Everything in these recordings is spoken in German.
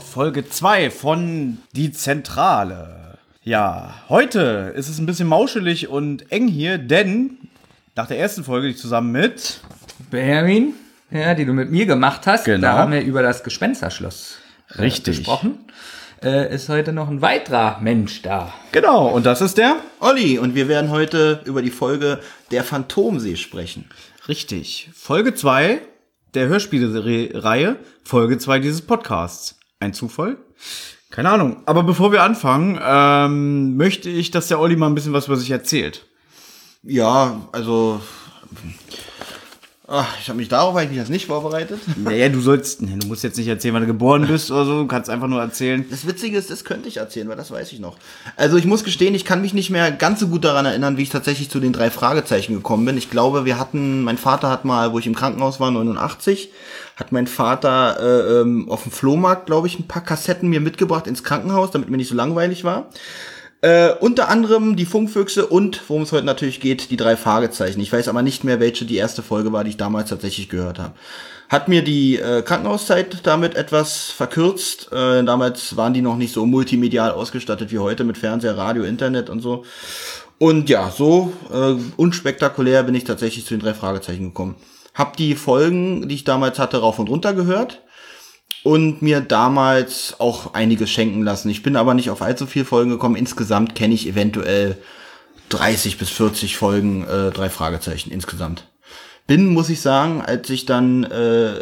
Folge 2 von Die Zentrale. Ja, heute ist es ein bisschen mauschelig und eng hier, denn nach der ersten Folge, die ich zusammen mit Benjamin, ja, die du mit mir gemacht hast, Genau. da haben wir über das Gespensterschloss äh, Richtig. gesprochen. Äh, ist heute noch ein weiterer Mensch da. Genau, und das ist der? Olli und wir werden heute über die Folge Der Phantomsee sprechen. Richtig. Folge 2 der Hörspielreihe, Folge 2 dieses Podcasts. Ein Zufall? Keine Ahnung. Aber bevor wir anfangen, ähm, möchte ich, dass der Olli mal ein bisschen was über sich erzählt. Ja, also ach, ich habe mich darauf eigentlich das nicht vorbereitet. Naja, du sollst, nee, du musst jetzt nicht erzählen, wann du geboren bist oder so, du kannst einfach nur erzählen. Das Witzige ist, das könnte ich erzählen, weil das weiß ich noch. Also ich muss gestehen, ich kann mich nicht mehr ganz so gut daran erinnern, wie ich tatsächlich zu den drei Fragezeichen gekommen bin. Ich glaube, wir hatten, mein Vater hat mal, wo ich im Krankenhaus war, 89, hat mein Vater äh, ähm, auf dem Flohmarkt, glaube ich, ein paar Kassetten mir mitgebracht ins Krankenhaus, damit mir nicht so langweilig war. Äh, unter anderem die Funkfüchse und, worum es heute natürlich geht, die drei Fragezeichen. Ich weiß aber nicht mehr, welche die erste Folge war, die ich damals tatsächlich gehört habe. Hat mir die äh, Krankenhauszeit damit etwas verkürzt. Äh, damals waren die noch nicht so multimedial ausgestattet wie heute mit Fernseher, Radio, Internet und so. Und ja, so äh, unspektakulär bin ich tatsächlich zu den drei Fragezeichen gekommen. Hab die Folgen, die ich damals hatte, rauf und runter gehört und mir damals auch einiges schenken lassen. Ich bin aber nicht auf allzu viele Folgen gekommen. Insgesamt kenne ich eventuell 30 bis 40 Folgen, äh, drei Fragezeichen insgesamt. Bin, muss ich sagen, als ich dann äh,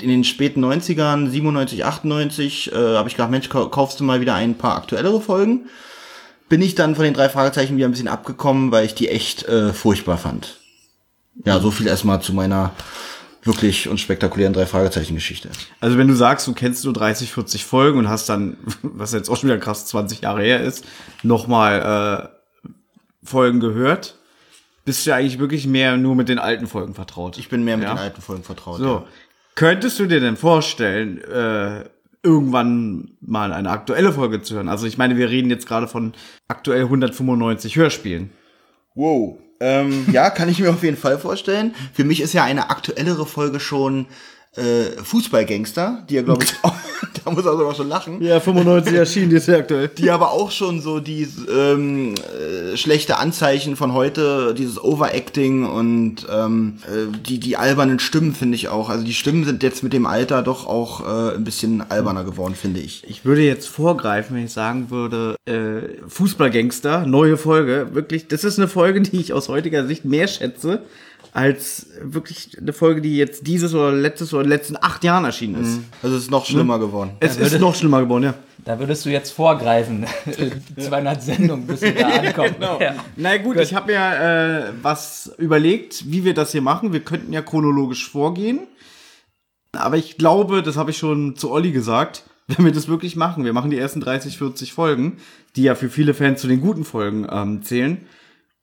in den späten 90ern, 97, 98, äh, habe ich gedacht, Mensch, kau- kaufst du mal wieder ein paar aktuellere Folgen. Bin ich dann von den drei Fragezeichen wieder ein bisschen abgekommen, weil ich die echt äh, furchtbar fand. Ja, so viel erstmal zu meiner wirklich unspektakulären drei Fragezeichen Geschichte. Also wenn du sagst, du kennst nur 30, 40 Folgen und hast dann, was jetzt auch schon wieder krass 20 Jahre her ist, nochmal äh, Folgen gehört, bist du ja eigentlich wirklich mehr nur mit den alten Folgen vertraut. Ich bin mehr mit Ja? den alten Folgen vertraut. So, Ja. könntest du dir denn vorstellen, äh, irgendwann mal eine aktuelle Folge zu hören? Also ich meine, wir reden jetzt gerade von aktuell 195 Hörspielen. Wow. Ähm, ja, kann ich mir auf jeden Fall vorstellen. Für mich ist ja eine aktuellere Folge schon äh, Fußballgangster, die ja, glaube ich, auch, da muss er sogar schon lachen. Ja, 95 erschienen, die ist ja aktuell. Die aber auch schon so die ähm, äh, schlechte Anzeichen von heute, dieses Overacting und ähm, äh, die, die albernen Stimmen finde ich auch. Also die Stimmen sind jetzt mit dem Alter doch auch äh, ein bisschen alberner geworden, finde ich. Ich würde jetzt vorgreifen, wenn ich sagen würde, äh, Fußballgangster, neue Folge. Wirklich, das ist eine Folge, die ich aus heutiger Sicht mehr schätze, als wirklich eine Folge, die jetzt dieses oder letztes oder letzten acht Jahren erschienen ist. Also es ist noch schlimmer geworden. Es ist noch schlimmer geworden, ja. Da würdest du jetzt vorgreifen. 200 Sendungen, bis du da ankommst. Ja. Na gut, ich habe mir äh, was überlegt, wie wir das hier machen. Wir könnten ja chronologisch vorgehen. Aber ich glaube, das habe ich schon zu Olli gesagt, wenn wir das wirklich machen, wir machen die ersten 30, 40 Folgen, die ja für viele Fans zu den guten Folgen ähm, zählen,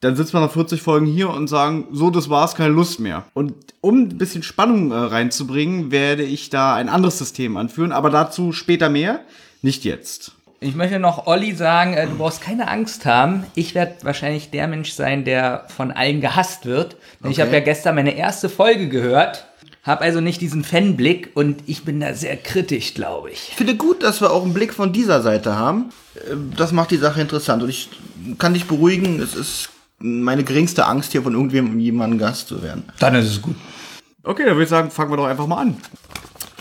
dann sitzt man nach 40 Folgen hier und sagen, so, das war's, keine Lust mehr. Und um ein bisschen Spannung äh, reinzubringen, werde ich da ein anderes System anführen, aber dazu später mehr, nicht jetzt. Ich möchte noch Olli sagen, äh, du brauchst keine Angst haben. Ich werde wahrscheinlich der Mensch sein, der von allen gehasst wird. Denn ich Okay. habe ja gestern meine erste Folge gehört, habe also nicht diesen Fanblick und ich bin da sehr kritisch, glaube ich. Ich finde gut, dass wir auch einen Blick von dieser Seite haben. Äh, Das macht die Sache interessant. Und ich kann dich beruhigen, es ist meine geringste Angst, hier von irgendjemandem Gast zu werden. Dann ist es gut. Okay, dann würde ich sagen, fangen wir doch einfach mal an.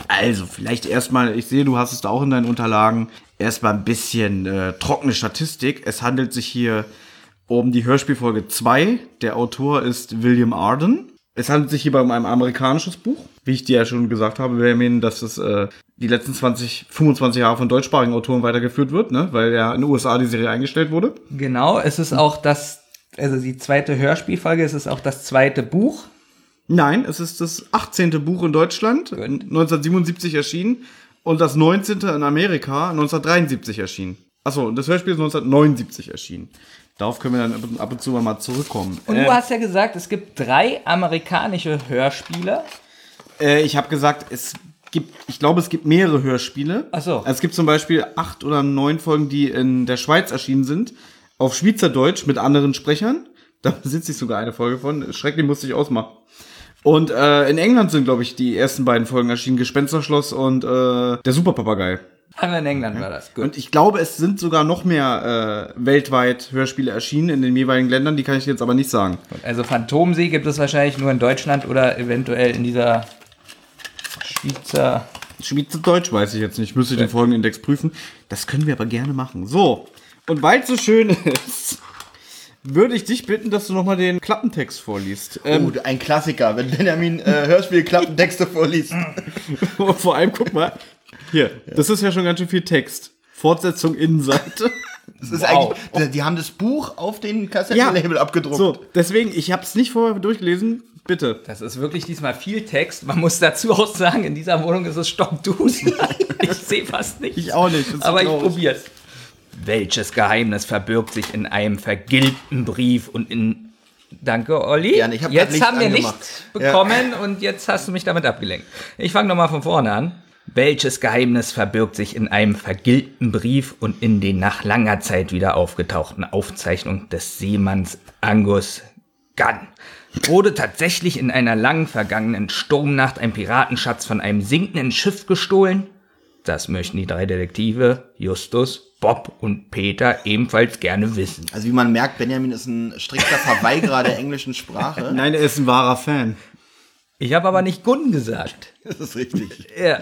Also, vielleicht erstmal, ich sehe, du hast es da auch in deinen Unterlagen, erstmal ein bisschen äh, trockene Statistik. Es handelt sich hier um die Hörspielfolge 2. Der Autor ist William Arden. Es handelt sich hierbei um ein amerikanisches Buch. Wie ich dir ja schon gesagt habe, Benjamin, dass es äh, die letzten 20, 25 Jahre von deutschsprachigen Autoren weitergeführt wird, ne? weil ja in den USA die Serie eingestellt wurde. Genau, es ist auch das, also die zweite Hörspielfolge, es ist auch das zweite Buch. Nein, es ist das 18. Buch in Deutschland, 1977 erschienen und das 19. in Amerika 1973 erschienen. Achso, das Hörspiel ist 1979 erschienen. Darauf können wir dann ab und- zu mal zurückkommen. Und du hast ja gesagt, es gibt drei amerikanische Hörspiele. Äh, ich habe gesagt, es gibt, ich glaube, es gibt mehrere Hörspiele. Ach so. Also es gibt zum Beispiel acht oder neun Folgen, die in der Schweiz erschienen sind, auf Schweizerdeutsch mit anderen Sprechern. Da besitze ich sogar eine Folge von. Schrecklich musste ich ausmachen. Und äh, in England sind, glaube ich, die ersten beiden Folgen erschienen. Gespensterschloss und äh, der Superpapagei. Aber in England war das. Gut. Und ich glaube, es sind sogar noch mehr äh, weltweit Hörspiele erschienen in den jeweiligen Ländern. Die kann ich jetzt aber nicht sagen. Also Phantomsee gibt es wahrscheinlich nur in Deutschland oder eventuell in dieser Schweizer. Schweizerdeutsch weiß ich jetzt nicht. Müsste ich den Folgenindex prüfen. Das können wir aber gerne machen. So. Und weil es so schön ist, würde ich dich bitten, dass du nochmal den Klappentext vorliest. Ähm, Oh, ein Klassiker, wenn Benjamin äh, Hörspiel-Klappentexte vorliest. Vor allem, guck mal, hier, das ist ja schon ganz schön viel Text. Fortsetzung Innenseite. Das ist Wow. eigentlich, die, die haben das Buch auf den Kassettenlabel abgedruckt. So, deswegen, ich habe es nicht vorher durchgelesen. Bitte. Das ist wirklich diesmal viel Text. Man muss dazu auch sagen, in dieser Wohnung ist es stockduster. ich sehe fast nichts. Ich auch nicht. das ist Aber ich traurig. probier's. Welches Geheimnis verbirgt sich in einem vergilbten Brief und in. Danke, Olli. Gerne, ich hab jetzt haben wir angemacht. nichts bekommen und jetzt hast du mich damit abgelenkt. Ich fange nochmal von vorne an. Welches Geheimnis verbirgt sich in einem vergilbten Brief und in den nach langer Zeit wieder aufgetauchten Aufzeichnungen des Seemanns Angus Gunn? Wurde tatsächlich in einer lang vergangenen Sturmnacht ein Piratenschatz von einem sinkenden Schiff gestohlen? Das möchten die drei Detektive, Justus, Bob und Peter, ebenfalls gerne wissen. Also wie man merkt, Benjamin ist ein strikter Verweigerer der englischen Sprache. Nein, er ist ein wahrer Fan. Ich habe aber nicht Gunn gesagt. Das ist richtig. Ja.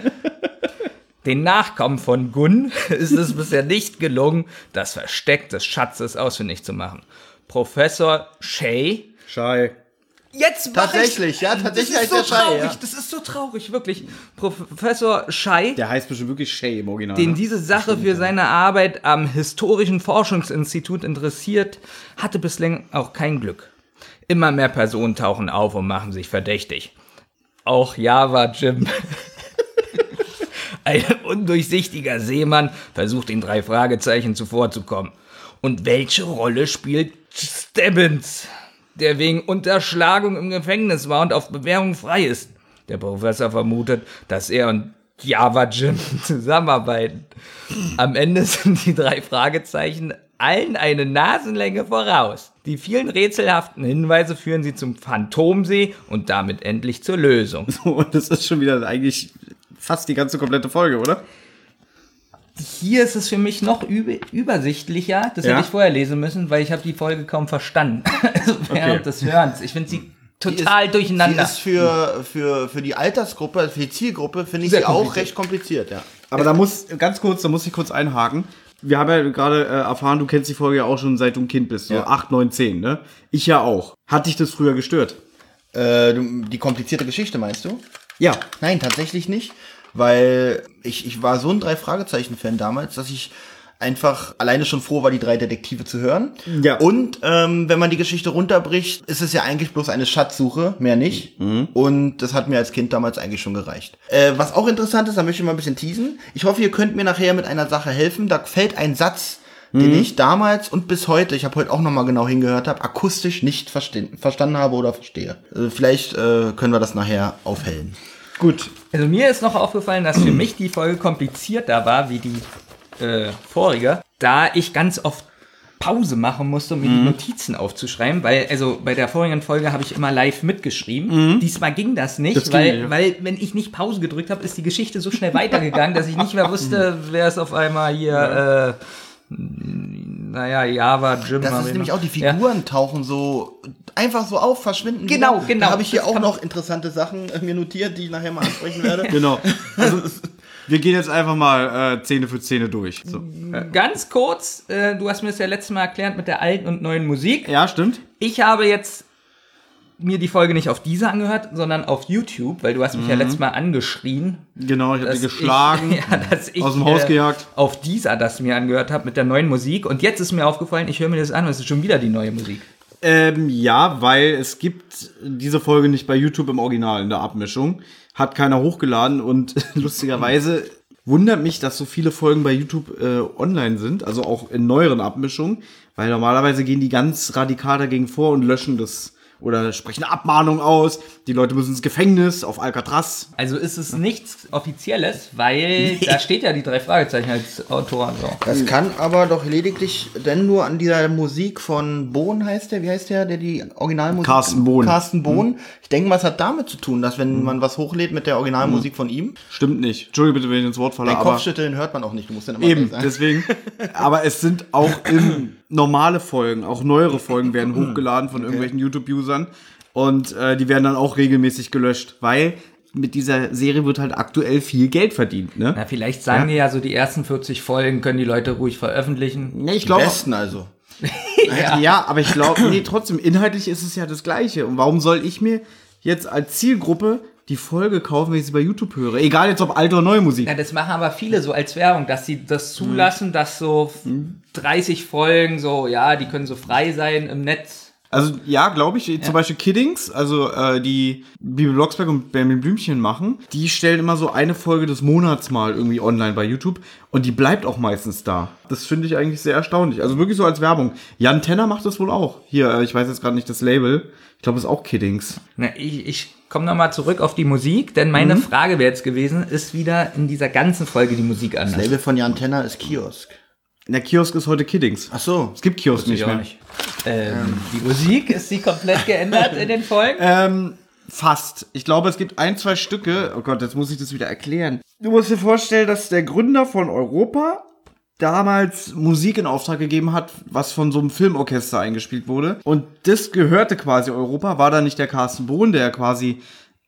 Den Nachkommen von Gunn ist es bisher nicht gelungen, das Versteck des Schatzes ausfindig zu machen. Professor Shay. Schei. Jetzt Tatsächlich, ich's. ja, tatsächlich Das ist heißt so der Shay, traurig, ja. das ist so traurig, wirklich. Professor Shay, Der heißt bestimmt wirklich Shay im Original. den ne? diese Sache für seine Arbeit am Historischen Forschungsinstitut interessiert, hatte bislang auch kein Glück. Immer mehr Personen tauchen auf und machen sich verdächtig. Auch Java Jim. Ein undurchsichtiger Seemann versucht den drei Fragezeichen zuvorzukommen. Und welche Rolle spielt Stebbins, der wegen Unterschlagung im Gefängnis war und auf Bewährung frei ist? Der Professor vermutet, dass er und Java Jim zusammenarbeiten. Am Ende sind die drei Fragezeichen allen eine Nasenlänge voraus. Die vielen rätselhaften Hinweise führen sie zum Phantomsee und damit endlich zur Lösung. Und das ist schon wieder eigentlich fast die ganze komplette Folge, oder? Hier ist es für mich noch übe übersichtlicher. Das Ja? hätte ich vorher lesen müssen, weil ich habe die Folge kaum verstanden. also während Okay. des Hörens. Ich finde sie Die ist- total durcheinander. Die ist für, für, für die Altersgruppe, für die Zielgruppe, finde ich sie auch recht kompliziert, ja. Aber da muss, ganz kurz, da muss ich kurz einhaken. Wir haben ja gerade äh, erfahren, du kennst die Folge ja auch schon seit du ein Kind bist, so Ja. 8, 9, 10, ne? Ich ja auch. Hat dich das früher gestört? Äh, die komplizierte Geschichte meinst du? Ja. Nein, tatsächlich nicht, weil ich, ich war so ein Drei-Fragezeichen-Fan damals, dass ich einfach alleine schon froh war, die drei Detektive zu hören. Ja. Und ähm, wenn man die Geschichte runterbricht, ist es ja eigentlich bloß eine Schatzsuche, mehr nicht. Und das hat mir als Kind damals eigentlich schon gereicht. Äh, was auch interessant ist, da möchte ich mal ein bisschen teasen. Ich hoffe, ihr könnt mir nachher mit einer Sache helfen. Da fällt ein Satz, den ich damals und bis heute, ich habe heute auch noch mal genau hingehört habe, akustisch nicht verstanden habe oder verstehe. Äh, vielleicht äh, können wir das nachher aufhellen. Gut. Also mir ist noch aufgefallen, dass für mich die Folge komplizierter war wie die äh, vorige, da ich ganz oft Pause machen musste, um mir die Notizen aufzuschreiben, weil also bei der vorigen Folge habe ich immer live mitgeschrieben. Diesmal ging das nicht, Das weil, ja. weil wenn ich nicht Pause gedrückt habe, ist die Geschichte so schnell weitergegangen, dass ich nicht mehr wusste, wer ist auf einmal hier, äh, naja, Java, Jim. Das ist ich nämlich noch. auch, die Figuren tauchen so einfach so auf, verschwinden. Genau, wieder. genau. Da habe ich hier Das auch noch interessante Sachen äh, mir notiert, die ich nachher mal ansprechen werde. Genau. Also, wir gehen jetzt einfach mal äh, Szene für Szene durch. So. Ganz kurz, äh, du hast mir das ja letztes Mal erklärt mit der alten und neuen Musik. Ja, stimmt. Ich habe jetzt mir die Folge nicht auf diese angehört, sondern auf YouTube, weil du hast mich ja letztes Mal angeschrien. Genau, ich habe die geschlagen, Ich, ja, dass ich, aus dem Haus äh, gejagt. Auf dieser das mir angehört habe mit der neuen Musik. Und jetzt ist mir aufgefallen, ich höre mir das an und es ist schon wieder die neue Musik. Ähm, ja, weil es gibt diese Folge nicht bei YouTube im Original in der Abmischung. Hat keiner hochgeladen und lustigerweise wundert mich, dass so viele Folgen bei YouTube äh, online sind, also auch in neueren Abmischungen, weil normalerweise gehen die ganz radikal dagegen vor und löschen das oder sprechen eine Abmahnung aus. Die Leute müssen ins Gefängnis auf Alcatraz. Also ist es nichts Offizielles, weil da steht ja die drei Fragezeichen als Autor. So. Das kann aber doch lediglich denn nur an dieser Musik von Bohn heißt der, wie heißt der, der die Originalmusik Carsten Bohn. Carsten Bohn. Ich denke mal, es hat damit zu tun, dass wenn man was hochlädt mit der Originalmusik von ihm, Stimmt nicht. Entschuldige bitte, wenn ich ins Wort falle, aber Kopfschütteln hört man auch nicht. Du musst dann immer eben, sagen. deswegen. aber es sind auch im normale Folgen, auch neuere Folgen werden hochgeladen von irgendwelchen YouTube-Usern und äh, die werden dann auch regelmäßig gelöscht, weil mit dieser Serie wird halt aktuell viel Geld verdient, ne? Na, vielleicht sagen die ja so, die ersten 40 Folgen können die Leute ruhig veröffentlichen. Nee, ich Die glaube, besten also. ja. aber ich glaube, nee, trotzdem, inhaltlich ist es ja das Gleiche. Und warum soll ich mir jetzt als Zielgruppe die Folge kaufen, wenn ich sie bei YouTube höre? Egal jetzt ob alte oder neue Musik. Ja, das machen aber viele so als Werbung, dass sie das zulassen, dass so 30 Folgen so, ja, die können so frei sein im Netz. Also ja, glaube ich, zum Beispiel Kiddings, also äh, die Bibel Blocksberg und Benjamin Blümchen machen, die stellen immer so eine Folge des Monats mal irgendwie online bei YouTube und die bleibt auch meistens da. Das finde ich eigentlich sehr erstaunlich. Also wirklich so als Werbung. Jan Tenner macht das wohl auch. Hier, äh, ich weiß jetzt gerade nicht das Label. Ich glaube, es ist auch Kiddings. Na, ich ich komme nochmal zurück auf die Musik, denn meine Frage wäre jetzt gewesen, ist wieder in dieser ganzen Folge die Musik Das anders? Label von Jan Tenner ist Kiosk. Der Kiosk ist heute Kiddings. Ach so. Es gibt Kiosk nicht mehr. nicht. Ähm, die Musik, ist die komplett geändert in den Folgen? Ähm, fast. Ich glaube, es gibt ein, zwei Stücke. Oh Gott, jetzt muss ich das wieder erklären. Du musst dir vorstellen, dass der Gründer von Europa damals Musik in Auftrag gegeben hat, was von so einem Filmorchester eingespielt wurde. Und das gehörte quasi Europa, war da nicht der Carsten Bohn, der quasi,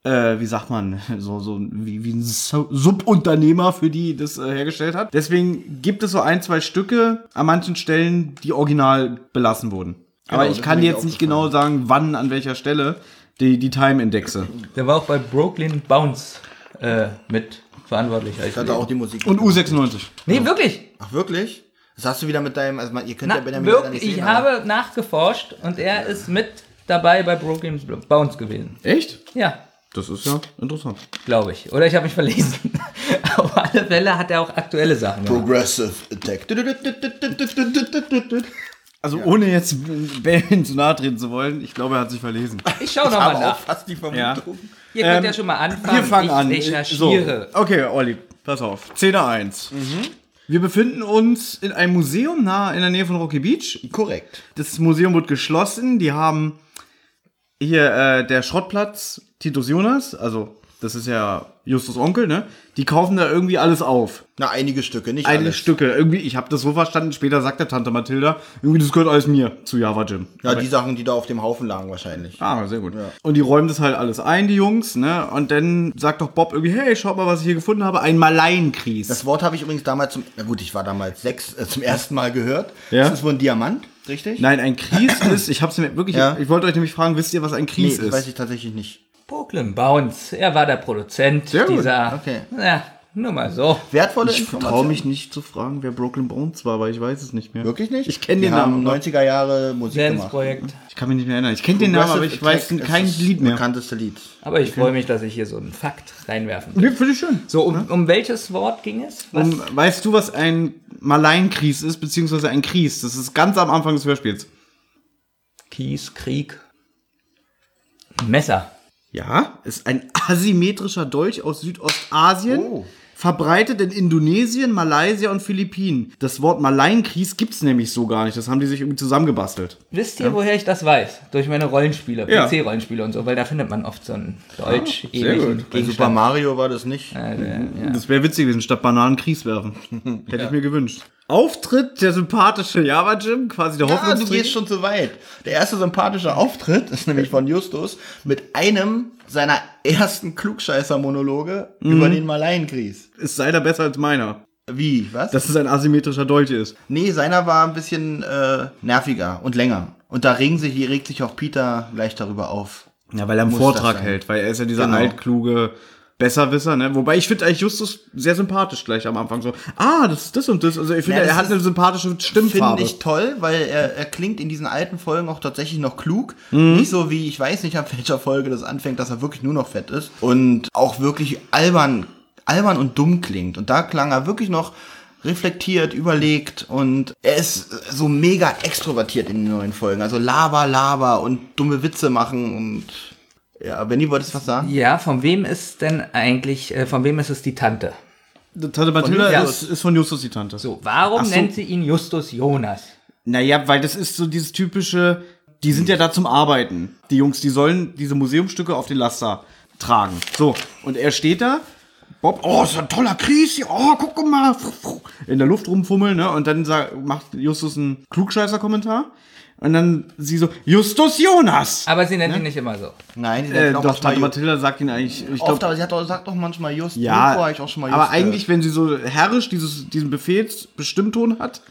äh, wie sagt man, so, so wie, wie ein Su- Subunternehmer für die das äh, hergestellt hat. Deswegen gibt es so ein, zwei Stücke an manchen Stellen, die original belassen wurden. Aber Genau, ich das kann dir jetzt nicht genau sagen, wann, an welcher Stelle die, die Time-Indexe. Der war auch bei Brooklyn Bounce äh, mit verantwortlich. Ich hatte auch die Musik. Und U96. Nee, wirklich. Ach, wirklich? Das hast du wieder mit deinem, also man- ihr könnt ja Na, Benjamin leider wirklich, nicht ich sehen, aber- habe nachgeforscht und er ist mit dabei bei Brooklyn Bounce gewesen. Echt? Ja, Das ist ja interessant. glaube ich. Oder ich habe mich verlesen. Auf alle Fälle hat er auch aktuelle Sachen gemacht. Progressive Attack. Also ohne jetzt Benjamin zu nahe treten zu wollen, ich glaube, er hat sich verlesen. Ich schaue nochmal habe auch nach. fast die Vermutung. Ja. Ihr könnt Ähm, ja schon mal anfangen. Wir fangen ich an. recherchiere. So. Okay, Olli, pass auf. Szene 1. Wir befinden uns in einem Museum nahe in der Nähe von Rocky Beach. Korrekt. Das Museum wird geschlossen. Die haben hier äh, der Schrottplatz Titus Jonas, also das ist ja Justus Onkel, ne? Die kaufen da irgendwie alles auf. Na, einige Stücke, nicht Einige alles. Stücke. Irgendwie, ich habe das so verstanden, später sagt der Tante Mathilda, irgendwie das gehört alles mir zu Java Jim. Ja, die Sachen, die da auf dem Haufen lagen wahrscheinlich. Ah, sehr gut. Und die räumen das halt alles ein, die Jungs, ne? Und dann sagt doch Bob irgendwie, hey, schaut mal, was ich hier gefunden habe. Ein Malaienkries. Das Wort habe ich übrigens damals zum, na gut, ich war damals sechs, äh, zum ersten Mal gehört. Ja. Das ist wohl ein Diamant, richtig? Nein, ein Kries ist, ich hab's mir wirklich, Ja. ich wollte euch nämlich fragen, wisst ihr, was ein nee, Kries das weiß ist? ich tatsächlich nicht. Brooklyn Bounce. Er war der Produzent Sehr gut. dieser. Okay. Ja, nur mal so. Wertvolle Ich Information. traue mich nicht zu fragen, wer Brooklyn Bones war, weil ich weiß es nicht mehr. Wirklich nicht? Ich kenn Die den Namen noch. 90er Jahre Musik gemacht. Dance-Projekt. Ich kann mich nicht mehr erinnern. Ich kenne den Namen, aber ich weiß kein Attack ist Lied Das mehr. bekannteste Lied. Aber ich freue mich, dass ich hier so einen Fakt reinwerfen kann. Nee, finde ich schön. So, um, um welches Wort ging es? Was? Um, weißt du, was ein Malaienkries ist, beziehungsweise ein Kries? Das ist ganz am Anfang des Hörspiels. Kies, Krieg. Messer. Ja, ist ein asymmetrischer Dolch aus Südostasien. Oh. Verbreitet in Indonesien, Malaysia und Philippinen. Das Wort Malaienkries gibt's nämlich so gar nicht. Das haben die sich irgendwie zusammengebastelt. Wisst ihr, woher ich das weiß? Durch meine Rollenspiele, Ja. PC-Rollenspiele und so, weil da findet man oft so einen sehr Deutsch-ähnlichen gut. Bei Super. Mario war das nicht. Äh, ja. Das wäre witzig gewesen, statt Bananen Kries werfen. Hätte ich mir gewünscht. Auftritt der sympathische Java Jim, quasi der Ja, du Hoffnungsträger. gehst schon zu weit. Der erste sympathische Auftritt ist nämlich von Justus mit einem seiner ersten Klugscheißer-Monologe über den Malaienkries. Ist seiner besser als meiner. Wie? Was? Dass es ein asymmetrischer Dolch ist. nee, seiner war ein bisschen äh, nerviger und länger. Und da regen sich, regt sich auch Peter gleich darüber auf. Ja, weil er einen Muss Vortrag hält, weil er ist ja dieser Genau. altkluge Besserwisser, ne? Wobei ich finde eigentlich Justus sehr sympathisch gleich am Anfang so. Ah, das ist das und das. Also ich finde, Ja, er hat eine sympathische Stimmfarbe. Finde ich toll, weil er, er klingt in diesen alten Folgen auch tatsächlich noch klug. Mhm. Nicht so wie, ich weiß nicht, ab welcher Folge das anfängt, dass er wirklich nur noch fett ist. Und auch wirklich albern, albern und dumm klingt. Und da klang er wirklich noch reflektiert, überlegt und er ist so mega extrovertiert in den neuen Folgen. Also Lava, Lava und dumme Witze machen und ja, Benny, wolltest du was sagen? Ja, von wem ist denn eigentlich, äh, von wem ist es die Tante? Tante Mathilda Justus. ist, ist von Justus die Tante. So, warum so. nennt sie ihn Justus Jonas? Naja, weil das ist so dieses typische, die sind ja da zum Arbeiten. Die Jungs, die sollen diese Museumstücke auf den Laster tragen. So, und er steht da, Bob, oh, ist ein toller Kries, oh, guck mal, in der Luft rumfummeln, ne? Und dann sag, macht Justus einen Klugscheißer-Kommentar. Und dann sie so, Justus Jonas! Aber sie nennt ihn nicht immer so. Nein, die Äh, nennt auch doch, Tante Mathilda sagt ihn eigentlich, ich Oft, glaube, aber sie hat auch, sagt doch manchmal Just. ja, hab ich auch schon mal aber Just eigentlich, wenn sie so herrisch dieses, diesen Befehlsbestimmton hat,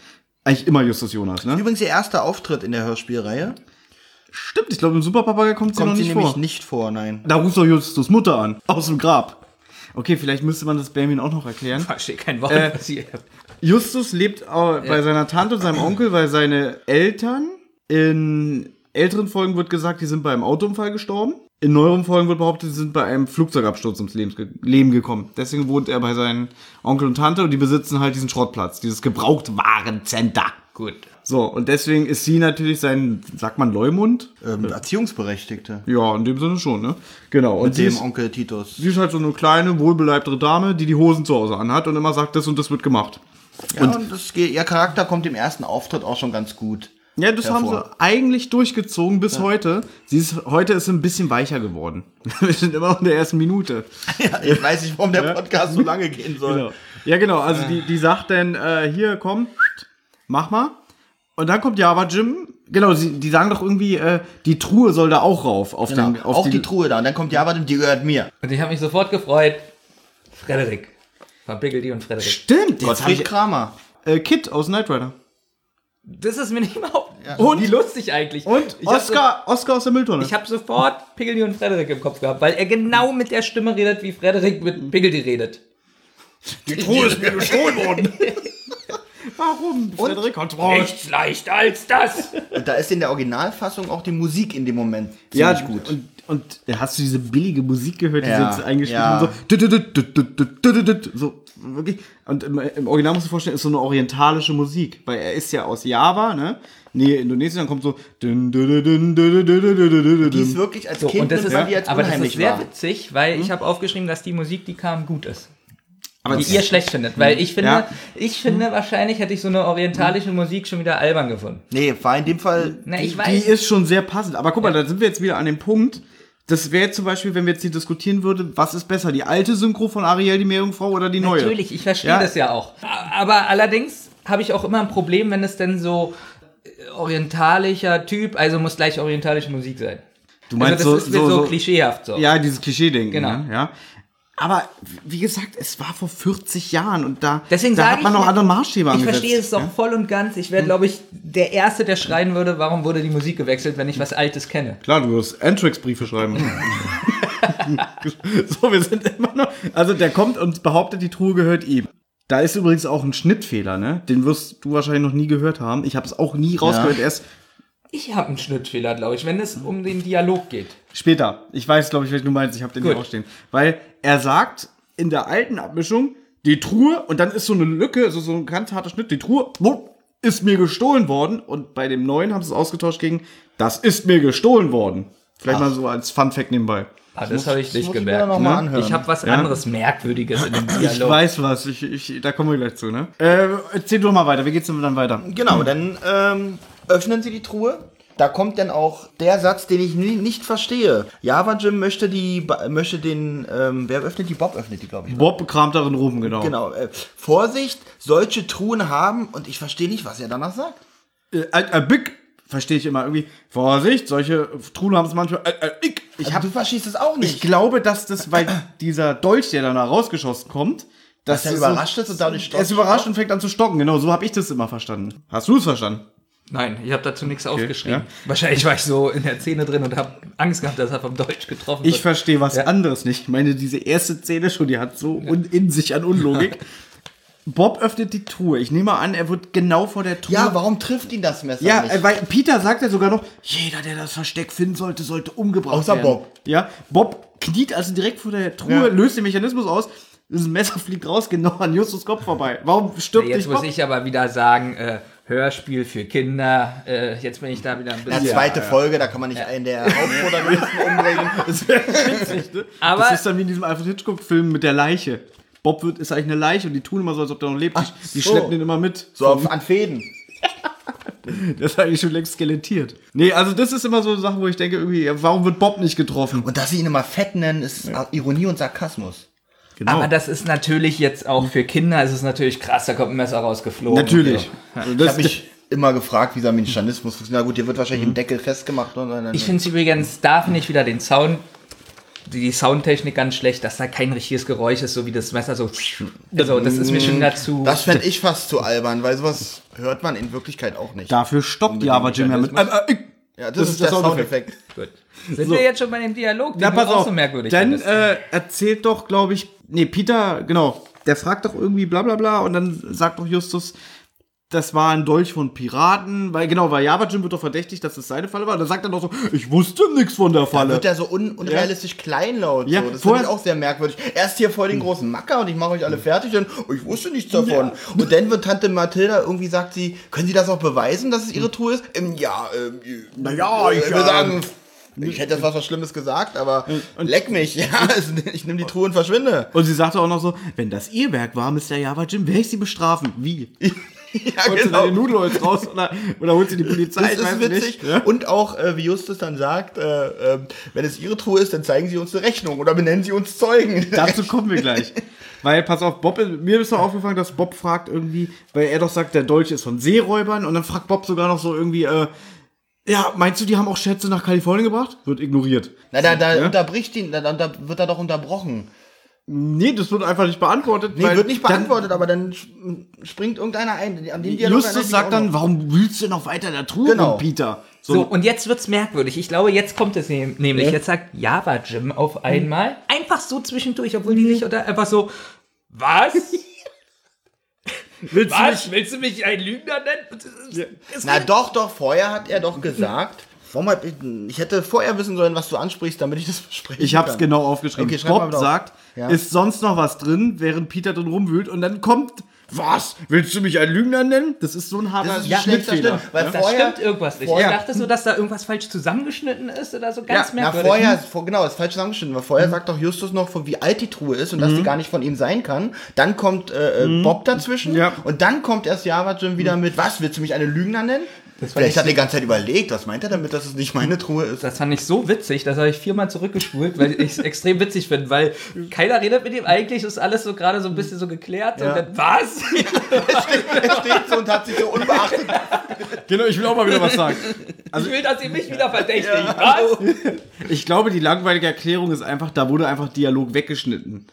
eigentlich immer Justus Jonas, ne? Übrigens ihr erster Auftritt in der Hörspielreihe. Stimmt, ich glaube, im Superpapagei kommt sie Kommt noch sie nicht nämlich vor. nicht vor, nein. Da ruft doch Justus Mutter an, aus dem Grab. Okay, vielleicht müsste man das Benjamin auch noch erklären. Verstehe kein Wort, Äh, was sie. Justus lebt bei seiner Tante und seinem Onkel, weil seine Eltern in älteren Folgen wird gesagt, die sind bei einem Autounfall gestorben. In neueren Folgen wird behauptet, sie sind bei einem Flugzeugabsturz ums Leben, ge Leben gekommen. Deswegen wohnt er bei seinen Onkel und Tante und die besitzen halt diesen Schrottplatz, dieses Gebrauchtwarencenter. Gut. So, und deswegen ist sie natürlich sein, sagt man Leumund? Ähm, Erziehungsberechtigte. Ja, in dem Sinne schon, ne? Genau. Und Mit sie dem ist, Onkel Titus. sie ist halt so eine kleine, wohlbeleibtere Dame, die die Hosen zu Hause anhat und immer sagt, das und das wird gemacht. Ja, und, das, geht- ihr Charakter kommt im ersten Auftritt auch schon ganz gut. Ja, das haben hervor. sie eigentlich durchgezogen bis heute. Sie ist, heute ist sie ein bisschen weicher geworden. Wir sind immer noch in der ersten Minute. Ja, ich weiß nicht, warum der Podcast so lange gehen soll. Genau. Ja, genau. Also die, die sagt dann, äh, hier, komm, mach mal. Und dann kommt Java Jim. Genau, sie, die sagen doch irgendwie, äh, die Truhe soll da auch rauf. Auf, Genau, den, auf auf die, Truhe da. Und dann kommt Java, die gehört mir. Und ich habe mich sofort gefreut. Frederik. Von Piggledy und Frederik. Stimmt, jetzt hab Gottfried ich, Kramer. äh, Kit aus Knight Rider. Das ist mir nicht überhaupt. Und? Wie lustig eigentlich. Und ich Oscar, Oscar aus der Mülltonne. Ich habe sofort Piggledy und Frederik im Kopf gehabt, weil er genau mit der Stimme redet, wie Frederik mit Piggledy redet. die Truhe ist mir gestohlen worden. Warum? Frederik hat Nichts leichter als das. Und da ist in der Originalfassung auch die Musik in dem Moment Ja, ziemlich gut. Und, und ja, hast du diese billige Musik gehört, die Ja, sie jetzt eingespielt ja. So, wirklich. Und im, im, Original musst du vorstellen, ist so eine orientalische Musik, weil er ist ja aus Java, ne? Nee, Indonesien, dann kommt so. Die ist wirklich als Kind, und das ist, ja, als aber das ist sehr war. witzig, weil hm? ich habe aufgeschrieben, dass die Musik, die kam, gut ist. Aber die ihr schlecht findet, weil hm. ich finde, ja. ich finde, hm. wahrscheinlich hätte ich so eine orientalische Musik schon wieder albern gefunden. Nee, war in dem Fall. Na, die, die ist schon sehr passend. Aber guck mal, ja. da sind wir jetzt wieder an dem Punkt das wäre jetzt zum Beispiel, wenn wir jetzt hier diskutieren würden, was ist besser, die alte Synchro von Ariel, die Meerjungfrau oder die neue? Natürlich, ich verstehe Ja. das ja auch. Aber allerdings habe ich auch immer ein Problem, wenn es denn so äh, orientalischer Typ, also muss gleich orientalische Musik sein. Du meinst also das so, ist so, so, so klischeehaft so. Ja, dieses Klischee-Denken. Genau. Ne? Ja. Aber wie gesagt, es war vor 40 Jahren und da, Deswegen da hat man ich, noch andere Maßstäbe Ich angesetzt. verstehe es doch Ja? voll und ganz. Ich wäre, glaube ich, der Erste, der schreien würde, warum wurde die Musik gewechselt, wenn ich was Altes kenne. Klar, du wirst Antrax-Briefe schreiben. so, wir sind immer noch. Also, der kommt und behauptet, die Truhe gehört ihm. Da ist übrigens auch ein Schnittfehler, ne? Den wirst du wahrscheinlich noch nie gehört haben. Ich habe es auch nie rausgehört, erst Ich habe einen Schnittfehler, glaube ich, wenn es um den Dialog geht. später. Ich weiß, glaube ich, welchen du meinst. Ich habe den hier Gut. auch stehen. Weil er sagt in der alten Abmischung, die Truhe, und dann ist so eine Lücke, also so ein ganz harter Schnitt, die Truhe wupp, ist mir gestohlen worden. Und bei dem neuen haben sie es ausgetauscht gegen, das ist mir gestohlen worden. Vielleicht mal so als Fun-Fact nebenbei. Ah, das habe ich nicht ich gemerkt. noch mal ne? anhören. Ich habe was anderes Merkwürdiges in dem Ich Dialog. weiß was, ich, ich, da kommen wir gleich zu, ne? Äh, erzähl doch mal weiter, wie geht's denn dann weiter? Genau, dann ähm, öffnen sie die Truhe. Da kommt dann auch der Satz, den ich nie, nicht verstehe. Java Jim möchte die, möchte den, ähm, wer öffnet die? Bob öffnet die, glaube ich. Bob kramt darin rum, genau. Genau. Äh, Vorsicht, solche Truhen haben und ich verstehe nicht, was er danach sagt. Äh, äh, Big verstehe ich immer irgendwie. Vorsicht, solche Truhen haben es manchmal. Äh, äh, ich, ich, Also, hab, du verstehst es auch ich nicht. glaube, dass das, weil dieser Dolch, der dann da rausgeschossen kommt, dass Dass er überrascht ist und dadurch Er ist stockt. überrascht und fängt an zu stocken, genau, so habe ich das immer verstanden. Hast du es verstanden? Nein, ich habe dazu nichts aufgeschrieben. ja. Wahrscheinlich war ich so in der Szene drin und habe Angst gehabt, dass er vom Deutsch getroffen Ich wird. verstehe was Ja. anderes nicht. Ich meine, diese erste Szene schon, die hat so un in sich an Unlogik. Bob öffnet die Truhe. Ich nehme an, er wird genau vor der Truhe. Ja, warum trifft ihn das Messer Ja, nicht? äh, weil Peter sagt ja sogar noch, jeder, der das Versteck finden sollte, sollte umgebracht Außer werden. Bob. Ja, Bob kniet also direkt vor der Truhe, Ja. löst den Mechanismus aus. Das Messer fliegt raus, genau an Justus Kopf vorbei. Warum stirbt Jetzt nicht muss Bob? ich aber wieder sagen, äh, Hörspiel für Kinder. Äh, jetzt bin ich da wieder ein Na, bisschen. zweite Folge, da kann man nicht einen der Hauptprotagonisten umbringen. Das wäre witzig, ne? Aber- das ist dann wie in diesem Alfred Hitchcock-Film mit der Leiche. Bob wird, ist eigentlich eine Leiche und die tun immer so, als ob der noch lebt. Die, die so. schleppen den immer mit. So auf, an Fäden. Der ist eigentlich schon längst skelettiert. Nee, also das ist immer so eine Sache, wo ich denke, irgendwie, ja, warum wird Bob nicht getroffen? Und dass sie ihn immer fett nennen, ist Ironie und Sarkasmus. Genau. Aber das ist natürlich jetzt auch für Kinder, ist es natürlich krass, da kommt ein Messer rausgeflogen. Natürlich. Und Also Ich das, habe mich immer gefragt, wie dieser Mechanismus funktioniert. Na gut, der wird wahrscheinlich im Deckel festgemacht. Oder? so. Ich finde es übrigens, da finde ich wieder den Sound, die, Soundtechnik ganz schlecht, dass da kein richtiges Geräusch ist, so wie das Messer so. Also, das ist mir schon dazu. Das fände ich fast zu albern, weil sowas hört man in Wirklichkeit auch nicht. dafür stoppt Java Jim ja mit. Ähm, äh, ich- Ja, das, ist der Soundeffekt. Gut. Sind wir jetzt schon bei dem Dialog? Den Na, pass auch auf. so merkwürdig dann äh, erzählt doch, glaube ich, nee, Peter, genau, der fragt doch irgendwie bla bla bla und dann sagt doch Justus, das war ein Dolch von Piraten, weil genau, weil Java Jim wird doch verdächtig, dass es seine Falle war. Und dann sagt er doch so, ich wusste nichts von der Da Falle. wird er so un unrealistisch kleinlaut. Ja, so. Das finde ich auch sehr merkwürdig. Erst hier voll den großen Macker und ich mache euch alle fertig und oh, ich wusste nichts davon. Und dann wird Tante Mathilda irgendwie sagt sie, können Sie das auch beweisen, dass es Ihre Truhe ist? Ähm, ja, ähm, Naja, ich, ich würde äh, sagen, ich hätte jetzt was, was Schlimmes gesagt, aber leck mich. Ja, es- ich nehme die Truhe und verschwinde. Und sie sagte auch noch so, wenn das ihr Werk war, Mr. Java Jim, werde ich sie bestrafen. Wie? Ja, Holt sie deine Nudelholz raus oder, oder holt sie die Polizei? Das ist witzig. nicht. Ja? Und auch, äh, wie Justus dann sagt, äh, äh, wenn es Ihre Truhe ist, dann zeigen Sie uns eine Rechnung oder benennen Sie uns Zeugen. Dazu kommen wir gleich. Weil, pass auf, Bob, mir ist doch aufgefallen, dass Bob fragt irgendwie, weil er doch sagt, der Dolch ist von Seeräubern und dann fragt Bob sogar noch so irgendwie, äh, ja, meinst du, die haben auch Schätze nach Kalifornien gebracht? Wird ignoriert. Na, da, da Ja? unterbricht ihn, da, da wird er doch unterbrochen. Nee, das wird einfach nicht beantwortet. Nee, weil wird nicht dann- beantwortet, aber dann sp- springt irgendeiner ein. An Dialog ich Justus mich sagt dann, warum wühlst du noch weiter in der Truhe Genau. Peter? So, und jetzt wird's merkwürdig. Ich glaube, jetzt kommt es nämlich. Jetzt sagt Java Jim auf einmal, einfach so zwischendurch, obwohl die nicht, oder einfach so, was? willst du Was? Willst du mich ein Lügner nennen? Es Na doch, doch, vorher hat er doch gesagt. Warum hab ich, ich hätte vorher wissen sollen, was du ansprichst, damit ich das besprechen Ich hab's kann. genau aufgeschrieben. Okay, schreib mal Bob auf. sagt, Ja. ist sonst noch was drin, während Peter drin rumwühlt und dann kommt, was? Willst du mich ein Lügner nennen? Das ist so ein harter Das ist ein schlechter Schnittfehler. Schnitt, weil ja? da vorher- stimmt irgendwas nicht. vorher- ich dachte so, dass da irgendwas falsch zusammengeschnitten ist oder so ganz Ja, Na, merkwürdig. vorher, vor, genau, ist falsch zusammengeschnitten, weil vorher sagt doch Justus noch, wie alt die Truhe ist und dass sie gar nicht von ihm sein kann. Dann kommt äh, äh, Bob dazwischen Ja. und dann kommt erst Java Jim wieder mit, was, willst du mich eine Lügner nennen? Vielleicht ich hat er die ganze Zeit überlegt, was meint er damit, dass es nicht meine Truhe ist? Das fand ich so witzig, das habe ich viermal zurückgespult, weil ich es extrem witzig finde, weil keiner redet mit ihm eigentlich, ist alles so gerade so ein bisschen so geklärt Ja. und dann, was? Er steht so und hat sich so unbeachtet. Genau, ich will auch mal wieder was sagen. ich will, dass ihr mich wieder verdächtigt. Was? Ich glaube, die langweilige Erklärung ist einfach, da wurde einfach Dialog weggeschnitten.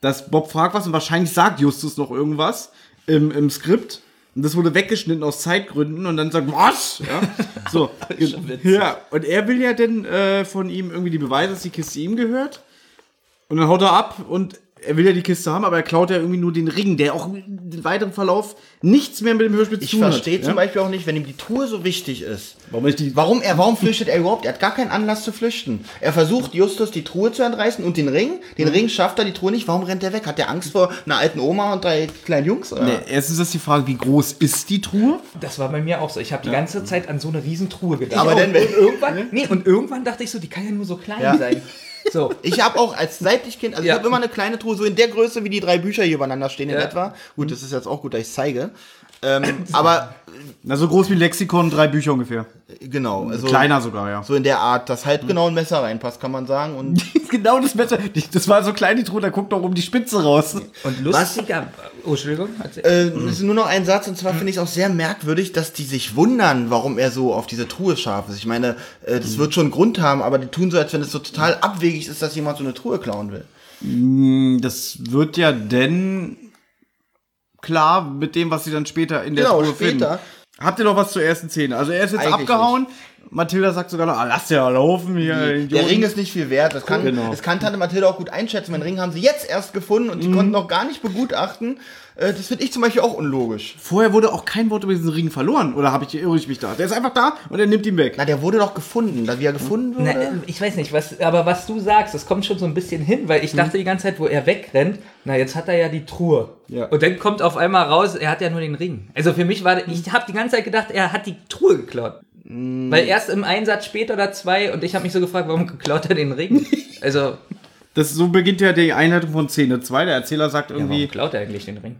Dass Bob fragt was und wahrscheinlich sagt Justus noch irgendwas im, im Skript. Und das wurde weggeschnitten aus Zeitgründen und dann sagt, was? Ja, so. ja, und er will ja dann äh, von ihm irgendwie die Beweise, dass die Kiste ihm gehört. Und dann haut er ab und er will ja die Kiste haben, aber er klaut ja irgendwie nur den Ring, der auch im weiteren Verlauf nichts mehr mit dem Hörspiel zu Ich tun hat. verstehe ja? zum Beispiel auch nicht, wenn ihm die Truhe so wichtig ist. Warum ich die Warum, er, warum flüchtet er überhaupt? Er hat gar keinen Anlass zu flüchten. Er versucht, Justus die Truhe zu entreißen und den Ring. Den Mhm. Ring schafft er, die Truhe nicht. Warum rennt er weg? Hat er Angst vor einer alten Oma und drei kleinen Jungs? Oder? Nee, erstens ist die Frage, wie groß ist die Truhe? Das war bei mir auch so. Ich habe die ganze Zeit an so eine Riesentruhe gedacht. Aber und, dann, wenn- und irgendwann, nee, und irgendwann dachte ich so, die kann ja nur so klein Ja. sein. So. Ich habe auch als seit ich Kind, also Ja. ich habe immer eine kleine Truhe, so in der Größe, wie die drei Bücher hier übereinander stehen in Ja. etwa. Gut, das ist jetzt auch gut, dass ich zeige. Ähm, aber Na, so groß wie Lexikon, drei Bücher ungefähr. genau, also Kleiner sogar, ja. so in der Art, dass halt genau ein Messer reinpasst, kann man sagen. Und genau das Messer. Das war so klein, die Truhe, da guckt doch um die Spitze raus. Und lustiger. Oh, Entschuldigung. äh, es ist nur noch ein Satz, und zwar finde ich es auch sehr merkwürdig, dass die sich wundern, warum er so auf diese Truhe scharf ist. Ich meine, äh, das wird schon einen Grund haben, aber die tun so, als wenn es so total abwegig ist, dass jemand so eine Truhe klauen will. Das wird ja denn klar mit dem, was sie dann später in der Genau, Truhe später. finden. Habt ihr noch was zur ersten Szene? Also er ist jetzt Eigentlich abgehauen. Mathilda sagt sogar noch, ah, lass ja laufen hier. Der Idioten. Ring ist nicht viel wert. Das kann, Genau. das kann Tante Mathilda auch gut einschätzen. Den Ring haben sie jetzt erst gefunden und die Mhm. konnten noch gar nicht begutachten. Äh, Das finde ich zum Beispiel auch unlogisch. Vorher wurde auch kein Wort über diesen Ring verloren. Oder habe ich irre ich mich da? Der ist einfach da und er nimmt ihn weg. Na, der wurde doch gefunden. Da wie er gefunden Na, wurde. äh, ich weiß nicht, was, aber was du sagst, das kommt schon so ein bisschen hin, weil ich dachte die ganze Zeit, wo er wegrennt, na, jetzt hat er ja die Truhe. Ja. Und dann kommt auf einmal raus, er hat ja nur den Ring. Also für mich war, ich habe die ganze Zeit gedacht, er hat die Truhe geklaut. Weil erst im Einsatz später oder zwei und ich habe mich so gefragt, warum klaut er den Ring? Also, Das, so beginnt ja die Einleitung von Szene 2. Der Erzähler sagt warum irgendwie, klaut er eigentlich den Ring?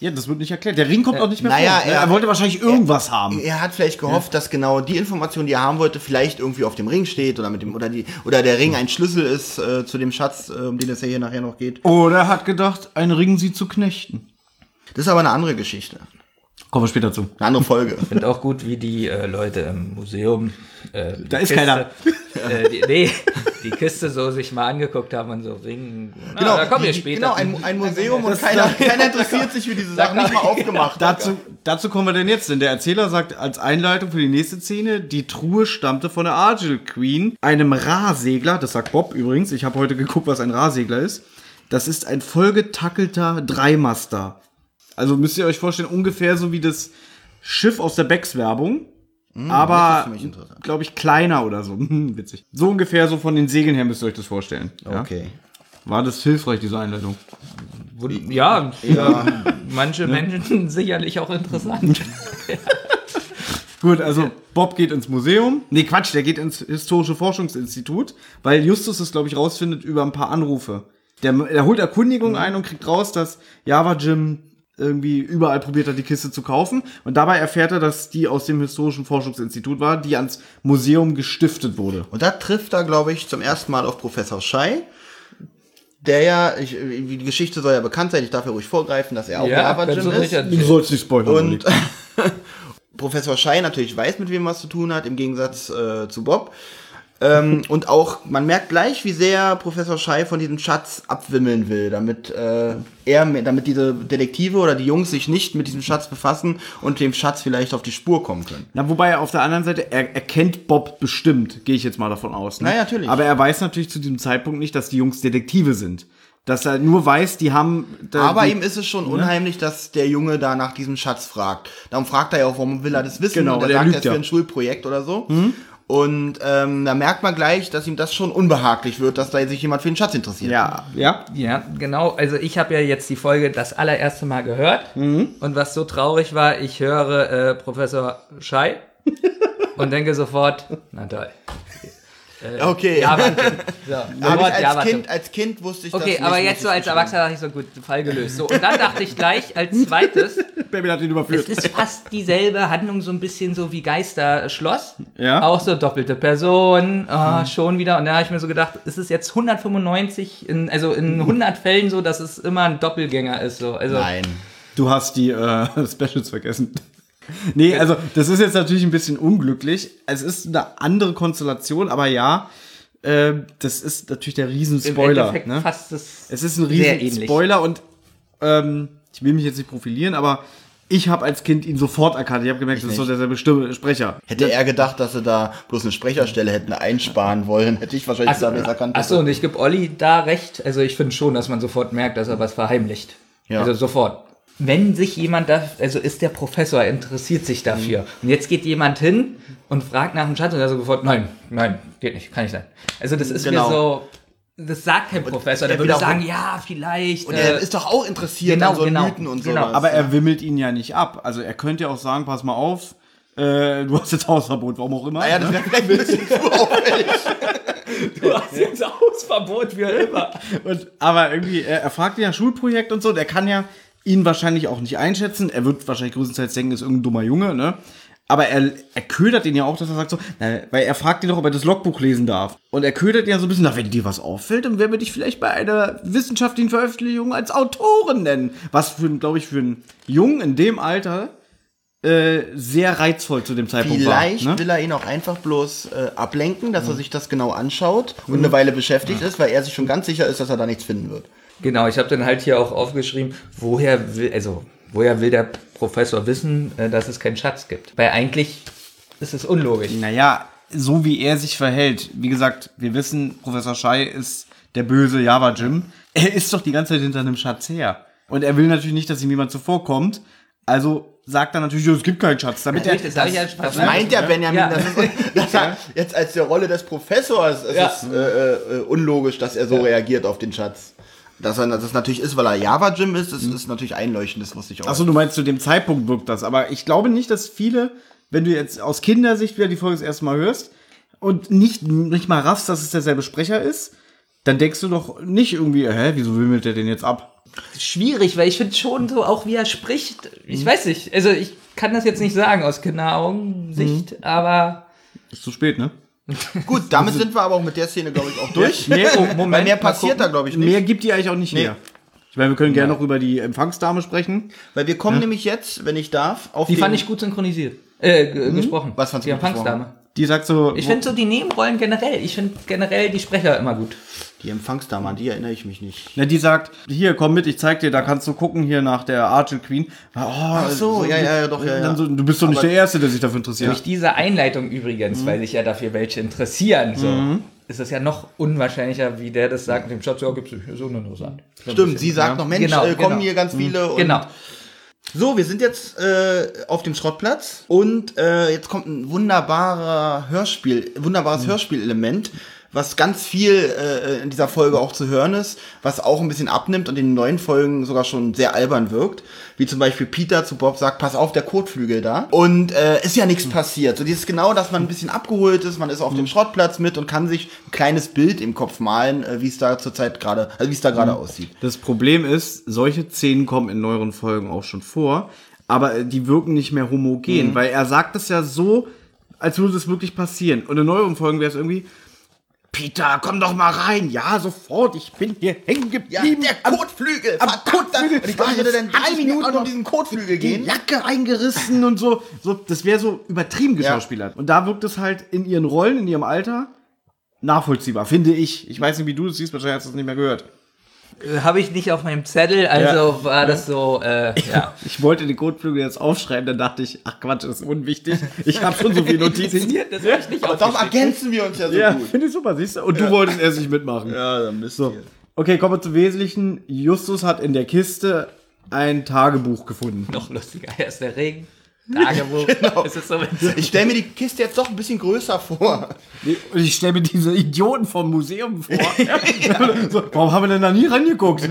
ja, das wird nicht erklärt. Der Ring kommt auch nicht mehr naja, vor. Er, er- wollte wahrscheinlich irgendwas haben. Er hat vielleicht gehofft, dass genau die Information, die er haben wollte, vielleicht irgendwie auf dem Ring steht oder mit dem oder die oder der Ring ein Schlüssel ist äh, zu dem Schatz, äh, um den es ja hier nachher noch geht. Oder er hat gedacht, ein Ring sie zu knechten. Das ist aber eine andere Geschichte, Kommen wir später zu. eine andere Folge. Ich finde auch gut, wie die äh, Leute im Museum. Äh, Da ist keiner. Äh, die, nee, die Kiste so sich mal angeguckt haben und so Ring. Na, Genau, da kommen wir später. Genau, ein, ein Museum und keiner, keiner interessiert sich für diese Sachen, nicht mal aufgemacht. Dazu, dazu kommen wir denn jetzt, denn der Erzähler sagt als Einleitung für die nächste Szene, die Truhe stammte von der Argyle Queen, einem Rahsegler, das sagt Bob übrigens, ich habe heute geguckt, was ein Rahsegler ist. Das ist ein vollgetackelter Dreimaster. Also müsst ihr euch vorstellen, ungefähr so wie das Schiff aus der Becks-Werbung. ist aber, glaube ich, kleiner oder so. Hm, Witzig. So ungefähr so von den Segeln her müsst ihr euch das vorstellen. Ja? Okay. War das hilfreich, diese Einleitung? ja, für manche Menschen sicherlich auch interessant. Gut, also Bob geht ins Museum. Nee, Quatsch, der geht ins Historische Forschungsinstitut, weil Justus es, glaube ich, rausfindet über ein paar Anrufe. Der, der holt Erkundigungen ein und kriegt raus, dass Java Jim irgendwie überall probiert hat, die Kiste zu kaufen. Und dabei erfährt er, dass die aus dem Historischen Forschungsinstitut war, die ans Museum gestiftet wurde. Und da trifft er, glaube ich, zum ersten Mal auf Professor Schei. Der ja, ich, die Geschichte soll ja bekannt sein, ich darf ja ruhig vorgreifen, dass er auch Ja, kannst Jim ist. Du sollst nicht spoilern. Und Professor Schei natürlich weiß, mit wem was zu tun hat, im Gegensatz äh, zu Bob. Ähm, und auch, man merkt gleich, wie sehr Professor Schei von diesem Schatz abwimmeln will, damit äh, er, damit diese Detektive oder die Jungs sich nicht mit diesem Schatz befassen und dem Schatz vielleicht auf die Spur kommen können. Na, wobei auf der anderen Seite, er, er kennt Bob bestimmt, gehe ich jetzt mal davon aus. Ne? Na ja, natürlich. Aber er weiß natürlich zu diesem Zeitpunkt nicht, dass die Jungs Detektive sind. Dass er nur weiß, die haben. Da, Aber die, ihm ist es schon unheimlich, dass der Junge da nach diesem Schatz fragt. Darum fragt er ja auch, warum will er das wissen? Genau, und er sagt, er ist ja. für ein Schulprojekt oder so. Und ähm, da merkt man gleich, dass ihm das schon unbehaglich wird, dass da sich jemand für den Schatz interessiert. Ja, ja. Ja, genau. Also ich habe ja jetzt die Folge das allererste Mal gehört. Und was so traurig war, ich höre äh, Professor Schei und denke sofort, na toll. Äh, Okay. Ja, warte. So, als, ja, warte. kind, als Kind wusste ich das Okay, aber jetzt so als. Erwachsener dachte ich so, gut, Fall gelöst. So, und dann dachte ich gleich als zweites, Baby hat ihn es überführt. ist fast dieselbe Handlung, so ein bisschen so wie Geisterschloss. Ja. Auch so doppelte Person, ah, schon wieder. Und da habe ich mir so gedacht, ist es jetzt 195, in, also in 100 Fällen so, dass es immer ein Doppelgänger ist. So. Also, Nein. Du hast die äh, Specials vergessen. Nee, also das ist jetzt natürlich ein bisschen unglücklich. Es ist eine andere Konstellation, aber ja, äh, das ist natürlich der im Riesenspoiler. Endeffekt Ne? fast das Es ist ein sehr riesen ähnlich. Spoiler und ähm, ich will mich jetzt nicht profilieren, aber ich habe als Kind ihn sofort erkannt. Ich habe gemerkt, das ist so derselbe Stimme, Sprecher. Hätte er gedacht, dass sie da bloß eine Sprecherstelle hätten einsparen wollen, hätte ich wahrscheinlich da besser erkannt. achso, und ich gebe Olli da recht. Also ich finde schon, dass man sofort merkt, dass er was verheimlicht. Ja. Also sofort. Wenn sich jemand da, also ist der Professor, er interessiert sich dafür. Und jetzt geht jemand hin und fragt nach dem Schatz und er so sofort, nein, nein, geht nicht, kann nicht sein. Also das ist Genau. mir so, das sagt kein Professor. Der er würde sagen, ja, vielleicht. Und äh, er ist doch auch interessiert genau, an so genau, Mythen und genau. sowas. Aber er wimmelt ihn ja nicht ab. Also er könnte ja auch sagen, pass mal auf, äh, du hast jetzt Hausverbot, warum auch immer. Ah ja, das ne? wäre vielleicht ein bisschen zu auffällig. du hast jetzt Hausverbot, wie immer. Und, aber irgendwie, er, er fragt ihn ja Schulprojekt und so, der kann ja ihn wahrscheinlich auch nicht einschätzen. Er wird wahrscheinlich größtenteils denken, ist irgendein dummer Junge, ne? Aber er, er ködert ihn ja auch, dass er sagt so, na, weil er fragt ihn doch, ob er das Logbuch lesen darf. Und er ködert ihn ja so ein bisschen, na, wenn dir was auffällt, dann werden wir dich vielleicht bei einer wissenschaftlichen Veröffentlichung als Autorin nennen. Was für, glaube ich, für einen Jungen in dem Alter äh, sehr reizvoll zu dem Zeitpunkt Vielleicht war. Ne? will er ihn auch einfach bloß äh, ablenken, dass er sich das genau anschaut und eine Weile beschäftigt ist, weil er sich schon ganz sicher ist, dass er da nichts finden wird. Genau, ich habe dann halt hier auch aufgeschrieben, woher will, also woher will der Professor wissen, äh, dass es keinen Schatz gibt? Weil eigentlich ist es unlogisch. Naja, so wie er sich verhält, wie gesagt, wir wissen, Professor Schei ist der böse Java Jim. Er ist doch die ganze Zeit hinter einem Schatz her. Und er will natürlich nicht, dass ihm jemand zuvorkommt. Also sagt er natürlich, es gibt keinen Schatz. Damit er, Das, das, das, Das meint der Benjamin. Ja. Das ist, dass er jetzt als der Rolle des Professors ist Ja. es äh, äh, unlogisch, dass er so reagiert auf den Schatz. Dass er das natürlich ist, weil er Java Jim ist, das ist natürlich einleuchtend, das wusste ich auch. Achso, du meinst zu dem Zeitpunkt wirkt das. Aber ich glaube nicht, dass viele, wenn du jetzt aus Kindersicht wieder die Folge das erste Mal hörst und nicht, nicht mal raffst, dass es derselbe Sprecher ist, dann denkst du doch nicht irgendwie, hä, wieso wimmelt der den jetzt ab? schwierig, weil ich finde schon so, auch wie er spricht, ich weiß nicht, also ich kann das jetzt nicht sagen aus Kinderaugensicht, aber Ist zu spät, ne? Gut, damit sind wir aber auch mit der Szene, glaube ich, auch durch. Mehr, oh, Weil mehr passiert da, glaube ich, nicht. mehr gibt die eigentlich auch nicht Nee. mehr. Ich meine, wir können gerne noch über die Empfangsdame sprechen. Weil wir kommen nämlich jetzt, wenn ich darf, auf die den, fand ich gut synchronisiert. Äh, g- gesprochen. Was fandst du Die? Empfangsdame. Die sagt so, Ich finde so die Nebenrollen generell, ich finde generell die Sprecher immer gut. Die Empfangsdame, an die erinnere ich mich nicht. Na, die sagt, hier, komm mit, ich zeig dir, da kannst du gucken, hier nach der Archer Queen. Oh, Ach so, ja, ja, ja, doch, ja, ja. So, du bist doch nicht Aber- der Erste, der sich dafür interessiert. Durch diese Einleitung übrigens, weil sich ja dafür welche interessieren, so, ist es ja noch unwahrscheinlicher, wie der das sagt mit dem Schatz, ja, gibt's ist uninteressant. So ein Stimmt, bisschen, sie sagt ja. noch, Mensch, Genau, äh, kommen genau. hier ganz viele. Und Genau. So, wir sind jetzt äh, auf dem Schrottplatz und äh, jetzt kommt ein wunderbarer Hörspiel, wunderbares Hörspielelement, was ganz viel äh, in dieser Folge auch zu hören ist, was auch ein bisschen abnimmt und in den neuen Folgen sogar schon sehr albern wirkt. Wie zum Beispiel Peter zu Bob sagt, pass auf, der Kotflügel da. Und äh, ist ja nichts passiert. So dieses genau, dass man ein bisschen abgeholt ist, man ist auf dem Schrottplatz mit und kann sich ein kleines Bild im Kopf malen, äh, wie es da zurzeit gerade, also wie es da gerade aussieht. Das Problem ist, solche Szenen kommen in neueren Folgen auch schon vor, aber äh, die wirken nicht mehr homogen, weil er sagt es ja so, als würde es wirklich passieren. Und in neueren Folgen wäre es irgendwie, Peter, komm doch mal rein. Ja, sofort, ich bin hier hängen Ja, geblieben. der am- Kotflügel! am verdammt, Kotflügel. Und ich hätte dann drei Minuten um diesen Kotflügel die gehen. Jacke eingerissen und so. so das wäre so übertrieben geschauspielert. Und da wirkt es halt in ihren Rollen, in ihrem Alter nachvollziehbar, finde ich. Ich weiß nicht, wie du das siehst, wahrscheinlich hast du es nicht mehr gehört. Habe ich nicht auf meinem Zettel, also war das so, äh, ja. Ich wollte den Kotflügel jetzt aufschreiben, dann dachte ich, ach Quatsch, das ist unwichtig. Ich habe schon so viele Notizen. Das ich nicht Aber darum ergänzen wir uns ja so ja, gut. finde ich super, siehst du? Und du wolltest erst nicht mitmachen. Ja, dann müsst So. Okay, kommen wir zum Wesentlichen. Justus hat in der Kiste ein Tagebuch gefunden. Noch lustiger, erst der Regen, Tagebuch, Genau. es ist so. Ich stelle mir die Kiste jetzt doch ein bisschen größer vor. Ich stelle mir diese Idioten vom Museum vor. so, warum haben wir denn da nie rangeguckt?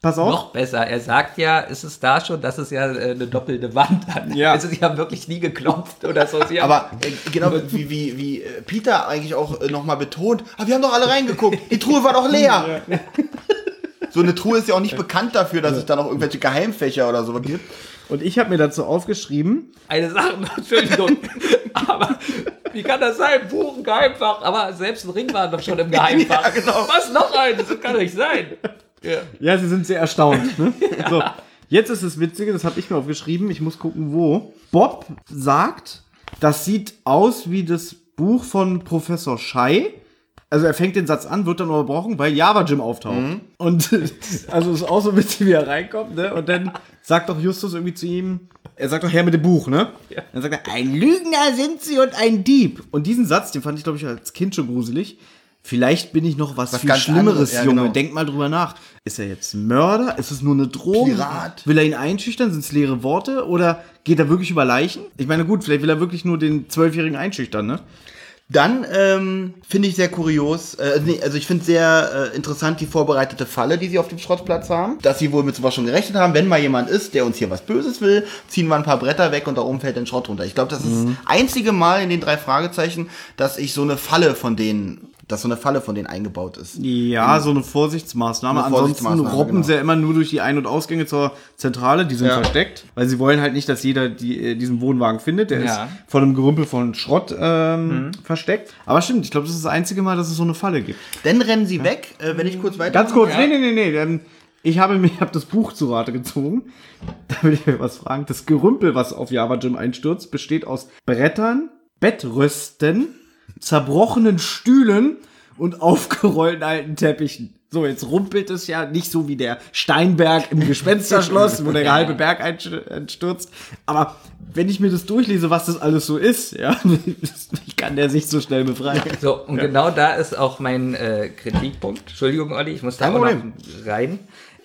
Pass auf. Noch besser, er sagt ja, ist es da schon, dass es ja äh, eine doppelte Wand hat. Ja. Also sie haben wirklich nie geklopft oder so. Sie Aber äh, genau wie, wie, wie äh, Peter eigentlich auch äh, nochmal betont, aber wir haben doch alle reingeguckt, die Truhe war doch leer. So eine Truhe ist ja auch nicht bekannt dafür, dass es da noch irgendwelche Geheimfächer oder so gibt. Und ich habe mir dazu aufgeschrieben, eine Sache, Entschuldigung, aber wie kann das sein? Buch, ein Geheimfach, aber selbst ein Ring war doch schon im Geheimfach. Ja, genau. Was noch ein? Das kann doch nicht sein. Ja. ja, sie sind sehr erstaunt. Ne? So, jetzt ist das Witzige, das habe ich mir aufgeschrieben, ich muss gucken, wo. Bob sagt, das sieht aus wie das Buch von Professor Schei. Also er fängt den Satz an, wird dann unterbrochen, weil Java Jim auftaucht. Und also es ist auch so witzig, wie er reinkommt, ne? Und dann sagt doch Justus irgendwie zu ihm, er sagt doch her mit dem Buch, ne? Dann sagt er, ein Lügner sind sie und ein Dieb. Und diesen Satz, den fand ich, glaube ich, als Kind schon gruselig. Vielleicht bin ich noch was, viel ganz Schlimmeres, ja, Junge. genau. Denk mal drüber nach. Ist er jetzt Mörder? Ist es nur eine Drohung? Pirat. Will er ihn einschüchtern? Sind es leere Worte? Oder geht er wirklich über Leichen? Ich meine, gut, vielleicht will er wirklich nur den Zwölfjährigen einschüchtern, ne? Dann ähm, finde ich sehr kurios, äh, nee, also ich finde sehr äh, interessant die vorbereitete Falle, die sie auf dem Schrottplatz haben. Dass sie wohl mit sowas schon gerechnet haben, wenn mal jemand ist, der uns hier was Böses will, ziehen wir ein paar Bretter weg und da oben fällt ein Schrott runter. Ich glaube, das ist das einzige Mal in den drei Fragezeichen, dass ich so eine Falle von denen, dass so eine Falle von denen eingebaut ist. Ja, so eine Vorsichtsmaßnahme. Eine Ansonsten Vorsichtsmaßnahme, robben genau. sie ja immer nur durch die Ein- und Ausgänge zur Zentrale, die sind Ja. versteckt, weil sie wollen halt nicht, dass jeder die, äh, diesen Wohnwagen findet. Der Ja. ist von einem Gerümpel von Schrott ähm, versteckt. Aber stimmt, ich glaube, das ist das einzige Mal, dass es so eine Falle gibt. Dann rennen sie weg, äh, wenn ich kurz weiter. Ganz kurz, nee, nee, nee, nee. Ähm, ich habe mir hab das Buch zu Rate gezogen. Da will ich mir was fragen. Das Gerümpel, was auf Java Jim einstürzt, besteht aus Brettern, Bettrösten, zerbrochenen Stühlen und aufgerollten alten Teppichen. So, jetzt rumpelt es ja nicht so wie der Steinberg im Gespensterschloss, wo der halbe Berg einstürzt. Aber wenn ich mir das durchlese, was das alles so ist, ja, wie kann der sich so schnell befreien? So, und genau da ist auch mein äh, Kritikpunkt. Entschuldigung, Olli, ich muss da Kein auch Problem. noch rein.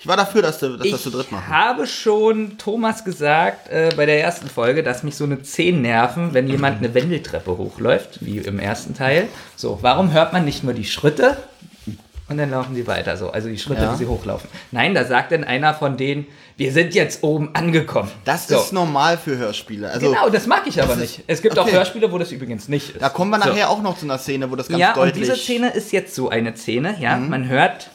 Ich war dafür, dass, du, dass Ich das zu dritt machen. habe schon Thomas gesagt äh, bei der ersten Folge, dass mich so eine Zehn nerven, wenn jemand eine Wendeltreppe hochläuft, wie im ersten Teil. So, warum hört man nicht nur die Schritte und dann laufen die weiter so? Also die Schritte, Ja. wie sie hochlaufen. Nein, da sagt dann einer von denen, wir sind jetzt oben angekommen. Das so. ist normal für Hörspiele. Also, Genau, das mag ich aber nicht. ist- Es gibt auch okay. Hörspiele, wo das übrigens nicht ist. Da kommen wir So. nachher auch noch zu einer Szene, wo das ganz ja, deutlich... und diese Szene ist jetzt so eine Szene, ja. Mhm. Man hört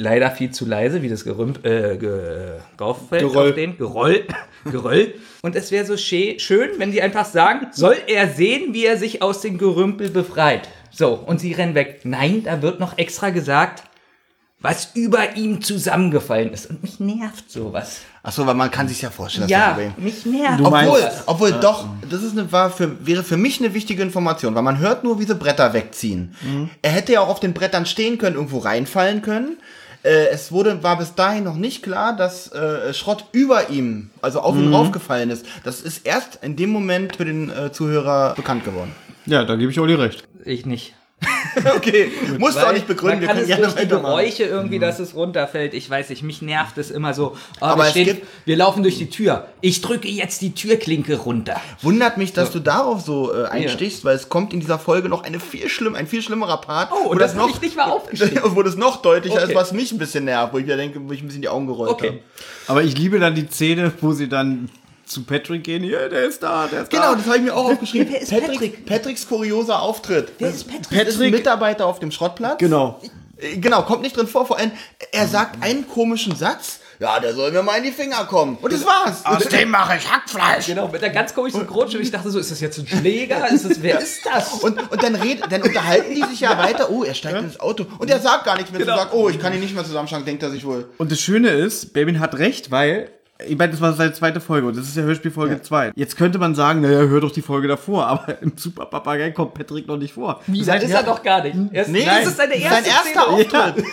leider viel zu leise, wie das Gerümp, äh, ge, rauffällt Geroll. auf den Geroll, Geröll. Und es wäre so schä- schön, wenn sie einfach sagen, soll er sehen, wie er sich aus dem Gerümpel befreit. So, und sie rennen weg. Nein, da wird noch extra gesagt, was über ihm zusammengefallen ist. Und mich nervt sowas. Achso, weil man kann sich ja vorstellen, dass Ja, das mich nervt. Du Obwohl, meinst- obwohl doch, das ist eine, war für, wäre für mich eine wichtige Information, weil man hört nur, wie sie Bretter wegziehen. Er hätte ja auch auf den Brettern stehen können, irgendwo reinfallen können. Äh, es wurde, war bis dahin noch nicht klar, dass äh, Schrott über ihm, also auf ihm raufgefallen ist. Das ist erst in dem Moment für den äh, Zuhörer bekannt geworden. Ja, da gebe ich Olli recht. ich nicht. okay, musst du auch nicht begründen, Man wir kann können es gerne durch die. Geräusche irgendwie, dass es runterfällt. Ich weiß nicht, mich nervt es immer so. Oh, Aber wir, es stehen, gibt- wir laufen durch die Tür. Ich drücke jetzt die Türklinke runter. Wundert mich, dass du darauf so äh, einstichst, weil es kommt in dieser Folge noch eine viel schlimm, ein viel schlimmerer Part. Oh, und wo das hab ich nicht mal aufgeschrieben. wo das noch deutlicher Okay. ist, was mich ein bisschen nervt, wo ich mir denke, wo ich ein bisschen die Augen gerollt Okay. habe. Aber ich liebe dann die Szene, wo sie dann zu Patrick gehen. Hier, der ist da, der ist Genau, da. das habe ich mir auch aufgeschrieben. Wer ist Patrick? Patrick? Patricks kurioser Auftritt. Wer ist Patrick? Das ist ein Patrick- Mitarbeiter auf dem Schrottplatz. Genau. Äh, Genau, kommt nicht drin vor. Vor allem, er sagt einen komischen Satz. Ja, der soll mir mal in die Finger kommen. Und das war's. dem mache ich Hackfleisch. Genau, mit einer ganz komischen. Und ich dachte so, ist das jetzt ein Schläger? Ist das, wer ist das? Und, und dann, red, dann unterhalten die sich ja weiter. Oh, er steigt ins Auto. Und er sagt gar nichts mehr. Genau. Genau. sagt, oh, ich kann ihn nicht mehr zusammenschlagen, denkt er sich wohl. Und das Schöne ist, Babin hat recht, weil, ich meine, das war seine zweite Folge und das ist ja Hörspielfolge 2. Jetzt könnte man sagen, naja, hör doch die Folge davor, aber im Super Papagei kommt Patrick noch nicht vor. Wie, Das ist er doch gar nicht. Er ist, Nee, das ist seine sein erste erster Szene. Auftritt.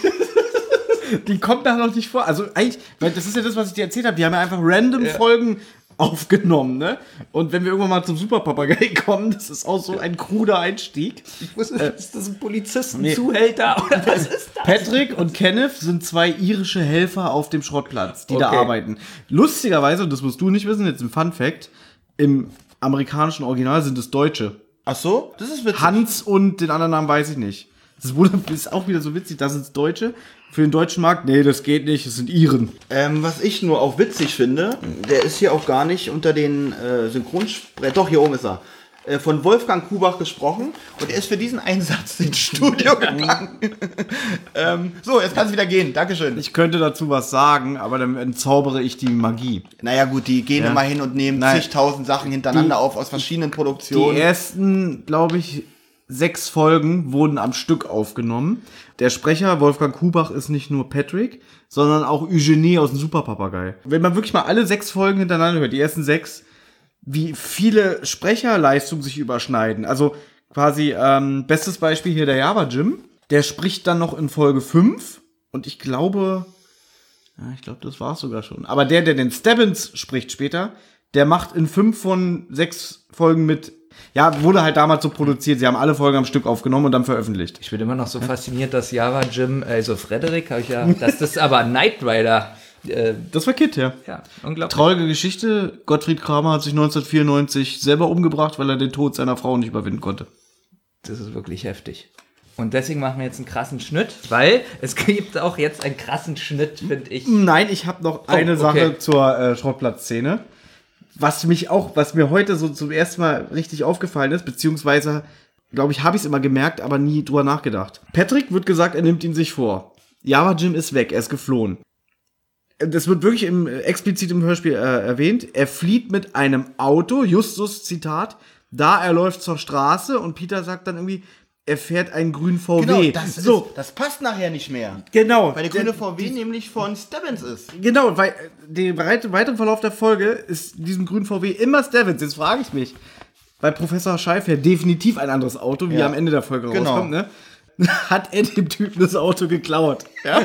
die kommt da noch nicht vor. Also eigentlich, weil das ist ja das, was ich dir erzählt habe. Die haben ja einfach random Folgen aufgenommen, ne? Und wenn wir irgendwann mal zum Super Papagei kommen, das ist auch so ein kruder Einstieg. Ich wusste, nicht, ist das ein Polizisten, nee. Oder was ist das? Patrick und Kenneth sind zwei irische Helfer auf dem Schrottplatz, die da Okay. arbeiten. Lustigerweise, und das musst du nicht wissen, jetzt ein Fun Fact, im amerikanischen Original sind es Deutsche. Ach so, das ist witzig. Hans und den anderen Namen weiß ich nicht. Das wurde, ist auch wieder so witzig, das sind Deutsche. Für den deutschen Markt, nee, das geht nicht, das sind Iren. Ähm, was ich nur auch witzig finde, der ist hier auch gar nicht unter den äh, Synchronsprechern. Doch, hier oben ist er. Äh, von Wolfgang Kubach gesprochen und er ist für diesen Einsatz ins Studio gegangen. ähm, so, jetzt kann es wieder gehen. Dankeschön. Ich könnte dazu was sagen, aber dann entzaubere ich die Magie. Naja, gut, die gehen Ja. immer hin und nehmen Nein. zigtausend Sachen hintereinander Die- auf aus verschiedenen Die Produktionen. ersten, glaube ich, sechs Folgen wurden am Stück aufgenommen. Der Sprecher Wolfgang Kubach ist nicht nur Patrick, sondern auch Eugenie aus dem Superpapagei. Wenn man wirklich mal alle sechs Folgen hintereinander hört, die ersten sechs, wie viele Sprecherleistungen sich überschneiden. Also quasi, ähm, bestes Beispiel hier der Java Jim. Der spricht dann noch in Folge 5 und ich glaube, ja, ich glaube, das war's sogar schon. Aber der, der den Stebbins spricht später, der macht in fünf von sechs Folgen mit. Ja, wurde halt damals so produziert. Sie haben alle Folgen am Stück aufgenommen und dann veröffentlicht. Ich bin immer noch so fasziniert, dass Java Jim, also Frederik, habe ich ja, dass das aber Knight Rider, äh, Das war Kid, ja. ja, unglaublich. Traurige Geschichte. Gottfried Kramer hat sich 1994 selber umgebracht, weil er den Tod seiner Frau nicht überwinden konnte. Das ist wirklich heftig. Und deswegen machen wir jetzt einen krassen Schnitt, weil es gibt auch jetzt einen krassen Schnitt, finde ich. Nein, ich habe noch eine okay. Sache zur äh, Schrottplatzszene. Was mich auch, was mir heute so zum ersten Mal richtig aufgefallen ist, beziehungsweise, glaube ich, habe ich es immer gemerkt, aber nie drüber nachgedacht. Patrick wird gesagt, er nimmt ihn sich vor. Java Jim ist weg, er ist geflohen. Das wird wirklich im, explizit im Hörspiel äh, erwähnt. Er flieht mit einem Auto, Justus Zitat, da er läuft zur Straße und Peter sagt dann irgendwie, er fährt einen grünen VW. Genau, das, so, ist, das passt nachher nicht mehr. genau. Weil der grüne VW nämlich von Stebbins ist. Genau, weil äh, der weit- weitere Verlauf der Folge ist diesem grünen VW immer Stevens. Jetzt frage ich mich, bei Professor Scheif ja definitiv ein anderes Auto, wie Ja. am Ende der Folge Genau. rauskommt, ne? hat er dem Typen das Auto geklaut? Ja?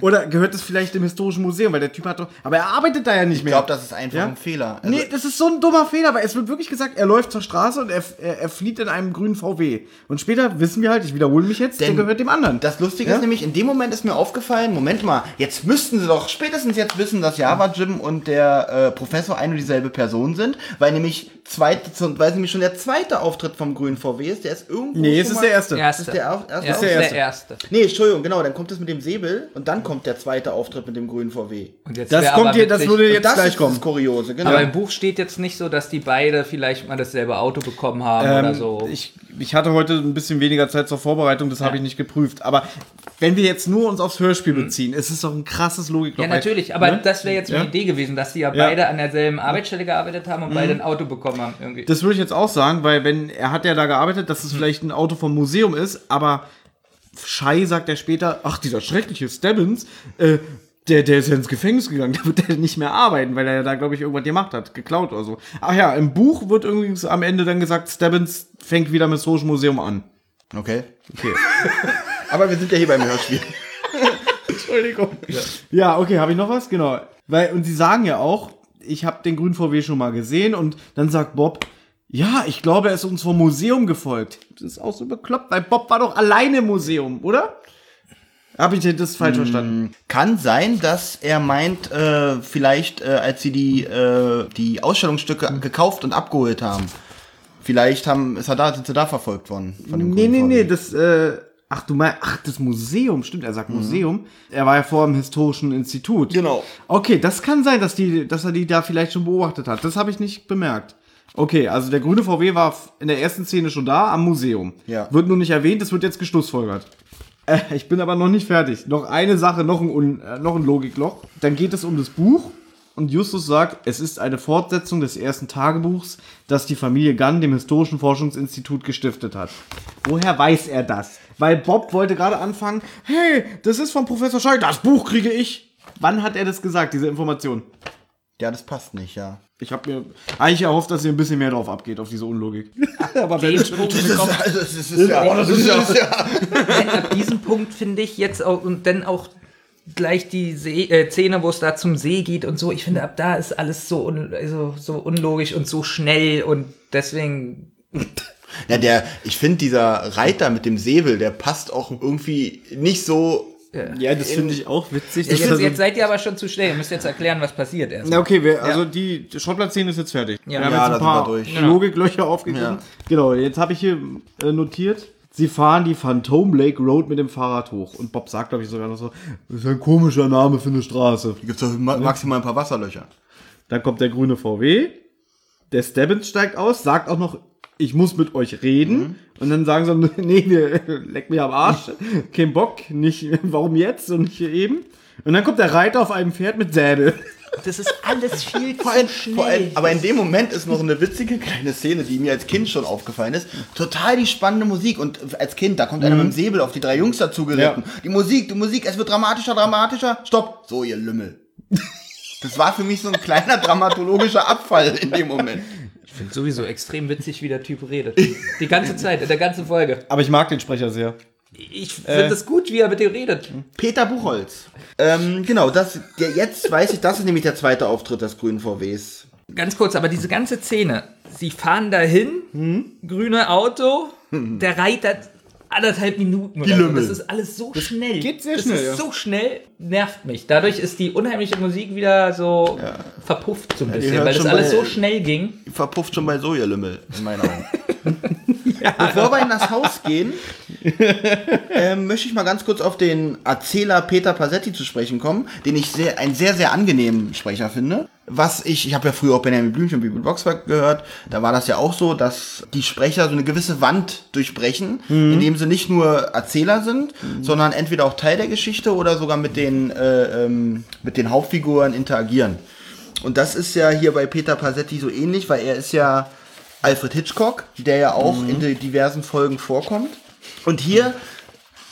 Oder gehört es vielleicht dem historischen Museum? Weil der Typ hat doch. Aber er arbeitet da ja nicht Ich mehr. glaube, das ist einfach Ja? ein Fehler. Also, nee, das ist so ein dummer Fehler, weil es wird wirklich gesagt, er läuft zur Straße und er, er, er flieht in einem grünen VW. Und später wissen wir halt, ich wiederhole mich jetzt, der gehört dem anderen. Das Lustige Ja? ist nämlich, in dem Moment ist mir aufgefallen, Moment mal, jetzt müssten sie doch spätestens jetzt wissen, dass Java Jim und der äh, Professor ein und dieselbe Person sind, weil nämlich zweite, weil nämlich schon der zweite Auftritt vom grünen VW ist, der ist irgendwo. nee, es ist der erste. Erste. ist der erste ja, ist der erste. Nee, Entschuldigung, genau, dann kommt es mit dem Säbel und dann kommt der zweite Auftritt mit dem grünen VW. Und jetzt Das kommt hier, das würde jetzt das gleich kommen. das Kuriose, genau. Aber im Buch steht jetzt nicht so, dass die beide vielleicht mal dasselbe Auto bekommen haben oder Ähm, so. ich, ich hatte heute ein bisschen weniger Zeit zur Vorbereitung, das habe ich nicht geprüft. Aber wenn wir jetzt nur uns aufs Hörspiel beziehen, ist es doch ein krasses Logik. ja, natürlich, aber Ne? das wäre jetzt Ja. eine Idee gewesen, dass die ja, Ja. beide an derselben Arbeitsstelle gearbeitet haben und beide ein Auto bekommen haben irgendwie. Das würde ich jetzt auch sagen, weil wenn er hat ja da gearbeitet, dass es vielleicht ein Auto vom Museum ist, aber Schei sagt er später, ach dieser schreckliche Stebbins, äh, der, der ist ja ins Gefängnis gegangen, der wird ja nicht mehr arbeiten, weil er ja da, glaube ich, irgendwas gemacht hat, geklaut oder so. Ach ja, im Buch wird übrigens am Ende dann gesagt, Stebbins fängt wieder mit Social Museum an. Okay. Okay. Aber wir sind ja hier beim Hörspiel. Entschuldigung. Ja, okay, habe ich noch was? Genau. Weil, und sie sagen ja auch, ich habe den grünen VW schon mal gesehen und dann sagt Bob, ja, ich glaube, er ist uns vom Museum gefolgt. Das ist auch so bekloppt, weil Bob war doch alleine im Museum, oder? Habe ich das falsch verstanden? Kann sein, dass er meint, äh, vielleicht, äh, als sie die, äh, die Ausstellungsstücke gekauft und abgeholt haben. Vielleicht haben, ist er da, sind sie da verfolgt worden. Von dem Nee, nee, nee, das, äh, ach du meinst, ach, das Museum, stimmt, er sagt Museum. Er war ja vor dem Historischen Institut. Genau. Okay, das kann sein, dass, die, dass er die da vielleicht schon beobachtet hat. Das habe ich nicht bemerkt. Okay, also der grüne VW war in der ersten Szene schon da am Museum. Ja. Wird nur nicht erwähnt, das wird jetzt geschlussfolgert. Äh, ich bin aber noch nicht fertig. Noch eine Sache, noch ein, Un äh, noch ein Logikloch. Dann geht es um das Buch und Justus sagt, es ist eine Fortsetzung des ersten Tagebuchs, das die Familie Gunn dem Historischen Forschungsinstitut gestiftet hat. Woher weiß er das? Weil Bob wollte gerade anfangen, hey, das ist von Professor Schei, das Buch kriege ich. Wann hat er das gesagt, diese Information? Ja, das passt nicht, ja. Ich habe mir eigentlich erhofft, dass ihr ein bisschen mehr drauf abgeht, auf diese Unlogik. Aber wenn Also, das ist, ja, das ist ja, ab diesem Punkt finde ich jetzt auch und dann auch gleich die See, äh, Szene, wo es da zum See geht und so. Ich finde, ab da ist alles so, un, also, so unlogisch und so schnell und deswegen. ja, der, ich finde dieser Reiter mit dem Säbel, der passt auch irgendwie nicht so. Ja, das finde ich auch witzig. Jetzt, dass er so- jetzt seid ihr aber schon zu schnell. Ihr müsst jetzt erklären, was passiert erst. Na okay, wir, also die Schrottplatz-Szene ist jetzt fertig. Ja. wir haben Ja, jetzt da ein paar durch. Logiklöcher aufgegriffen. Ja. Genau, jetzt habe ich hier äh, notiert, sie fahren die Phantom Lake Road mit dem Fahrrad hoch. Und Bob sagt, glaube ich, sogar noch so, das ist ein komischer Name für eine Straße. Hier gibt's doch ma- maximal ein paar Wasserlöcher. Dann kommt der grüne VW, der Stebbins steigt aus, sagt auch noch, ich muss mit euch reden. Und dann sagen sie, nee, wir, leck mich am Arsch, kein Bock, nicht, warum jetzt und nicht eben. Und dann kommt der Reiter auf einem Pferd mit Säbel. Das ist alles viel Vor allem, vor allem, aber in dem Moment ist noch eine witzige kleine Szene, die mir als Kind schon aufgefallen ist. Total die spannende Musik. Und als Kind, da kommt einer mit dem Säbel auf die drei Jungs dazu geritten. Die Musik, die Musik, es wird dramatischer, dramatischer. Stopp. So, ihr Lümmel. Das war für mich so ein kleiner dramatologischer Abfall in dem Moment. Ich finde sowieso extrem witzig, wie der Typ redet. Die ganze Zeit, in der ganzen Folge. Aber ich mag den Sprecher sehr. Ich finde es gut, wie er mit dir redet. Peter Buchholz. Ähm, genau, das, der, jetzt weiß ich, das ist nämlich der zweite Auftritt des grünen VWs. Ganz kurz, aber diese ganze Szene, sie fahren dahin, grüne Auto, der Reiter anderthalb Minuten so. Lümmel. Das ist alles so schnell. geht sehr das schnell, ist ja. so schnell, nervt mich. Dadurch ist die unheimliche Musik wieder so verpufft so ein die bisschen, weil das alles so schnell ging. Verpufft schon bei so, ihr Lümmel, in meinen Augen. Bevor wir in das Haus gehen, ähm, möchte ich mal ganz kurz auf den Erzähler Peter Pasetti zu sprechen kommen, den ich sehr, einen sehr, sehr angenehmen Sprecher finde. Was ich, ich habe ja früher auch Benjamin Blümchen und Bibel Boxberg gehört, da war das ja auch so, dass die Sprecher so eine gewisse Wand durchbrechen, indem sie nicht nur Erzähler sind, sondern entweder auch Teil der Geschichte oder sogar mit den, äh, ähm, mit den Hauptfiguren interagieren. Und das ist ja hier bei Peter Pasetti so ähnlich, weil er ist ja Alfred Hitchcock, der ja auch in den diversen Folgen vorkommt. Und hier,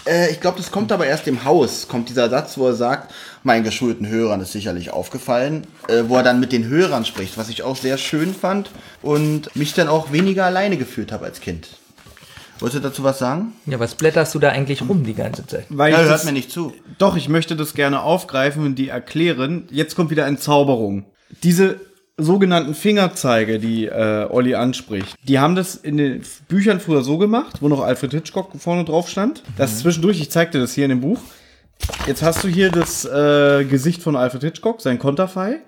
äh, ich glaube, das kommt aber erst im Haus, kommt dieser Satz, wo er sagt, meinen geschulten Hörern ist sicherlich aufgefallen, äh, wo er dann mit den Hörern spricht, was ich auch sehr schön fand und mich dann auch weniger alleine gefühlt habe als Kind. Wolltest du dazu was sagen? Ja, was blätterst du da eigentlich rum die ganze Zeit? Weil Ja, ich hört das, mir nicht zu. Doch, ich möchte das gerne aufgreifen und die erklären. Jetzt kommt wieder Entzauberung. Diese sogenannten Fingerzeige, die äh, Olli anspricht, die haben das in den Büchern früher so gemacht, wo noch Alfred Hitchcock vorne drauf stand. Das zwischendurch, ich zeigte das hier in dem Buch. Jetzt hast du hier das äh, Gesicht von Alfred Hitchcock, sein Konterfei.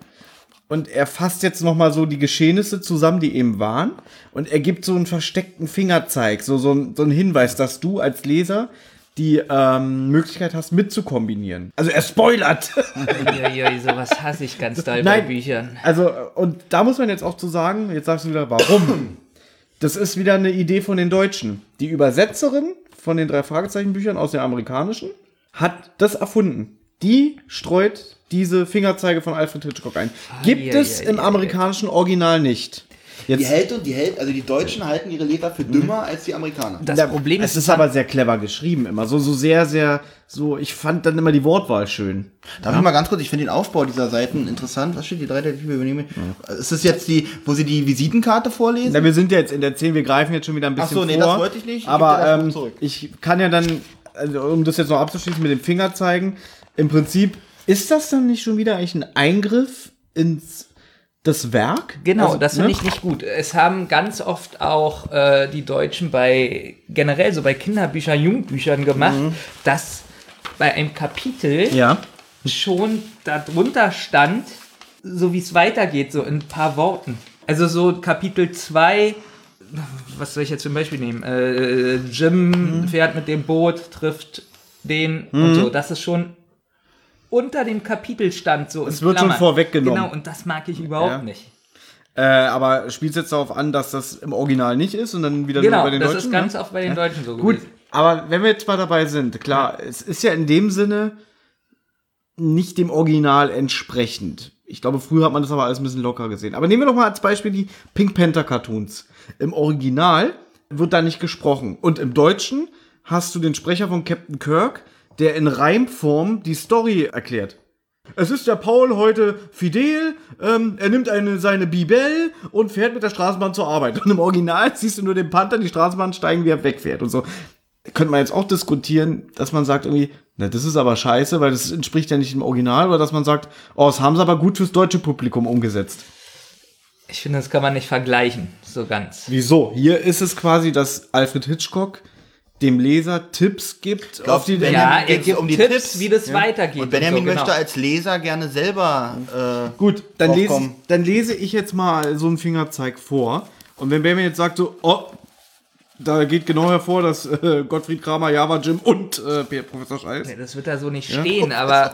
Und er fasst jetzt noch mal so die Geschehnisse zusammen, die eben waren. Und er gibt so einen versteckten Fingerzeig, so, so, ein, so einen Hinweis, dass du als Leser die ähm, Möglichkeit hast, mitzukombinieren. Also er spoilert. Uiuiui, sowas hasse ich ganz doll Nein. bei Büchern. Also, und da muss man jetzt auch zu sagen, jetzt sagst du wieder, warum? Das ist wieder eine Idee von den Deutschen. Die Übersetzerin von den drei Fragezeichenbüchern aus der amerikanischen hat das erfunden. Die streut diese Fingerzeige von Alfred Hitchcock ein. Gibt es im amerikanischen Original nicht. Die Jetzt, hält und die hält, also die Deutschen halten ihre Leser für dümmer als die Amerikaner. Das Da- Problem es ist, ist aber sehr clever geschrieben immer. So, so sehr, sehr, so, ich fand dann immer die Wortwahl schön. Darf ich mal ganz kurz, ich finde den Aufbau dieser Seiten interessant. Was steht die drei Detektive übernehmen? Ist das jetzt die, wo sie die Visitenkarte vorlesen? Na, wir sind ja jetzt in der 10, wir greifen jetzt schon wieder ein Ach bisschen so, nee, vor. das wollte ich nicht. Ich Aber ähm, ich kann ja dann, also, um das jetzt noch abzuschließen mit dem Finger zeigen, im Prinzip, ist das dann nicht schon wieder eigentlich ein Eingriff ins das Werk? Genau, Also, das finde ne? ich nicht gut. Es haben ganz oft auch äh, die Deutschen bei generell so bei Kinderbüchern, Jugendbüchern gemacht, dass bei einem Kapitel Ja. schon darunter stand, so wie es weitergeht, so in ein paar Worten. Also so Kapitel 2, was soll ich jetzt zum Beispiel nehmen? Äh, Jim fährt mit dem Boot, trifft den und so. Das ist schon unter dem Kapitel stand so. Es wird schon Klammern. vorweggenommen. Genau, und das mag ich überhaupt Ja. nicht. Äh, aber spielt jetzt darauf an, dass das im Original nicht ist und dann wieder nur Genau, bei den das Deutschen? ist ganz ne? oft bei den Deutschen so Gut, gewesen. aber wenn wir jetzt mal dabei sind, klar, es ist ja in dem Sinne nicht dem Original entsprechend. Ich glaube, früher hat man das aber alles ein bisschen locker gesehen. Aber nehmen wir doch mal als Beispiel die Pink Panther Cartoons. Im Original wird da nicht gesprochen. Und im Deutschen hast du den Sprecher von Captain Kirk, der in Reimform die Story erklärt. Es ist der Paul heute fidel, ähm, er nimmt eine, seine Bibel und fährt mit der Straßenbahn zur Arbeit. Und im Original siehst du nur den Panther, die Straßenbahn steigen, wie er wegfährt und so. Könnte man jetzt auch diskutieren, dass man sagt irgendwie, na, das ist aber scheiße, weil das entspricht ja nicht dem Original, oder dass man sagt, oh, das haben sie aber gut fürs deutsche Publikum umgesetzt. Ich finde, das kann man nicht vergleichen, so ganz. Wieso? Hier ist es quasi, dass Alfred Hitchcock dem Leser Tipps gibt, glaub, auf die wenn- Ja, Benjamin, er gibt um die Tipps, Tipps? wie das weitergeht. Und Benjamin so, genau. möchte als Leser gerne selber äh, Gut, dann lese, draufkommen. dann lese ich jetzt mal so einen Fingerzeig vor. Und wenn Benjamin jetzt sagt so, oh, da geht genau hervor, dass äh, Gottfried Kramer, Java Jim und äh, Professor Scheiß. Nee, Das wird da so nicht stehen, aber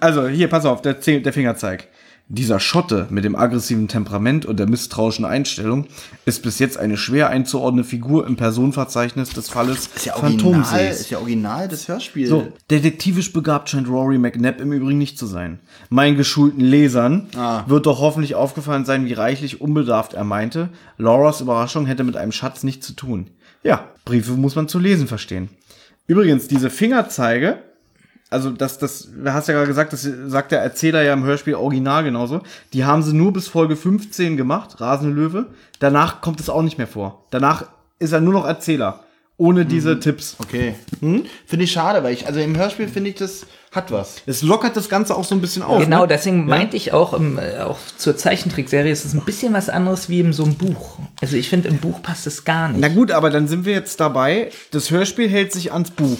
Also hier, pass auf, der, der Fingerzeig. Dieser Schotte mit dem aggressiven Temperament und der misstrauischen Einstellung ist bis jetzt eine schwer einzuordnende Figur im Personenverzeichnis des Falles ist ja original, ist ja original das Hörspiel. So, detektivisch begabt scheint Rory McNabb im Übrigen nicht zu sein. Meinen geschulten Lesern Ah. wird doch hoffentlich aufgefallen sein, wie reichlich unbedarft er meinte, Lauras Überraschung hätte mit einem Schatz nichts zu tun. Ja, Briefe muss man zu lesen verstehen. Übrigens, diese Fingerzeige, also das, das, du hast ja gerade gesagt, das sagt der Erzähler ja im Hörspiel original genauso, die haben sie nur bis Folge 15 gemacht, Rasende Löwe. Danach kommt es auch nicht mehr vor. Danach ist er nur noch Erzähler, ohne diese Tipps. Okay. Hm? Finde ich schade, weil ich, also im Hörspiel finde ich, das hat was. Es lockert das Ganze auch so ein bisschen auf. genau, ne? deswegen meinte ich auch, im, äh, auch zur Zeichentrickserie ist es ein bisschen was anderes wie in so einem Buch. Also ich finde, im Buch passt es gar nicht. Na gut, aber dann sind wir jetzt dabei. Das Hörspiel hält sich ans Buch.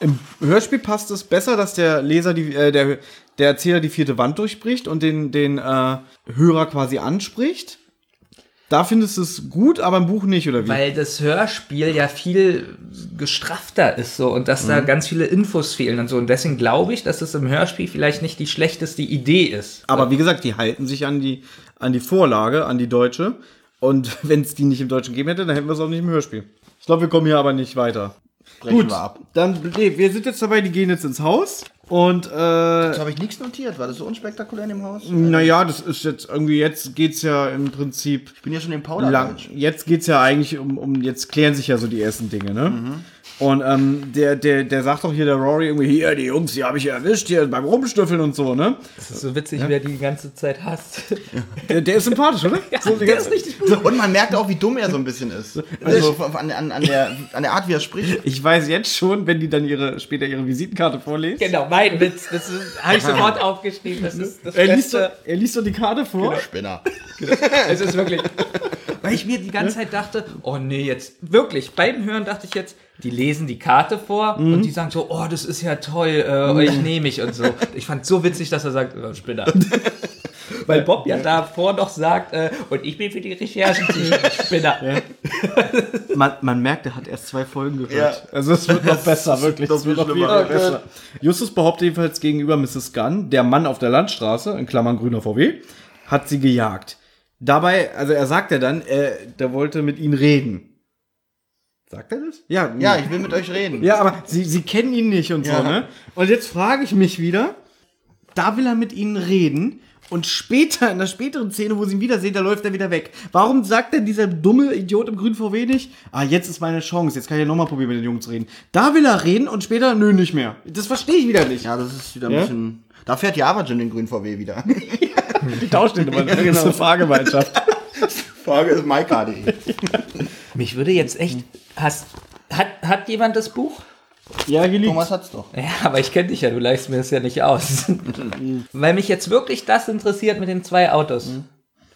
Im Hörspiel passt es besser, dass der Leser, die, äh, der, der Erzähler die vierte Wand durchbricht und den, den äh, Hörer quasi anspricht. Da findest du es gut, aber im Buch nicht, oder wie? Weil das Hörspiel ja viel gestrafter ist so und dass da Mhm. ganz viele Infos fehlen und so. Und deswegen glaube ich, dass es im Hörspiel vielleicht nicht die schlechteste Idee ist. aber wie gesagt, die halten sich an die, an die Vorlage, an die deutsche. Und wenn es die nicht im Deutschen gegeben hätte, dann hätten wir es auch nicht im Hörspiel. Ich glaube, wir kommen hier aber nicht weiter. Brechen Gut, wir ab. dann, nee, wir sind jetzt dabei, die gehen jetzt ins Haus. Und, äh, Da habe ich nichts notiert. War das so unspektakulär in dem Haus? Naja, das ist jetzt irgendwie, jetzt geht's ja im Prinzip Ich bin ja schon im lang. Pauderdeutsch. Jetzt geht's ja eigentlich um, um, jetzt klären sich ja so die ersten Dinge, ne? Und ähm, der, der, der sagt doch hier, der Rory, irgendwie, hier, die Jungs, die habe ich erwischt, hier beim Rumstüffeln und so, ne? Das ist so witzig, wer die ganze Zeit hasst. Der, der ist sympathisch, oder? so, die der ist richtig gut. So, und man merkt auch, wie dumm er so ein bisschen ist. Also an, an, an, der, an der Art, wie er spricht. ich weiß jetzt schon, wenn die dann ihre, später ihre Visitenkarte vorlesen. Genau, mein Witz. Das habe ich sofort aufgeschrieben. Das ist das Er liest, doch, Beste. er liest doch die Karte vor. Spinner. Es ist wirklich. Weil ich mir die ganze Zeit dachte, oh nee, jetzt wirklich, beim Hören dachte ich jetzt, die lesen die Karte vor und die sagen so, oh, das ist ja toll, äh, euch nehme ich und so. Ich fand so witzig, dass er sagt, oh, Spinner. Weil Bob ja davor noch sagt, äh, und ich bin für die Recherchen Spinner. Man, man merkt, er hat erst zwei Folgen gehört. Ja. Also es wird noch besser, wirklich. Es wird noch viel besser. Justus behauptet jedenfalls gegenüber Mrs. Gunn, der Mann auf der Landstraße, in Klammern grüner VW, hat sie gejagt. Dabei, also er sagt ja dann, äh, der wollte mit ihnen reden. Sagt er das? Ja, Ja, ich will mit euch reden. Ja, aber sie, sie kennen ihn nicht und Ja. so, ne? Und jetzt frage ich mich wieder, da will er mit ihnen reden und später, in der späteren Szene, wo sie ihn wiedersehen, da läuft er wieder weg. Warum sagt denn dieser dumme Idiot im grünen VW nicht, ah, jetzt ist meine Chance, jetzt kann ich ja nochmal probieren, mit den Jungs zu reden. Da will er reden und später, nö, nicht mehr. Das verstehe ich wieder nicht. Ja, das ist wieder ein Ja? bisschen. Da fährt Java Jim den grünen VW wieder. Die tauschen den immer. Das ist eine Fahrgemeinschaft. Frage ist mycar.de. Mich würde jetzt echt. Hast, hat, hat jemand das Buch? Ja, hier liegt. Thomas hat's doch. Ja, aber ich kenne dich ja, du leihst mir das ja nicht aus. Weil mich jetzt wirklich das interessiert mit den zwei Autos.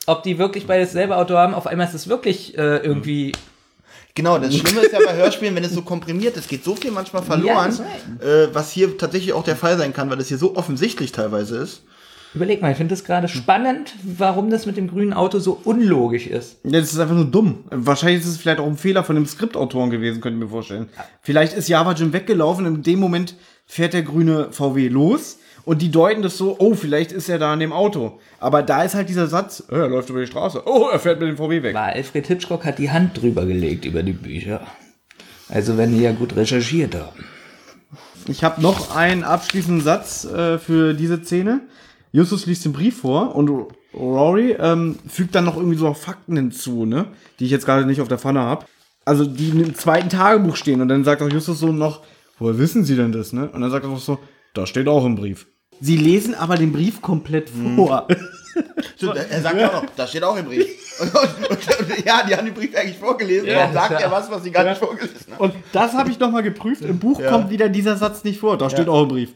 Ob die wirklich beide dasselbe Auto haben, auf einmal ist es wirklich äh, irgendwie. Genau, das Schlimme ist ja bei Hörspielen, wenn es so komprimiert ist, geht so viel manchmal verloren, das äh, was hier tatsächlich auch der Fall sein kann, weil es hier so offensichtlich teilweise ist. Überleg mal, ich finde das gerade spannend, warum das mit dem grünen Auto so unlogisch ist. Ja, das ist einfach nur dumm. Wahrscheinlich ist es vielleicht auch ein Fehler von dem Skriptautoren gewesen, könnte ich mir vorstellen. Vielleicht ist Java Jim weggelaufen, in dem Moment fährt der grüne VW los und die deuten das so, oh, vielleicht ist er da in dem Auto. Aber da ist halt dieser Satz, äh, er läuft über die Straße, oh, er fährt mit dem VW weg. War Alfred Hitchcock hat die Hand drüber gelegt über die Bücher. Also wenn die ja gut recherchiert haben. Ich habe noch einen abschließenden Satz äh, für diese Szene. Justus liest den Brief vor und Rory ähm, fügt dann noch irgendwie so Fakten hinzu, ne? Die ich jetzt gerade nicht auf der Pfanne habe. Also die im zweiten Tagebuch stehen und dann sagt auch Justus so noch, woher wissen Sie denn das, ne? Und dann sagt er auch so, da steht auch im Brief. Sie lesen aber den Brief komplett vor. Stimmt, er sagt auch noch, das steht auch im Brief. Und, und, und, und, ja, die haben den Brief eigentlich vorgelesen, Ja, dann sagt das- er was, was sie gar nicht vorgelesen haben. Und das habe ich noch mal geprüft. Im Buch kommt wieder dieser Satz nicht vor. Da steht auch im Brief.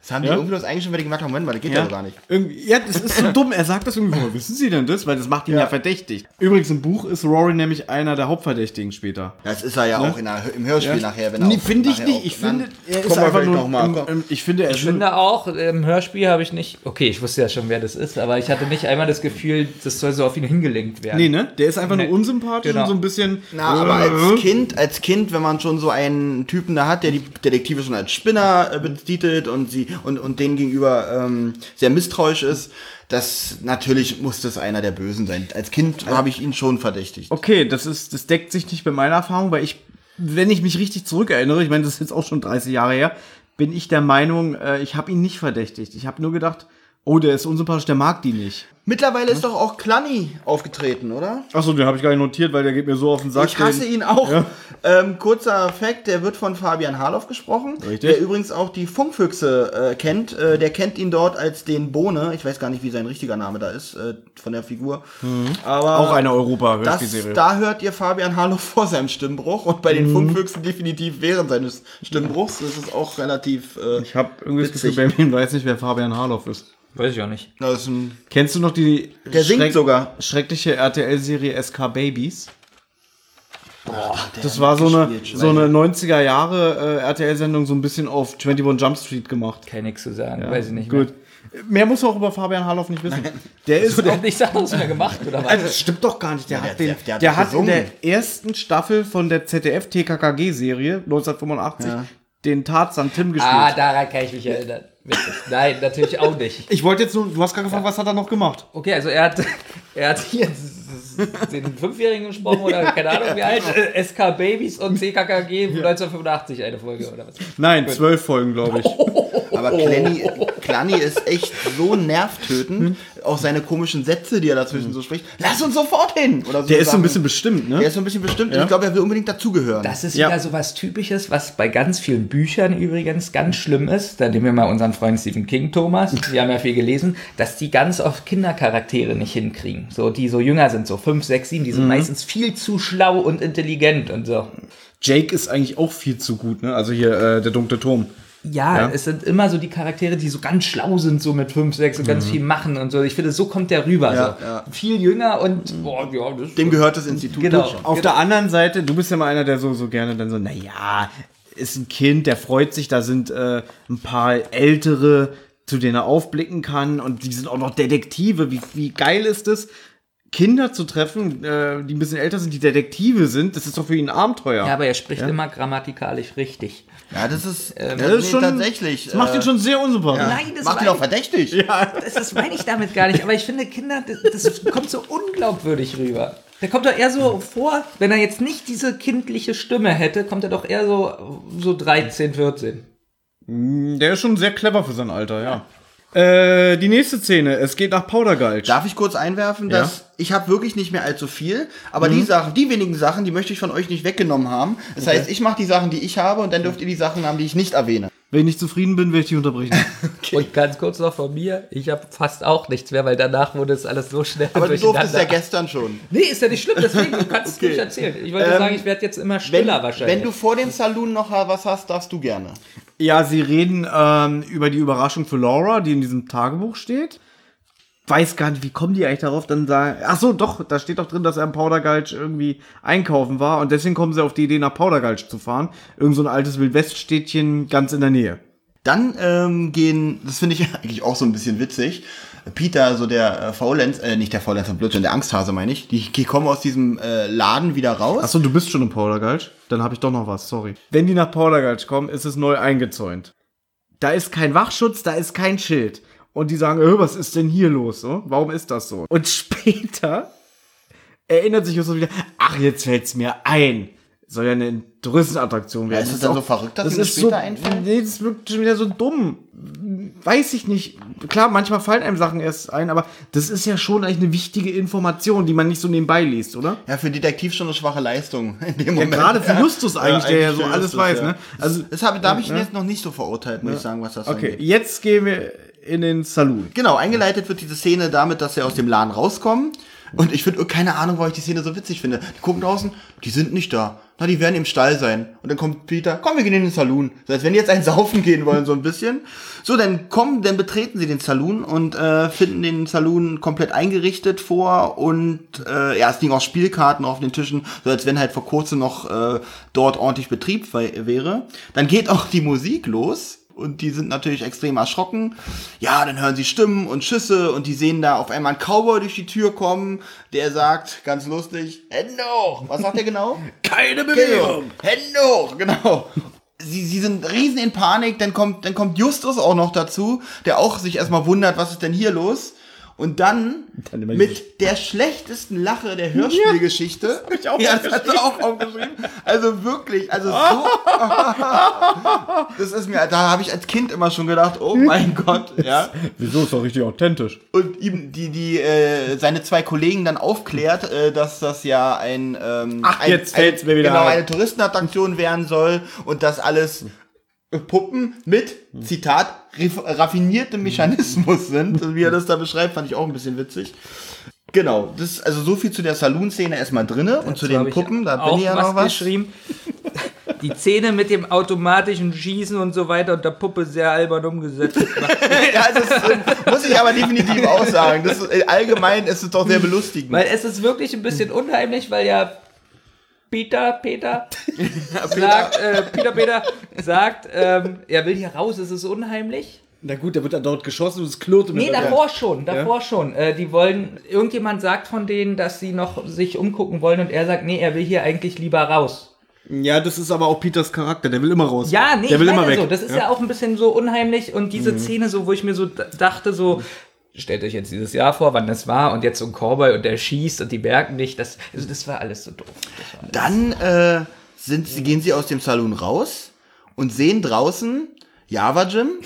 Das haben die Ja? irgendwie bloß eigentlich schon wieder gemacht, Moment mal, das geht ja, so gar nicht. Irgendwie, ja, das ist so dumm. Er sagt das irgendwie, woher wissen Sie denn das? Weil das macht ihn ja. verdächtig. Übrigens, im Buch ist Rory nämlich einer der Hauptverdächtigen später. Das ist er ja auch in der, im Hörspiel nachher, wenn er Nee, finde ich nicht. Ich finde, er ist einfach nur. noch mal, im, im, ich finde, er ist Ich finde auch, im Hörspiel habe ich nicht. Okay, ich wusste ja schon, wer das ist, aber ich hatte nicht einmal das Gefühl, das soll so auf ihn hingelenkt werden. Nee, ne? Der ist einfach Nee. nur unsympathisch Genau. und so ein bisschen. Na, aber Äh. als Kind, als Kind, wenn man schon so einen Typen da hat, der die Detektive schon als Spinner äh, betitelt und sie und, und denen gegenüber ähm, sehr misstrauisch ist, das natürlich muss das einer der Bösen sein. Als Kind habe ich ihn schon verdächtigt. Okay, das ist, das deckt sich nicht mit meiner Erfahrung, weil ich, wenn ich mich richtig zurückerinnere, ich meine, das ist jetzt auch schon 30 Jahre her, bin ich der Meinung, äh, ich habe ihn nicht verdächtigt. Ich habe nur gedacht, oh, der ist unsympathisch, der mag die nicht. Mittlerweile ist doch auch Clanny aufgetreten, oder? Achso, den habe ich gar nicht notiert, weil der geht mir so auf den Sack. Ich hasse ihn auch. Ja. Ähm, kurzer Fakt, der wird von Fabian Harloff gesprochen. Richtig. Der übrigens auch die Funkfüchse äh, kennt. Äh, der kennt ihn dort als den Bohne. Ich weiß gar nicht, wie sein richtiger Name da ist, äh, von der Figur. Aber Auch eine das, Europa-Hörspielserie. da hört ihr Fabian Harloff vor seinem Stimmbruch und bei den Mhm. Funkfüchsen definitiv während seines Stimmbruchs. Das ist auch relativ. Äh, Ich habe irgendwie das Witzig. Gefühl, Benjamin weiß nicht, wer Fabian Harloff ist. Weiß ich auch nicht. das ist ein, Kennst du noch die der singt sogar. schreckliche RTL-Serie SK Babies? Boah, Das war so eine, so eine 90er Jahre äh, RTL-Sendung, so ein bisschen auf 21 Jump Street gemacht. Kann nichts zu sagen, weiß ich nicht. Gut. Mehr muss man auch über Fabian Harloff nicht wissen. Der ist Mehr. Der auch, hat nichts anderes mehr gemacht, oder was? also, das stimmt doch gar nicht. Der hat, den, der- der hat der hat in gesungen. der ersten Staffel von der ZDF TKKG-Serie 1985 Ja. den Tarzan Tim gespielt. ah, daran kann ich mich erinnern. Witzig. Nein, natürlich auch nicht. ich wollte jetzt nur, du hast gerade gefragt, was hat er noch gemacht? Okay, also er hat, er hat hier den Fünfjährigen gesprochen oder keine Ahnung wie alt, SK Babies und CKKG 1985 eine Folge oder was. Nein, zwölf Folgen, glaube ich. Aber Clanny, Klani ist echt so nervtötend. Auch seine komischen Sätze, die er dazwischen so spricht. Lass uns sofort hin! Oder so Der ist so Sachen. ein bisschen bestimmt, ne? Der ist so ein bisschen bestimmt. und Ich glaube, er will unbedingt dazugehören. Das ist Ja. wieder so was Typisches, was bei ganz vielen Büchern übrigens ganz schlimm ist. Da nehmen wir mal unseren Freund Stephen King, Thomas. Wir haben ja viel gelesen, dass die ganz oft Kindercharaktere nicht hinkriegen. So, die so jünger sind, so fünf, sechs, sieben, die Mhm. sind meistens viel zu schlau und intelligent und so. Jake ist eigentlich auch viel zu gut, ne? Also hier äh, der dunkle Turm. Ja, Ja. es sind immer so die Charaktere, die so ganz schlau sind, so mit fünf, sechs und ganz viel machen und so. Ich finde, so kommt der rüber. Mhm. Ja, so. ja. Viel jünger und boah, ja, das Dem gehört das Institut. Genau. schon. Auf der anderen Seite, du bist ja mal einer, der so, so gerne dann so, naja, ist ein Kind, der freut sich, da sind äh, ein paar Ältere, zu denen er aufblicken kann und die sind auch noch Detektive. Wie, wie geil ist es, Kinder zu treffen, äh, die ein bisschen älter sind, die Detektive sind? Das ist doch für ihn ein Abenteuer. Ja, aber er spricht immer grammatikalisch richtig. Ja, das ist, Ja, das ist schon, tatsächlich. Das macht äh, ihn schon sehr unsympathisch. Nein, das macht ihn auch verdächtig. Das, das meine ich damit gar nicht, aber ich finde, Kinder, das, das kommt so unglaubwürdig rüber. Der kommt doch eher so vor, wenn er jetzt nicht diese kindliche Stimme hätte, kommt er doch eher so, so 13, 14. Der ist schon sehr clever für sein Alter, ja. Äh, die nächste Szene, es geht nach Powdergulch. Darf ich kurz einwerfen, dass ich habe wirklich nicht mehr allzu viel, aber die Sachen, die wenigen Sachen, die möchte ich von euch nicht weggenommen haben. Das heißt, ich mache die Sachen, die ich habe und dann dürft ihr die Sachen haben, die ich nicht erwähne. Wenn ich nicht zufrieden bin, werde ich dich unterbrechen. Und ganz kurz noch von mir, ich habe fast auch nichts mehr, weil danach wurde es alles so schnell Aber du durftest ja gestern schon. Nee, ist ja nicht schlimm, deswegen, du kannst Okay. es nicht erzählen. Ich wollte Ähm, sagen, ich werde jetzt immer stiller wahrscheinlich. wenn du vor dem Saloon noch was hast, darfst du gerne. Ja, sie reden ähm, über die Überraschung für Laura, die in diesem Tagebuch steht. Weiß gar nicht, wie kommen die eigentlich darauf, dann sagen, ach so, doch, da steht doch drin, dass er im Powdergulch irgendwie einkaufen war und deswegen kommen sie auf die Idee, nach Powdergulch zu fahren. Irgend so ein altes Wildweststädtchen ganz in der Nähe. Dann ähm, gehen, das finde ich eigentlich auch so ein bisschen witzig. Peter, so der äh, Faulenz, äh, nicht der Faulenzer Blödsinn, der Angsthase meine ich, die, die kommen aus diesem äh, Laden wieder raus. Ach so, du bist schon im Powdergulch? Dann habe ich doch noch was, sorry. Wenn die nach Powdergulch kommen, ist es neu eingezäunt. Da ist kein Wachschutz, da ist kein Schild. Und die sagen, äh, was ist denn hier los? So? Warum ist das so? Und später erinnert sich Justus wieder, ach, jetzt fällt's mir ein. Soll ja eine Touristenattraktion werden. ist es Das dann so verrückt, dass das ist später so, einfällt? Nee, das wirkt schon wieder so dumm. Weiß ich nicht. Klar, manchmal fallen einem Sachen erst ein, aber das ist ja schon eigentlich eine wichtige Information, die man nicht so nebenbei liest, oder? Ja, für Detektiv schon eine schwache Leistung in dem Ja, Moment. gerade für Justus eigentlich, der ja so alles Justus, weiß, ja. ne? Also, Das habe, da habe ich ihn jetzt noch nicht so verurteilt, muss ich sagen, was das okay, angeht. jetzt gehen wir in den Saloon. Genau, eingeleitet wird diese Szene damit, dass sie aus dem Laden rauskommen. Und ich finde, keine Ahnung, warum ich die Szene so witzig finde. Die gucken draußen, die sind nicht da. Na, die werden im Stall sein. Und dann kommt Peter, komm, wir gehen in den Saloon. So, als wenn die jetzt einen saufen gehen wollen, so ein bisschen. So, dann kommen, dann betreten sie den Saloon und äh, finden den Saloon komplett eingerichtet vor. Und äh, ja, es liegen auch Spielkarten auf den Tischen, so als wenn halt vor kurzem noch äh, dort ordentlich Betrieb wäre. Dann geht auch die Musik los. Und die sind natürlich extrem erschrocken. Ja, dann hören sie Stimmen und Schüsse und die sehen da auf einmal einen Cowboy durch die Tür kommen, der sagt, ganz lustig, Hände hoch. Was sagt er genau? Keine Genau. Hände hoch, genau. Sie, sie sind riesen in Panik, dann kommt, dann kommt Justus auch noch dazu, der auch sich erstmal wundert, was ist denn hier los? Und dann, Dann mit der schlechtesten Lache der Hörspielgeschichte. hab ich auch ja, das hat er auch aufgeschrieben. Also wirklich, also so. das ist mir, da habe ich als Kind immer schon gedacht, oh mein Gott, ja. Wieso? Ist doch richtig authentisch. Und ihm die, die, äh, seine zwei Kollegen dann aufklärt, äh, dass das ja ein, ähm, Ach, ein, jetzt fällt's ein, mir wieder genau, ein. eine Touristenattraktion werden soll und das alles Puppen mit, Zitat, raff- raffiniertem Mechanismus sind. Wie er das da beschreibt, fand ich auch ein bisschen witzig. Genau, das also so viel zu der Saloon-Szene erstmal drinne und zu den Puppen, da bin ich ja noch was. geschrieben. Die Szene mit dem automatischen Schießen und so weiter und der Puppe sehr albern umgesetzt. ja, das muss ich aber definitiv auch sagen. Das, ist- äh, allgemein ist es doch sehr belustigend. Weil es ist wirklich ein bisschen unheimlich, weil ja Peter, Peter, sagt, äh, Peter, Peter sagt, ähm, er will hier raus, es ist unheimlich. Na gut, der wird dann dort geschossen und es klirrt im Nee, davor schon, davor schon. Äh, die wollen, irgendjemand sagt von denen, dass sie noch sich umgucken wollen und er sagt, nee, er will hier eigentlich lieber raus. Ja, das ist aber auch Peters Charakter, der will immer raus. Ja, nee, der will immer weg. so, das ist ja. auch ein bisschen so unheimlich und diese Mhm. Szene so, wo ich mir so dachte, so, stellt euch jetzt dieses Jahr vor, wann das war und jetzt so ein Cowboy und der schießt und die merken nicht, das, also das war alles so doof. Alles- Dann äh, sind, sie- gehen sie aus dem Salon raus und sehen draußen Java Jim,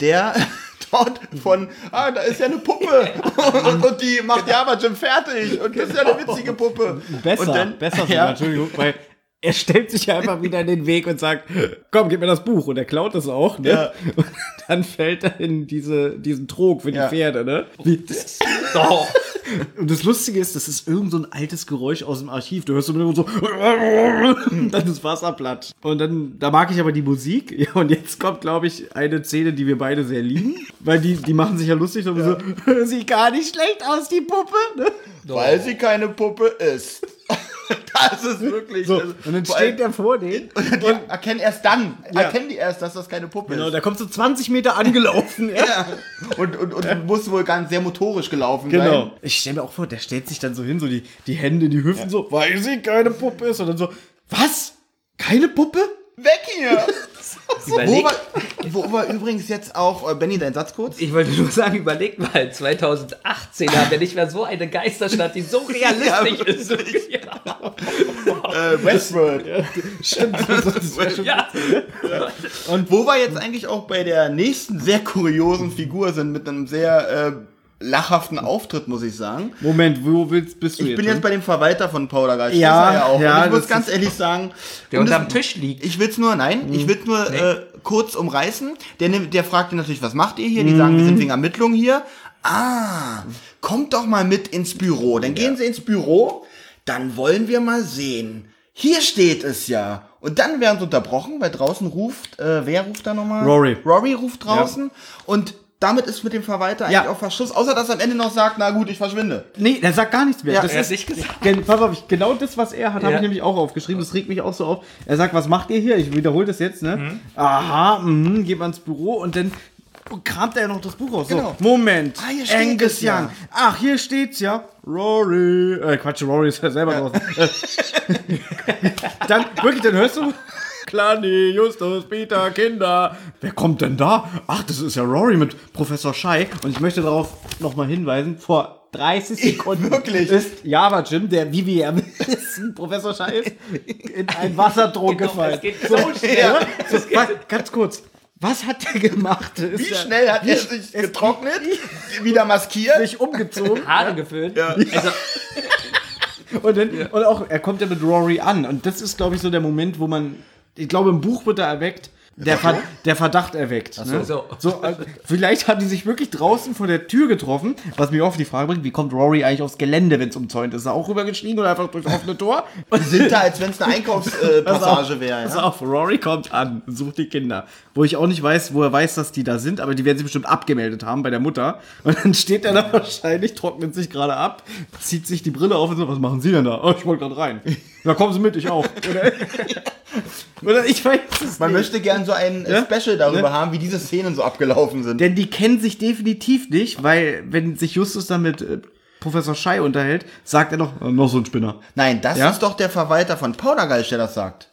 der schaut von, ah, da ist ja eine Puppe und, und die macht Java Jim fertig und das ist ja eine witzige Puppe. Besser, und dann, besser sogar, ja, Entschuldigung, weil er stellt sich ja einfach wieder in den Weg und sagt, komm, gib mir das Buch. Und er klaut es auch, ne? Ja. Und dann fällt er in diese, diesen Trog für die Ja. Pferde, ne? Wie, das, Oh. und das Lustige ist, das ist irgend so ein altes Geräusch aus dem Archiv. Du hörst immer so, dann ist Wasser platt. Und dann, da mag ich aber die Musik. Ja, und jetzt kommt, glaube ich, eine Szene, die wir beide sehr lieben. Weil die, die machen sich ja lustig und so, sieht gar nicht schlecht aus, die Puppe, ne? Weil sie keine Puppe ist. das ist wirklich. So, also, und dann vor steht der vor denen. und die erkennen erst dann, Ja. erkennen die erst, dass das keine Puppe Genau, ist. da kommt so 20 Meter angelaufen. ja. Ja. Und, und, und muss wohl ganz sehr motorisch gelaufen Genau. sein. Ich stelle mir auch vor, der stellt sich dann so hin, so die, die Hände in die Hüften, so, weil sie keine Puppe ist. Und dann so, was? Keine Puppe? Weg hier! wo, Überleg, wir, wo wir übrigens jetzt auch, äh, Benny, dein Satz kurz? ich wollte nur sagen, überleg mal, 2018 haben wir nicht mehr so eine Geisterstadt, die so realistisch ist. Ja. Äh, Westworld. Stimmt, das wäre schon. ja. Und wo wir jetzt eigentlich auch bei der nächsten sehr kuriosen Figur sind, mit einem sehr äh, lachhaften Auftritt, muss ich sagen. Moment, wo willst, bist du Ich jetzt? bin jetzt schon? bei dem Verwalter von Paudergeist. Ja, Das war auch. ja, Und ich muss ganz ehrlich sagen, Der unterm das- Tisch liegt. Ich will's nur, nein, ich will's nur äh, kurz umreißen. Der, der fragt ihn natürlich, was macht ihr hier? Die sagen, wir sind wegen Ermittlungen hier. Ah, kommt doch mal mit ins Büro. Dann gehen sie ins Büro, dann wollen wir mal sehen. Hier steht es ja. Und dann werden sie unterbrochen, weil draußen ruft, äh, wer ruft da nochmal? Rory. Rory ruft draußen. Und damit ist mit dem Verwalter eigentlich Ja. auch Verschluss, außer dass er am Ende noch sagt, na gut, ich verschwinde. Nee, der sagt gar nichts mehr. Ja, das er hat ist nicht gesagt. Gen- pass auf, ich- genau das, was er hat, habe Ja. ich nämlich auch aufgeschrieben. Das regt mich auch so auf. Er sagt, was macht ihr hier? Ich wiederhole das jetzt, ne? Mhm. Aha, mh, geht man ins Büro und dann kramt er noch das Buch raus. Genau. So, Moment. Ah, hier steht Angus es ja. Young. Ach, hier steht's ja. Rory. Äh, Quatsch, Rory ist ja selber draußen. dann, wirklich, dann hörst du. Klani, Justus, Peter, Kinder. Wer kommt denn da? Ach, das ist ja Rory mit Professor Schei. Und ich möchte darauf nochmal hinweisen, vor 30 Sekunden Wirklich? ist Java Jim, der, wie wir ja wissen, Professor Schei ist, in einen Wasserdruck Genau, gefallen. es geht so schnell. Ja, so, ganz kurz. Was hat der gemacht? Ist Wie schnell hat wie er sich getrocknet, wieder maskiert? sich umgezogen Haare geföhnt. Also, und, dann, und auch er kommt ja mit Rory an und das ist glaube ich so der Moment, wo man ich glaube im Buch wird er erweckt, der, Ver der Verdacht erweckt. ne? so. So, äh, vielleicht haben die sich wirklich draußen vor der Tür getroffen, was mir oft die Frage bringt, wie kommt Rory eigentlich aufs Gelände, wenn es umzäunt ist? Ist er auch rübergestiegen oder einfach durchs offene Tor? Und sind da, als wenn es eine Einkaufspassage äh, wäre. Pass Ja? auf, Rory kommt an, sucht die Kinder. Wo ich auch nicht weiß, wo er weiß, dass die da sind, aber die werden sich bestimmt abgemeldet haben bei der Mutter. Und dann steht er da wahrscheinlich, trocknet sich gerade ab, zieht sich die Brille auf und so, was machen Sie denn da? Oh, ich wollte gerade rein. Da kommen Sie mit, ich auch. Oder, oder ich weiß es Man nicht. möchte gern so ein äh, Ja? Special darüber Ja? haben, wie diese Szenen so abgelaufen sind. Denn die kennen sich definitiv nicht, weil wenn sich Justus dann mit äh, Professor Schei unterhält, sagt er doch, äh, noch so ein Spinner. Nein, das Ja? ist doch der Verwalter von Powdergeist, der das sagt.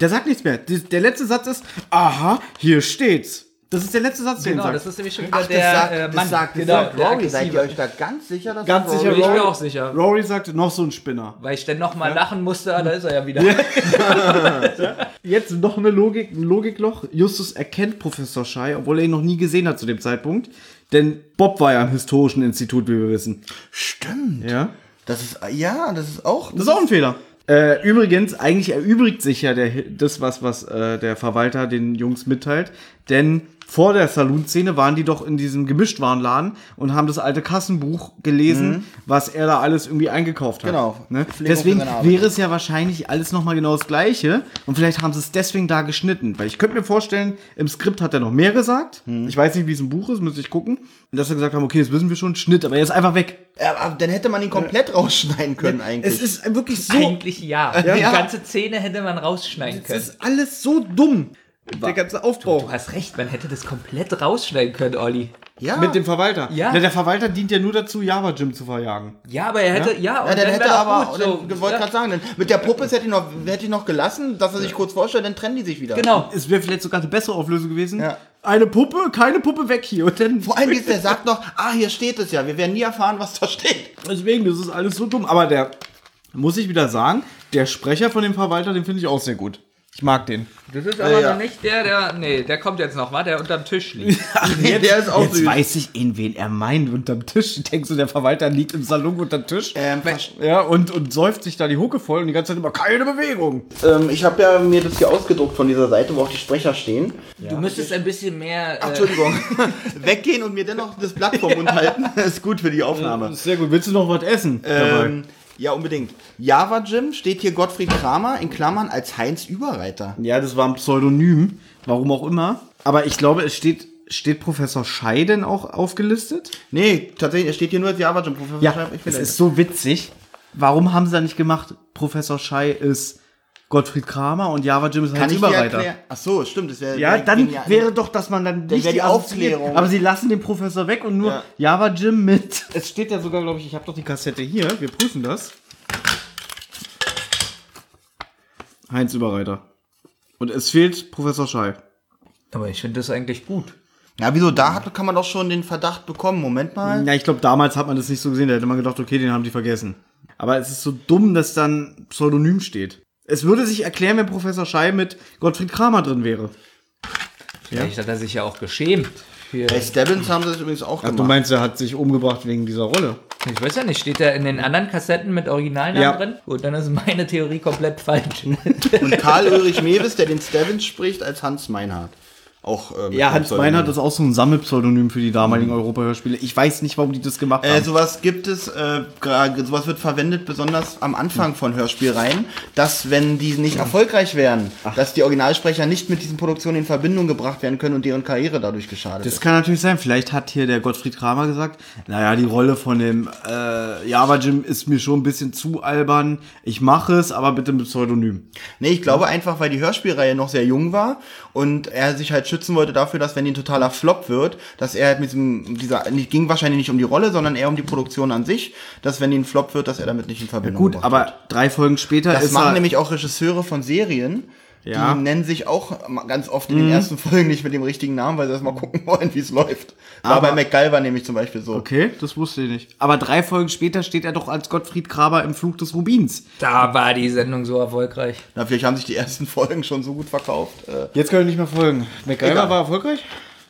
Der sagt nichts mehr. Der letzte Satz ist, aha, hier steht's. Das ist der letzte Satz, den er genau, sagt. das ist nämlich schon wieder Ach, das der sagt, äh, das Mann. sagt, das genau, sagt der Rory. Seid ihr euch da ganz sicher, dass Ganz das sicher, Rory Ich bin Rory- auch sicher. Rory sagt, noch so ein Spinner. Weil ich dann nochmal lachen musste, da ist er ja wieder. Jetzt noch eine Logik, ein Logikloch. Justus erkennt Professor Schei, obwohl er ihn noch nie gesehen hat zu dem Zeitpunkt. Denn Bob war ja am historischen Institut, wie wir wissen. Stimmt. Ja. Das ist, ja, das ist auch. Das ist auch ein Fehler. Äh, übrigens, eigentlich erübrigt sich ja der, das, was, was äh, der Verwalter den Jungs mitteilt. Denn vor der Saloon-Szene waren die doch in diesem Gemischtwarenladen und haben das alte Kassenbuch gelesen, was er da alles irgendwie eingekauft hat. Genau. Ne? Deswegen wäre es ja wahrscheinlich alles nochmal genau das Gleiche. Und vielleicht haben sie es deswegen da geschnitten. Weil ich könnte mir vorstellen, im Skript hat er noch mehr gesagt. Hm. Ich weiß nicht, wie es im Buch ist, müsste ich gucken. Und dass wir gesagt haben, okay, das wissen wir schon, Schnitt, aber er ist einfach weg. Ja, aber dann hätte man ihn komplett rausschneiden können eigentlich. Es ist wirklich so Eigentlich ja. Die Ja. ganze Szene hätte man rausschneiden Es können. ist alles so dumm. Der ganze Aufbau. Du hast recht, man hätte das komplett rausschneiden können, Olli. ja. Mit dem Verwalter. Ja. Na, Der Verwalter dient ja nur dazu, Java Jim zu verjagen. Ja, aber er hätte, ja, und ja, dann hätte er aber, gut, dann, so. wollte Ja, gerade sagen, dann, mit der Puppe hätte ich, noch, hätte ich noch gelassen, dass er sich kurz vorstellt, dann trennen die sich wieder. Genau. Es wäre vielleicht sogar eine bessere Auflösung gewesen. Ja. Eine Puppe, keine Puppe weg hier. Und dann, Vor allem, jetzt, der sagt noch, ah, hier steht es ja, wir werden nie erfahren, was da steht. deswegen, das ist alles so dumm. Aber der, muss ich wieder sagen, der Sprecher von dem Verwalter, den finde ich auch sehr gut. Ich mag den. Das ist aber Ja. noch nicht der, der. Nee, der kommt jetzt noch, wa? Der unterm Tisch liegt. Nee, der ist auch Jetzt süß. weiß ich, in wen er meint unterm Tisch. Denkst du, der Verwalter liegt im Salon unterm Tisch? Ähm, ja, und, und säuft sich da die Hucke voll und die ganze Zeit immer keine Bewegung. ähm, ich habe ja mir das hier ausgedruckt von dieser Seite, wo auch die Sprecher stehen. Du müsstest ein bisschen mehr. Ach, Äh, Entschuldigung. Weggehen und mir dennoch das Blatt vom Mund halten. ist gut für die Aufnahme. Sehr gut. Willst du noch was essen? Ähm, ja, unbedingt. Java Jim steht hier Gottfried Kramer in Klammern als Heinz Überreiter. Ja, das war ein Pseudonym. Warum auch immer. Aber ich glaube, es steht, steht Professor Scheiden auch aufgelistet? Nee, tatsächlich, er steht hier nur als Java Jim. Professor Ja, Scheib, ich bin es ist so witzig. Warum haben sie da nicht gemacht, Professor Schei ist Gottfried Kramer und Java Jim ist Kann Heinz Überreiter? Ach so, stimmt. Das wäre Ja, dann wäre doch, dass man dann nicht die assoziiert. Aufklärung. Aber sie lassen den Professor weg und nur Ja. Java Jim mit. Es steht ja sogar, glaube ich, ich habe doch die Kassette hier. Wir prüfen das. Heinz Überreiter. Und es fehlt Professor Schei. aber ich finde das eigentlich gut. Ja, wieso? Da hat, kann man doch schon den Verdacht bekommen. Moment mal. Ja, ich glaube, damals hat man das nicht so gesehen. Da hätte man gedacht, okay, den haben die vergessen. Aber es ist so dumm, dass dann Pseudonym steht. Es würde sich erklären, wenn Professor Schei mit Gottfried Kramer drin wäre. Vielleicht hat er sich ja auch geschämt. Für, Bei Stebbins haben sie das übrigens auch Ach, du gemacht. meinst, er hat sich umgebracht wegen dieser Rolle? ich weiß ja nicht, steht der in den anderen Kassetten mit Originalnamen Ja. drin? Gut, dann ist meine Theorie komplett falsch. Und Karl Ulrich Mewes, der den Stebbins spricht, als Hans Meinhardt. Auch, äh, Ja, Hans. Meinhardt ist auch so ein Sammelpseudonym für die damaligen Europahörspiele. Ich weiß nicht, warum die das gemacht Äh, haben. sowas gibt es, äh, sowas wird verwendet, besonders am Anfang von Hörspielreihen, dass wenn die nicht erfolgreich wären, dass die Originalsprecher nicht mit diesen Produktionen in Verbindung gebracht werden können und deren Karriere dadurch geschadet Das ist. kann natürlich sein. Vielleicht hat hier der Gottfried Kramer gesagt, naja, die Rolle von dem äh, Java Jim ist mir schon ein bisschen zu albern. Ich mache es, aber bitte mit Pseudonym. Nee, ich glaube einfach, weil die Hörspielreihe noch sehr jung war und er sich halt schützen wollte dafür, dass wenn die ein totaler Flop wird, dass er halt mit diesem, dieser, nicht, ging wahrscheinlich nicht um die Rolle, sondern eher um die Produktion an sich, dass wenn die ein Flop wird, dass er damit nicht in Verbindung Gut, gebracht aber drei Folgen später Das ist machen nämlich auch Regisseure von Serien. Ja. Die nennen sich auch ganz oft in den ersten Folgen nicht mit dem richtigen Namen, weil sie erstmal gucken wollen, wie es läuft. War Aber- bei MacGyver nämlich zum Beispiel so. Okay, das wusste ich nicht. Aber drei Folgen später steht er doch als Gottfried Kramer im Flug des Rubins. da war die Sendung so erfolgreich. Na, vielleicht haben sich die ersten Folgen schon so gut verkauft. Äh, Jetzt können wir nicht mehr folgen. MacGyver Egal. war erfolgreich?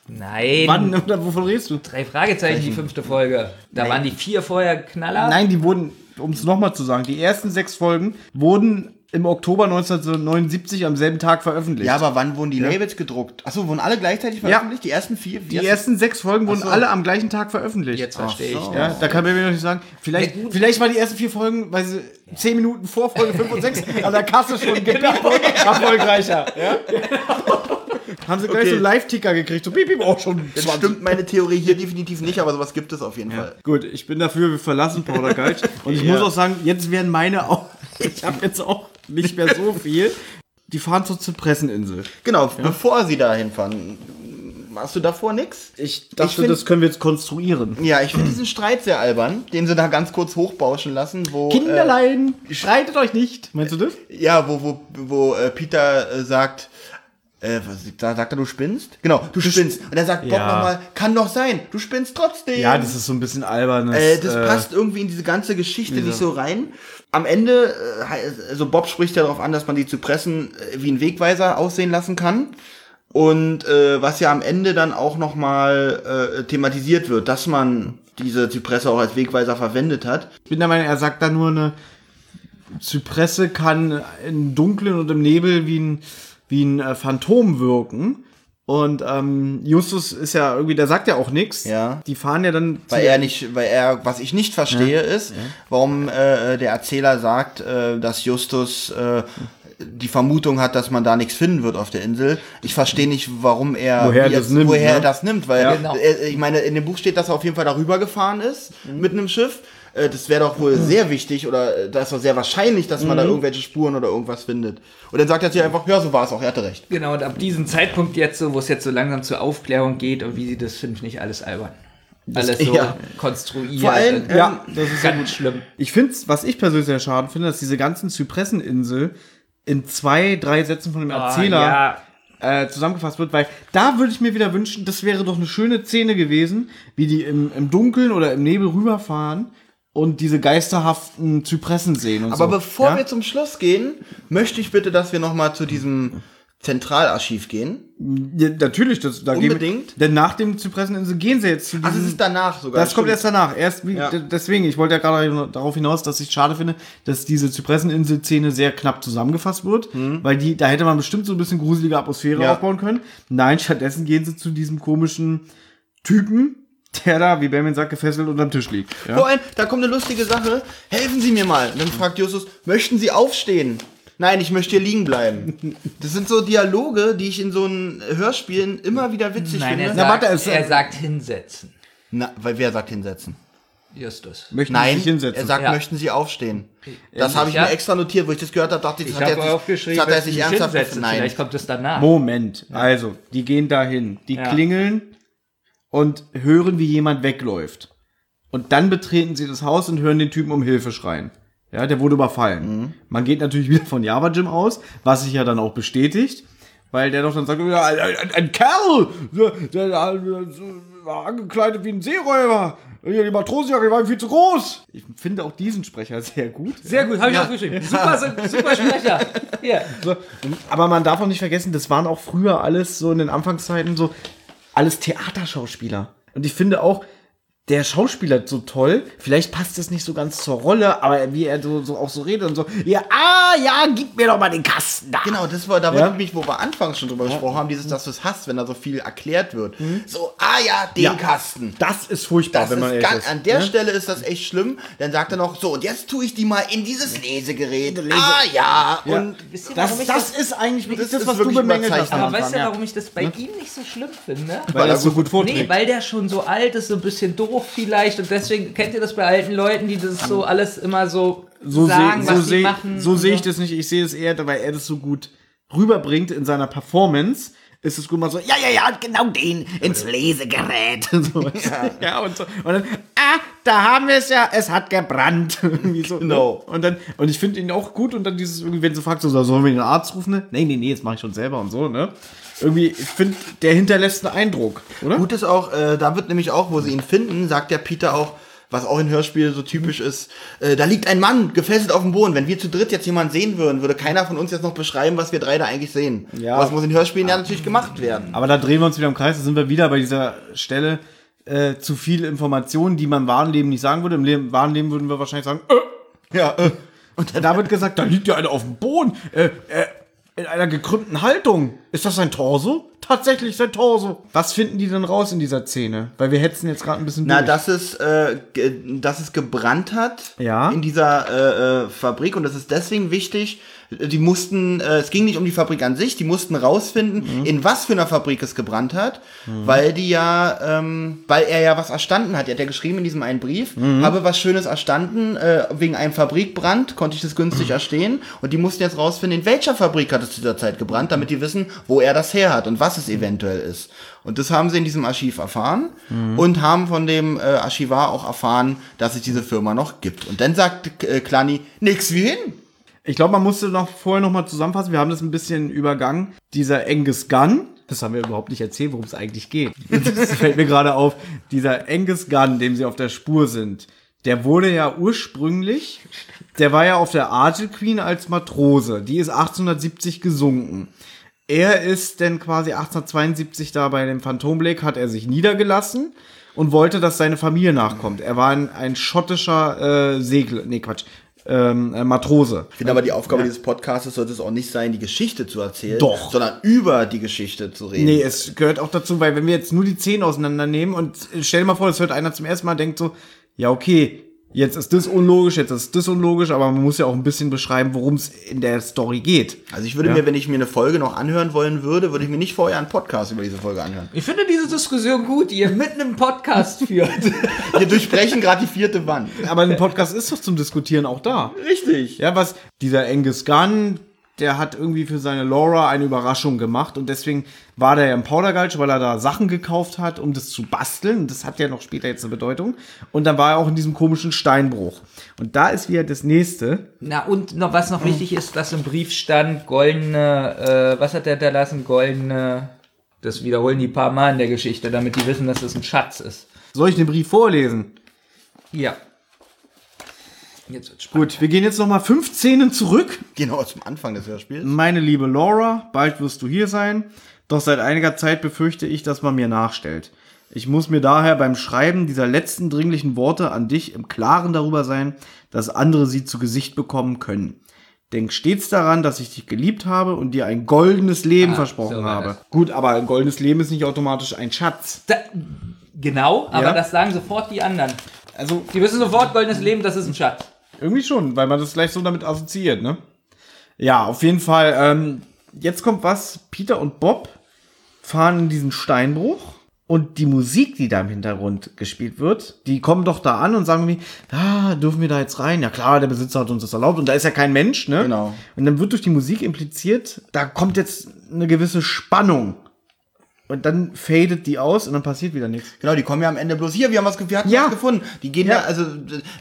Nein. Wann wovon redest du? Drei Fragezeichen, die fünfte Folge. Da waren die vier vorher Knaller. Nein, die wurden, um es nochmal zu sagen, die ersten sechs Folgen wurden im Oktober 1979 am selben Tag veröffentlicht. ja, aber wann wurden die Labels gedruckt? Achso, wurden alle gleichzeitig veröffentlicht? Die ersten vier? die ersten sechs Folgen wurden so. alle am gleichen Tag veröffentlicht. Jetzt verstehe so. ich. Ja, da kann man mir noch nicht sagen. Vielleicht, vielleicht waren die ersten vier Folgen, weil sie zehn Minuten vor Folge 5 und 6 an der Kasse schon genau. erfolgreicher. Ja? Haben sie gleich Okay. so einen Live-Ticker gekriegt. So, piep, piep, auch schon Das 20. stimmt meine Theorie hier definitiv nicht, aber sowas gibt es auf jeden Fall. Gut, ich bin dafür, wir verlassen Powder Guide. Und ich Ja. muss auch sagen, jetzt werden meine auch. Ich habe jetzt auch nicht mehr so viel. Die fahren zur Zypresseninsel. Genau, bevor sie da hinfahren. Machst du davor nix? Ich dachte, find- das können wir jetzt konstruieren. Ja, ich finde diesen Streit sehr albern, den sie da ganz kurz hochbauschen lassen, wo. Kinderlein, streitet euch nicht. Meinst du das? Äh, ja, wo, wo, wo äh, Peter äh, sagt. Äh, was, da sagt er, du spinnst? Genau, du spinnst. Und dann sagt Bob Ja. nochmal, kann doch sein, du spinnst trotzdem. Ja, das ist so ein bisschen albernes. Äh, das äh, passt irgendwie in diese ganze Geschichte nicht so rein. Am Ende, äh, also Bob spricht ja darauf an, dass man die Zypressen äh, wie ein Wegweiser aussehen lassen kann. Und äh, was ja am Ende dann auch nochmal äh, thematisiert wird, dass man diese Zypresse auch als Wegweiser verwendet hat. Ich bin der Meinung, er sagt da nur eine Zypresse kann im Dunkeln und im Nebel wie ein, wie ein äh, Phantom wirken. Und ähm, Justus ist ja irgendwie, der sagt ja auch nichts. Ja. Die fahren ja dann. Weil er nicht, weil er, was ich nicht verstehe, ist, warum äh, der Erzähler sagt, äh, dass Justus äh, die Vermutung hat, dass man da nichts finden wird auf der Insel. Ich verstehe nicht, warum er Woher er wie das nimmt, woher er ne? das nimmt, weil Ja. Äh, ich meine, in dem Buch steht, dass er auf jeden Fall darüber gefahren ist Mhm. mit einem Schiff. Äh, Das wäre doch wohl sehr wichtig oder äh, da ist doch sehr wahrscheinlich, dass man Mhm. da irgendwelche Spuren oder irgendwas findet. Und dann sagt er sich einfach, ja, so war es auch, er hatte recht. Genau, und ab diesem Zeitpunkt jetzt so, wo es jetzt so langsam zur Aufklärung geht und wie sie das finde ich nicht alles albern. Alles so ja. konstruiert. Vor allem, und- ähm, Ja, das ist ganz schlimm. Ich finde was ich persönlich sehr schade finde, dass diese ganzen Zypresseninsel in zwei, drei Sätzen von dem Erzähler Ah, ja. äh, zusammengefasst wird, weil da würde ich mir wieder wünschen, das wäre doch eine schöne Szene gewesen, wie die im, im Dunkeln oder im Nebel rüberfahren und diese geisterhaften Zypressen sehen und Aber so. bevor ja? wir zum Schluss gehen, möchte ich bitte, dass wir nochmal zu diesem Zentralarchiv gehen. Ja, natürlich, das, da Unbedingt. Wir, denn nach dem Zypresseninsel gehen sie jetzt zu Ach, diesem... das ist danach sogar. Das kommt stimmt. erst danach. Erst wie, Ja. deswegen, ich wollte ja gerade darauf hinaus, dass ich es schade finde, dass diese Zypresseninsel-Szene sehr knapp zusammengefasst wird, weil die, da hätte man bestimmt so ein bisschen gruselige Atmosphäre Mhm. Ja. aufbauen können. Nein, stattdessen gehen sie zu diesem komischen Typen, der da, wie Benjamin sagt, gefesselt unterm Tisch liegt. Ja? Vor allem, da kommt eine lustige Sache. Helfen Sie mir mal. Und dann fragt Justus, möchten Sie aufstehen? Nein, ich möchte hier liegen bleiben. Das sind so Dialoge, die ich in so einen Hörspielen immer wieder witzig Nein, er finde. Na, sagt, warte, es- er sagt hinsetzen. Na, weil wer sagt hinsetzen? Justus. Möchten Nein, sich hinsetzen. er sagt, Ja. möchten Sie aufstehen. Das habe ich Ja. mir extra notiert, wo ich das gehört habe, dachte ich, das Ich hat er habe sich, hat er sie sich sich ernsthaft hinsetzen. Nein. Vielleicht kommt es danach. Moment, also, die gehen dahin, die Ja. klingeln und hören, wie jemand wegläuft. Und dann betreten sie das Haus und hören den Typen um Hilfe schreien. Ja, der wurde überfallen. Man geht natürlich wieder von Java Jim aus, was sich ja dann auch bestätigt, weil der doch dann sagt, ja, ein, ein, ein Kerl, der, der, der war angekleidet wie ein Seeräuber. Ja, Die Matrosenjacke war ihm viel zu groß. Ich finde auch diesen Sprecher sehr gut. Sehr gut, habe ich aufgeschrieben. Super, super Sprecher. Hier. So, aber man darf auch nicht vergessen, das waren auch früher alles so in den Anfangszeiten so alles Theaterschauspieler. Und ich finde auch, der Schauspieler so toll. Vielleicht passt das nicht so ganz zur Rolle, aber wie er so, so auch so redet und so. Ja, ah, ja, gib mir doch mal den Kasten da. Genau, das war, da Ja. war nämlich, wo wir anfangs schon drüber gesprochen haben, dieses, dass du es hast, wenn da so viel erklärt wird. So, ah ja, den Ja. Kasten. Das ist furchtbar, Das wenn man ist ehrlich ganz, ist. an der Ja? Stelle ist das echt schlimm. Dann sagt er noch, so, und jetzt tue ich die mal in dieses Lesegerät. Ah ja, Ja. und Wisst ihr, Das, das das, ist eigentlich das das, ist was du bemängelt hast. aber weißt du, ja. warum ich das bei ihm nicht so schlimm finde? Weil er es so gut vorträgt. Nee, weil der schon so alt ist, so ein bisschen doof vielleicht und deswegen kennt ihr das bei alten Leuten, die das so alles immer so, so sagen, sehe was so sie seh, machen. so sehe ich das nicht. Ich sehe das eher, weil er das so gut rüberbringt in seiner Performance. Ist es gut mal so, ja, ja, ja, genau den ins Lesegerät. so, ja. ja, und so. Und dann, ah, da haben wir es ja, es hat gebrannt. Irgendwie so, Genau. Ne? Und dann, und ich finde ihn auch gut und dann dieses, irgendwie, wenn sie fragt, so, sollen wir den Arzt rufen? Ne? Nee, nee, nee, jetzt mache ich schon selber und so, ne? Irgendwie, ich finde, der hinterlässt einen Eindruck, oder? gut ist auch, äh, da wird nämlich auch, wo sie ihn finden, sagt der Peter auch, was auch in Hörspielen so typisch ist, äh, da liegt ein Mann gefesselt auf dem Boden. Wenn wir zu dritt jetzt jemanden sehen würden, würde keiner von uns jetzt noch beschreiben, was wir drei da eigentlich sehen. Ja. Aber das muss in Hörspielen ja natürlich gemacht werden. Aber da drehen wir uns wieder im Kreis, da sind wir wieder bei dieser Stelle, äh, zu viel Informationen, die man im wahren Leben nicht sagen würde. Im Leben, wahren Leben würden wir wahrscheinlich sagen, äh, Ja, äh. und da wird gesagt, da liegt ja einer auf dem Boden, äh, äh, in einer gekrümmten Haltung. Ist das sein Torso? Tatsächlich sein Torso. Was finden die denn raus in dieser Szene? Weil wir hetzen jetzt gerade ein bisschen Na, durch. dass es, äh, ge- dass es gebrannt hat Ja. in dieser äh, äh, Fabrik und das ist deswegen wichtig. Die mussten, äh, es ging nicht um die Fabrik an sich, die mussten rausfinden, in was für einer Fabrik es gebrannt hat, weil die ja, ähm, weil er ja was erstanden hat. Er hat ja geschrieben in diesem einen Brief, habe was Schönes erstanden, äh, wegen einem Fabrikbrand konnte ich das günstig erstehen und die mussten jetzt rausfinden, in welcher Fabrik hat es zu dieser Zeit gebrannt, damit die wissen, wo er das her hat und was es eventuell ist. Und das haben sie in diesem Archiv erfahren und haben von dem äh, Archivar auch erfahren, dass es diese Firma noch gibt. Und dann sagt äh, Klani, nix wie hin. Ich glaube, man musste noch vorher noch mal zusammenfassen. Wir haben das ein bisschen übergangen. Dieser Angus Gunn, das haben wir überhaupt nicht erzählt, worum es eigentlich geht. Das fällt mir gerade auf. Dieser Angus Gunn, dem sie auf der Spur sind, der wurde ja ursprünglich, der war ja auf der Argel Queen als Matrose. Die ist 1870 gesunken. Er ist denn quasi 1872 da bei dem Phantom Blake, hat er sich niedergelassen und wollte, dass seine Familie nachkommt. Er war ein, ein schottischer äh, Segler, nee Quatsch, ähm, äh, Matrose. Ich finde aber die Aufgabe dieses Podcasts sollte es auch nicht sein, die Geschichte zu erzählen, Doch. sondern über die Geschichte zu reden. Nee, es gehört auch dazu, weil wenn wir jetzt nur die Zehen auseinandernehmen und stell dir mal vor, das hört einer zum ersten Mal und denkt so, ja okay, jetzt ist das unlogisch, jetzt ist das unlogisch, aber man muss ja auch ein bisschen beschreiben, worum es in der Story geht. Also ich würde Ja. mir, wenn ich mir eine Folge noch anhören wollen würde, würde ich mir nicht vorher einen Podcast über diese Folge anhören. Ich finde diese Diskussion gut, die ihr mitten im Podcast führt. Wir durchbrechen gerade die vierte Wand. Aber ein Podcast ist doch zum Diskutieren auch da. Richtig. Ja, was dieser Angus Gunn, der hat irgendwie für seine Laura eine Überraschung gemacht und deswegen war der ja im Powdergulch, weil er da Sachen gekauft hat, um das zu basteln. Das hat ja noch später jetzt eine Bedeutung. Und dann war er auch in diesem komischen Steinbruch. Und da ist wieder das nächste. Na, und noch was noch wichtig ist, dass im Brief stand, goldene, äh, was hat der da lassen? Goldene, das wiederholen die paar Mal in der Geschichte, damit die wissen, dass es ein Schatz ist. Soll ich den Brief vorlesen? Ja. Jetzt wird's spannend. Gut, wir gehen jetzt nochmal fünf Szenen zurück. Genau, zum Anfang des Hörspiels. Meine liebe Laura, bald wirst du hier sein. Doch seit einiger Zeit befürchte ich, dass man mir nachstellt. Ich muss mir daher beim Schreiben dieser letzten dringlichen Worte an dich im Klaren darüber sein, dass andere sie zu Gesicht bekommen können. Denk stets daran, dass ich dich geliebt habe und dir ein goldenes Leben Ah, versprochen so habe. das. Gut, aber ein goldenes Leben ist nicht automatisch ein Schatz. Da, genau, aber Ja. das sagen sofort die anderen. Also Die wissen sofort, goldenes Leben, das ist ein Schatz. Irgendwie schon, weil man das gleich so damit assoziiert, ne? Ja, auf jeden Fall. Ähm, jetzt kommt was. Peter und Bob fahren in diesen Steinbruch und die Musik, die da im Hintergrund gespielt wird, die kommen doch da an und sagen mir, ah, dürfen wir da jetzt rein? Ja klar, der Besitzer hat uns das erlaubt und da ist ja kein Mensch, ne? Genau. Und dann wird durch die Musik impliziert, da kommt jetzt eine gewisse Spannung. Und dann fadet die aus und dann passiert wieder nichts. Genau, die kommen ja am Ende bloß hier, wir haben was, wir hatten Ja. was gefunden. Die gehen ja, Ja. also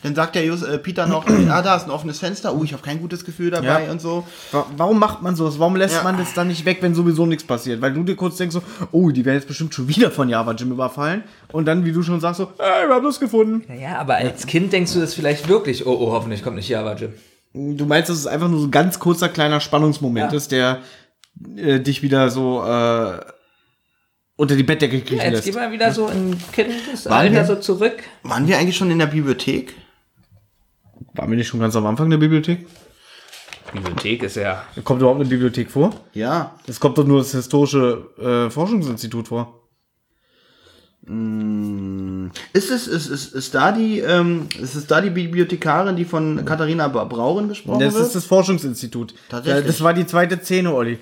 dann sagt der Jus, äh, Peter noch, ah, da ist ein offenes Fenster, uh, ich habe kein gutes Gefühl dabei Ja. und so. Wa- Warum macht man sowas? Warum lässt Ja. man das dann nicht weg, wenn sowieso nichts passiert? Weil du dir kurz denkst so, oh, die werden jetzt bestimmt schon wieder von Java Jim überfallen. Und dann, wie du schon sagst, so, hey, wir haben das gefunden. Naja, aber als Kind denkst du das vielleicht wirklich, oh, oh, hoffentlich kommt nicht Java Jim. Du meinst, dass es einfach nur so ein ganz kurzer kleiner Spannungsmoment Ja. ist, der äh, dich wieder so äh, unter die Bettdecke kriechen Ja, jetzt lässt. gehen wir wieder so in Kindesalter so zurück. Waren wir eigentlich schon in der Bibliothek? Waren wir nicht schon ganz am Anfang der Bibliothek? Bibliothek ist ja. Kommt überhaupt eine Bibliothek vor? Ja. Es kommt doch nur das Historische äh, Forschungsinstitut vor. Ist es, ist, ist, ist da die, ähm, ist es da die Bibliothekarin, die von Katharina Brauren gesprochen Das wird? ist das Forschungsinstitut. Tatsächlich. Das war die zweite Szene, Olli.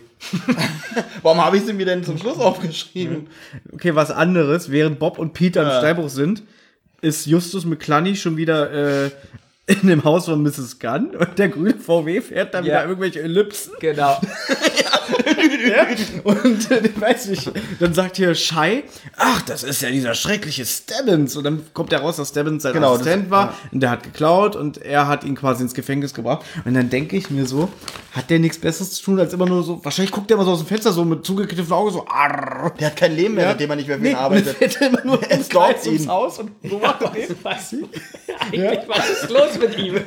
Warum habe ich sie mir denn zum Schluss aufgeschrieben? Okay, was anderes. Während Bob und Peter im Steinbruch sind, ist Justus McClunny schon wieder äh, in dem Haus von Mrs. Gunn und der grüne VW fährt da Ja. wieder irgendwelche Ellipsen Genau. und äh, weiß nicht, dann sagt hier Shai, ach, das ist ja dieser schreckliche Stebbins und dann kommt er raus, dass Stebbins sein Genau, das- Assistent war und der hat geklaut und er hat ihn quasi ins Gefängnis gebracht und dann denke ich mir so, hat der nichts besseres zu tun als immer nur so, wahrscheinlich guckt er immer so aus dem Fenster so mit zugekniffenen Augen so, arrr. Der hat kein Leben mehr, Ja. seitdem er nicht mehr für Nee, ihn arbeitet. fährt er immer nur Er ihn. Haus und so macht er den. Was? Eigentlich, was ist los mit ihm?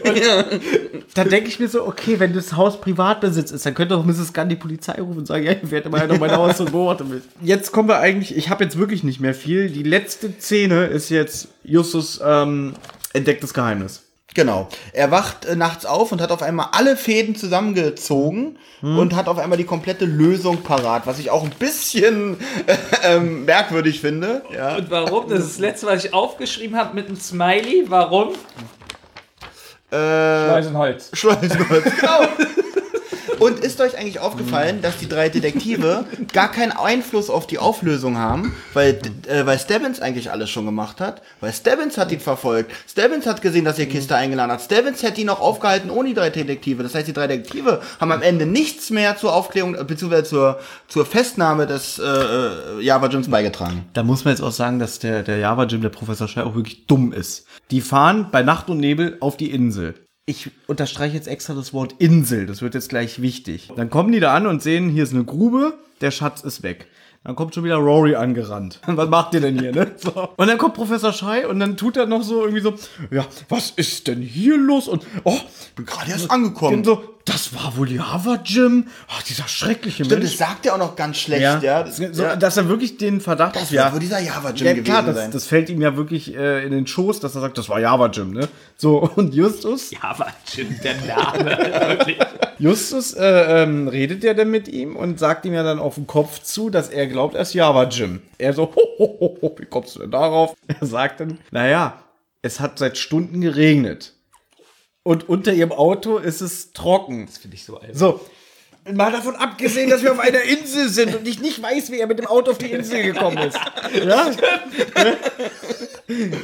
Dann denke ich mir so, okay, wenn das Haus Privatbesitz ist, dann könnte doch Mrs. Gunn die Polizei rufen und sagen, ja, ich werde mal noch mein Haus und beobachten will. Jetzt kommen wir eigentlich, ich habe jetzt wirklich nicht mehr viel. Die letzte Szene ist jetzt Justus ähm, entdecktes Geheimnis. Genau. Er wacht äh, nachts auf und hat auf einmal alle Fäden zusammengezogen und hat auf einmal die komplette Lösung parat, was ich auch ein bisschen äh, ähm, merkwürdig finde. Ja. Und warum? Das ist das letzte, was ich aufgeschrieben habe mit einem Smiley. Warum? Äh, Eisenholz. Schleusenholz. Genau. Und ist euch eigentlich aufgefallen, dass die drei Detektive gar keinen Einfluss auf die Auflösung haben, weil, äh, weil Stebbins eigentlich alles schon gemacht hat? Weil Stebbins hat ihn verfolgt. Stebbins hat gesehen, dass ihr Kiste eingeladen hat. Stebbins hätte ihn auch aufgehalten ohne die drei Detektive. Das heißt, die drei Detektive haben am Ende nichts mehr zur Aufklärung, äh, beziehungsweise zur, zur Festnahme des äh, äh, Java Jims beigetragen. Da muss man jetzt auch sagen, dass der, der Java Jim, der Professor Schei, auch wirklich dumm ist. Die fahren bei Nacht und Nebel auf die Insel. Ich unterstreiche jetzt extra das Wort Insel, das wird jetzt gleich wichtig. Dann kommen die da an und sehen, hier ist eine Grube, der Schatz ist weg. Dann kommt schon wieder Rory angerannt. Was macht ihr denn hier, ne? So. Und dann kommt Professor Schei und dann tut er noch so irgendwie so, ja, was ist denn hier los? Und, oh, Bin gerade erst angekommen. und so, das war wohl Java Jim. Ach, dieser schreckliche Stimmt, Mensch. das sagt er auch noch ganz schlecht, Ja, ja. Das, Das, so, ja. dass er wirklich den Verdacht das auf wird wohl dieser Java Jim ja, gewesen klar, das, sein. das fällt ihm ja wirklich äh, in den Schoß, dass er sagt, das war Java Jim, ne? So, und Justus, Java Jim, der Name. Wirklich. Justus äh, ähm, redet ja dann mit ihm und sagt ihm ja dann auf den Kopf zu, dass er glaubt, er ist Java Jim. Er so, ho, ho, ho, ho, wie kommst du denn darauf? Er sagt dann, naja, es hat seit Stunden geregnet. Und unter ihrem Auto ist es trocken. Finde ich so albern. So. Mal davon abgesehen, dass wir auf einer Insel sind und ich nicht weiß, wie er mit dem Auto auf die Insel gekommen ist. Ja?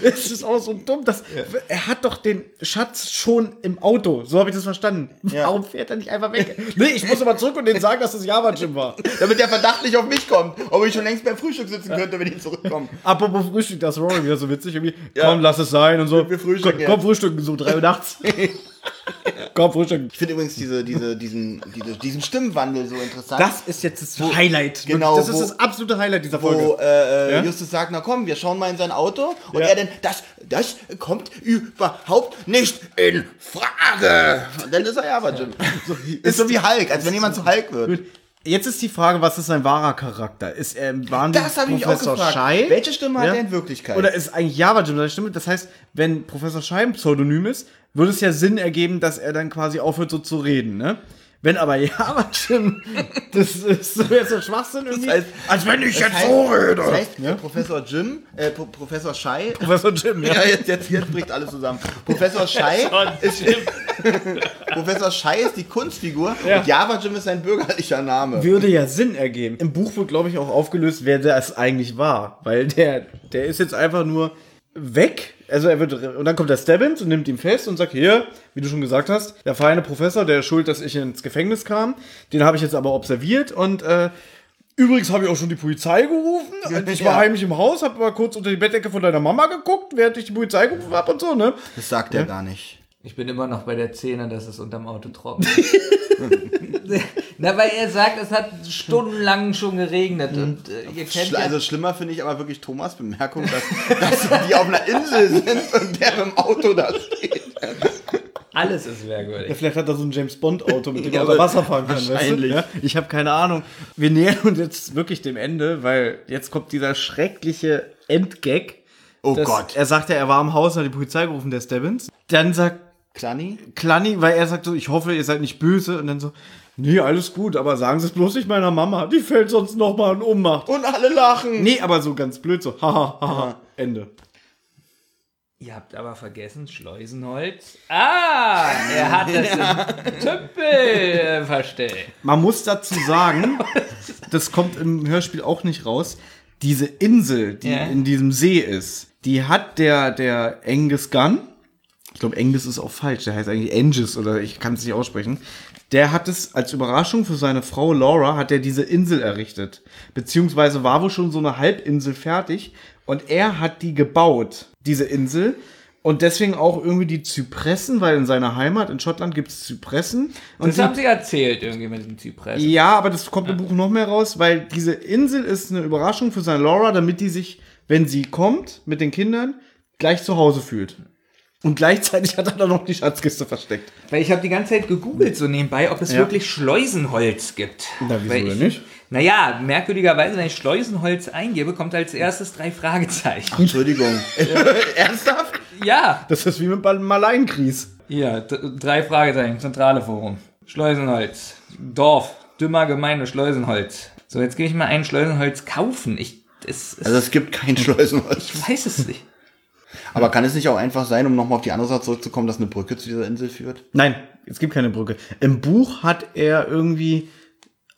Es ist auch so dumm, dass er hat doch den Schatz schon im Auto. So habe ich das verstanden. Ja. Warum fährt er nicht einfach weg? Nee, ich muss aber zurück und denen sagen, dass das Java Jim war. Damit der Verdacht nicht auf mich kommt. Ob ich schon längst beim Frühstück sitzen könnte, wenn die zurückkommen. Apropos Frühstück, das ist Rory wieder so witzig irgendwie. Ja. Komm, lass es sein und so. Wir frühstücken komm, komm, frühstücken, so drei Uhr nachts. Komm, Frühstück. Ich finde übrigens diese, diese, diesen, diese, diesen Stimmwandel so interessant. Das ist jetzt das Highlight. genau, Das ist wo- das absolute Highlight dieser wo Folge. äh, äh, Ja? Justus sagt, na komm, wir schauen mal in sein Auto. Und Ja. er dann, das, das kommt überhaupt nicht in Frage. Und dann ist er ja aber Jim. So, ist so wie Hulk, als wenn jemand zu Hulk wird. Jetzt ist die Frage, was ist sein wahrer Charakter? Ist er, waren die Das ich auch Professor gefragt. Schei? Welche Stimme hat Ja? er in Wirklichkeit? Oder ist eigentlich Java Jim seine Stimme? Das heißt, wenn Professor Schei ein Pseudonym ist, würde es ja Sinn ergeben, dass er dann quasi aufhört, so zu reden, ne? Wenn aber Java Jim, das ist so jetzt so Schwachsinn irgendwie. heißt- als wenn ich das jetzt heißt, so rede. das heißt äh, Professor Jim, äh, Pro Professor Schei. Professor Jim, ja. Ja, jetzt, jetzt, jetzt bricht alles zusammen. Professor Schei ist, Professor Schei ist die Kunstfigur Ja. und Java Jim ist sein bürgerlicher Name. Würde ja Sinn ergeben. Im Buch wird, glaube ich, auch aufgelöst, wer das eigentlich war. Weil der, der ist jetzt einfach nur weg. Also er wird, und dann kommt der Stebbins und nimmt ihn fest und sagt, hier, wie du schon gesagt hast, der feine Professor, der ist schuld, dass ich ins Gefängnis kam, den habe ich jetzt aber observiert und äh, übrigens habe ich auch schon die Polizei gerufen. Und ich war Ja. heimlich im Haus, habe mal kurz unter die Bettdecke von deiner Mama geguckt, während ich die Polizei gerufen habe und so, ne? Das sagt er gar nicht. Ich bin immer noch bei der Szene, dass es unterm Auto trocken Na, weil er sagt, es hat stundenlang schon geregnet und äh, ihr kennt ja, also schlimmer finde ich aber wirklich Thomas Bemerkung, dass, dass die auf einer Insel sind und der im Auto da steht. alles ist merkwürdig. Vielleicht hat er so ein James Bond Auto, mit dem Ja, er unter Wasser fahren kann. wahrscheinlich. Weißt du? ja? Ich habe keine Ahnung. Wir nähern uns jetzt wirklich dem Ende, weil jetzt kommt dieser schreckliche Endgag. Oh Gott. Er sagte, er war im Haus und hat die Polizei gerufen, der Stebbins. Dann sagt Klanni? Klanni, weil er sagt so, ich hoffe, ihr seid nicht böse. Und dann so, nee, alles gut, aber sagen Sie es bloß nicht meiner Mama. Die fällt sonst noch mal in Ohnmacht. Und alle lachen. Nee, aber so ganz blöd, so, haha, haha, Ende. Ihr habt aber vergessen, Schleusenholz. Ah, er hat das im Tümpel äh, verstellt. Man muss dazu sagen, das kommt im Hörspiel auch nicht raus, diese Insel, die Ja. in diesem See ist, die hat der, der Angus Gunn, ich glaube Angus ist auch falsch, der heißt eigentlich Angus oder ich kann es nicht aussprechen, der hat es als Überraschung für seine Frau Laura, hat er diese Insel errichtet. Beziehungsweise war wohl schon so eine Halbinsel fertig und er hat die gebaut, diese Insel. Und deswegen auch irgendwie die Zypressen, weil in seiner Heimat in Schottland gibt es Zypressen. Und Das die- haben sie erzählt irgendwie mit dem Zypressen. ja, aber das kommt im Buch noch mehr raus, weil diese Insel ist eine Überraschung für seine Laura, damit die sich, wenn sie kommt mit den Kindern, gleich zu Hause fühlt. Und gleichzeitig hat er dann noch die Schatzkiste versteckt. Weil ich habe die ganze Zeit gegoogelt so nebenbei, ob es Ja. wirklich Schleusenholz gibt. Na, wieso Weil denn ich, nicht? Naja, merkwürdigerweise, wenn ich Schleusenholz eingebe, kommt als erstes drei Fragezeichen. Entschuldigung. Ernsthaft? Ja, Das ist wie mit einem Maleinkries. hier, d- drei Fragezeichen, zentrale Forum. Schleusenholz, Dorf, dümmer Gemeinde, Schleusenholz. So, jetzt gehe ich mal ein Schleusenholz kaufen. Ich, es, es, Also es gibt kein Schleusenholz. ich weiß es nicht. Aber kann es nicht auch einfach sein, um nochmal auf die andere Seite zurückzukommen, dass eine Brücke zu dieser Insel führt? Nein, es gibt keine Brücke. Im Buch hat er irgendwie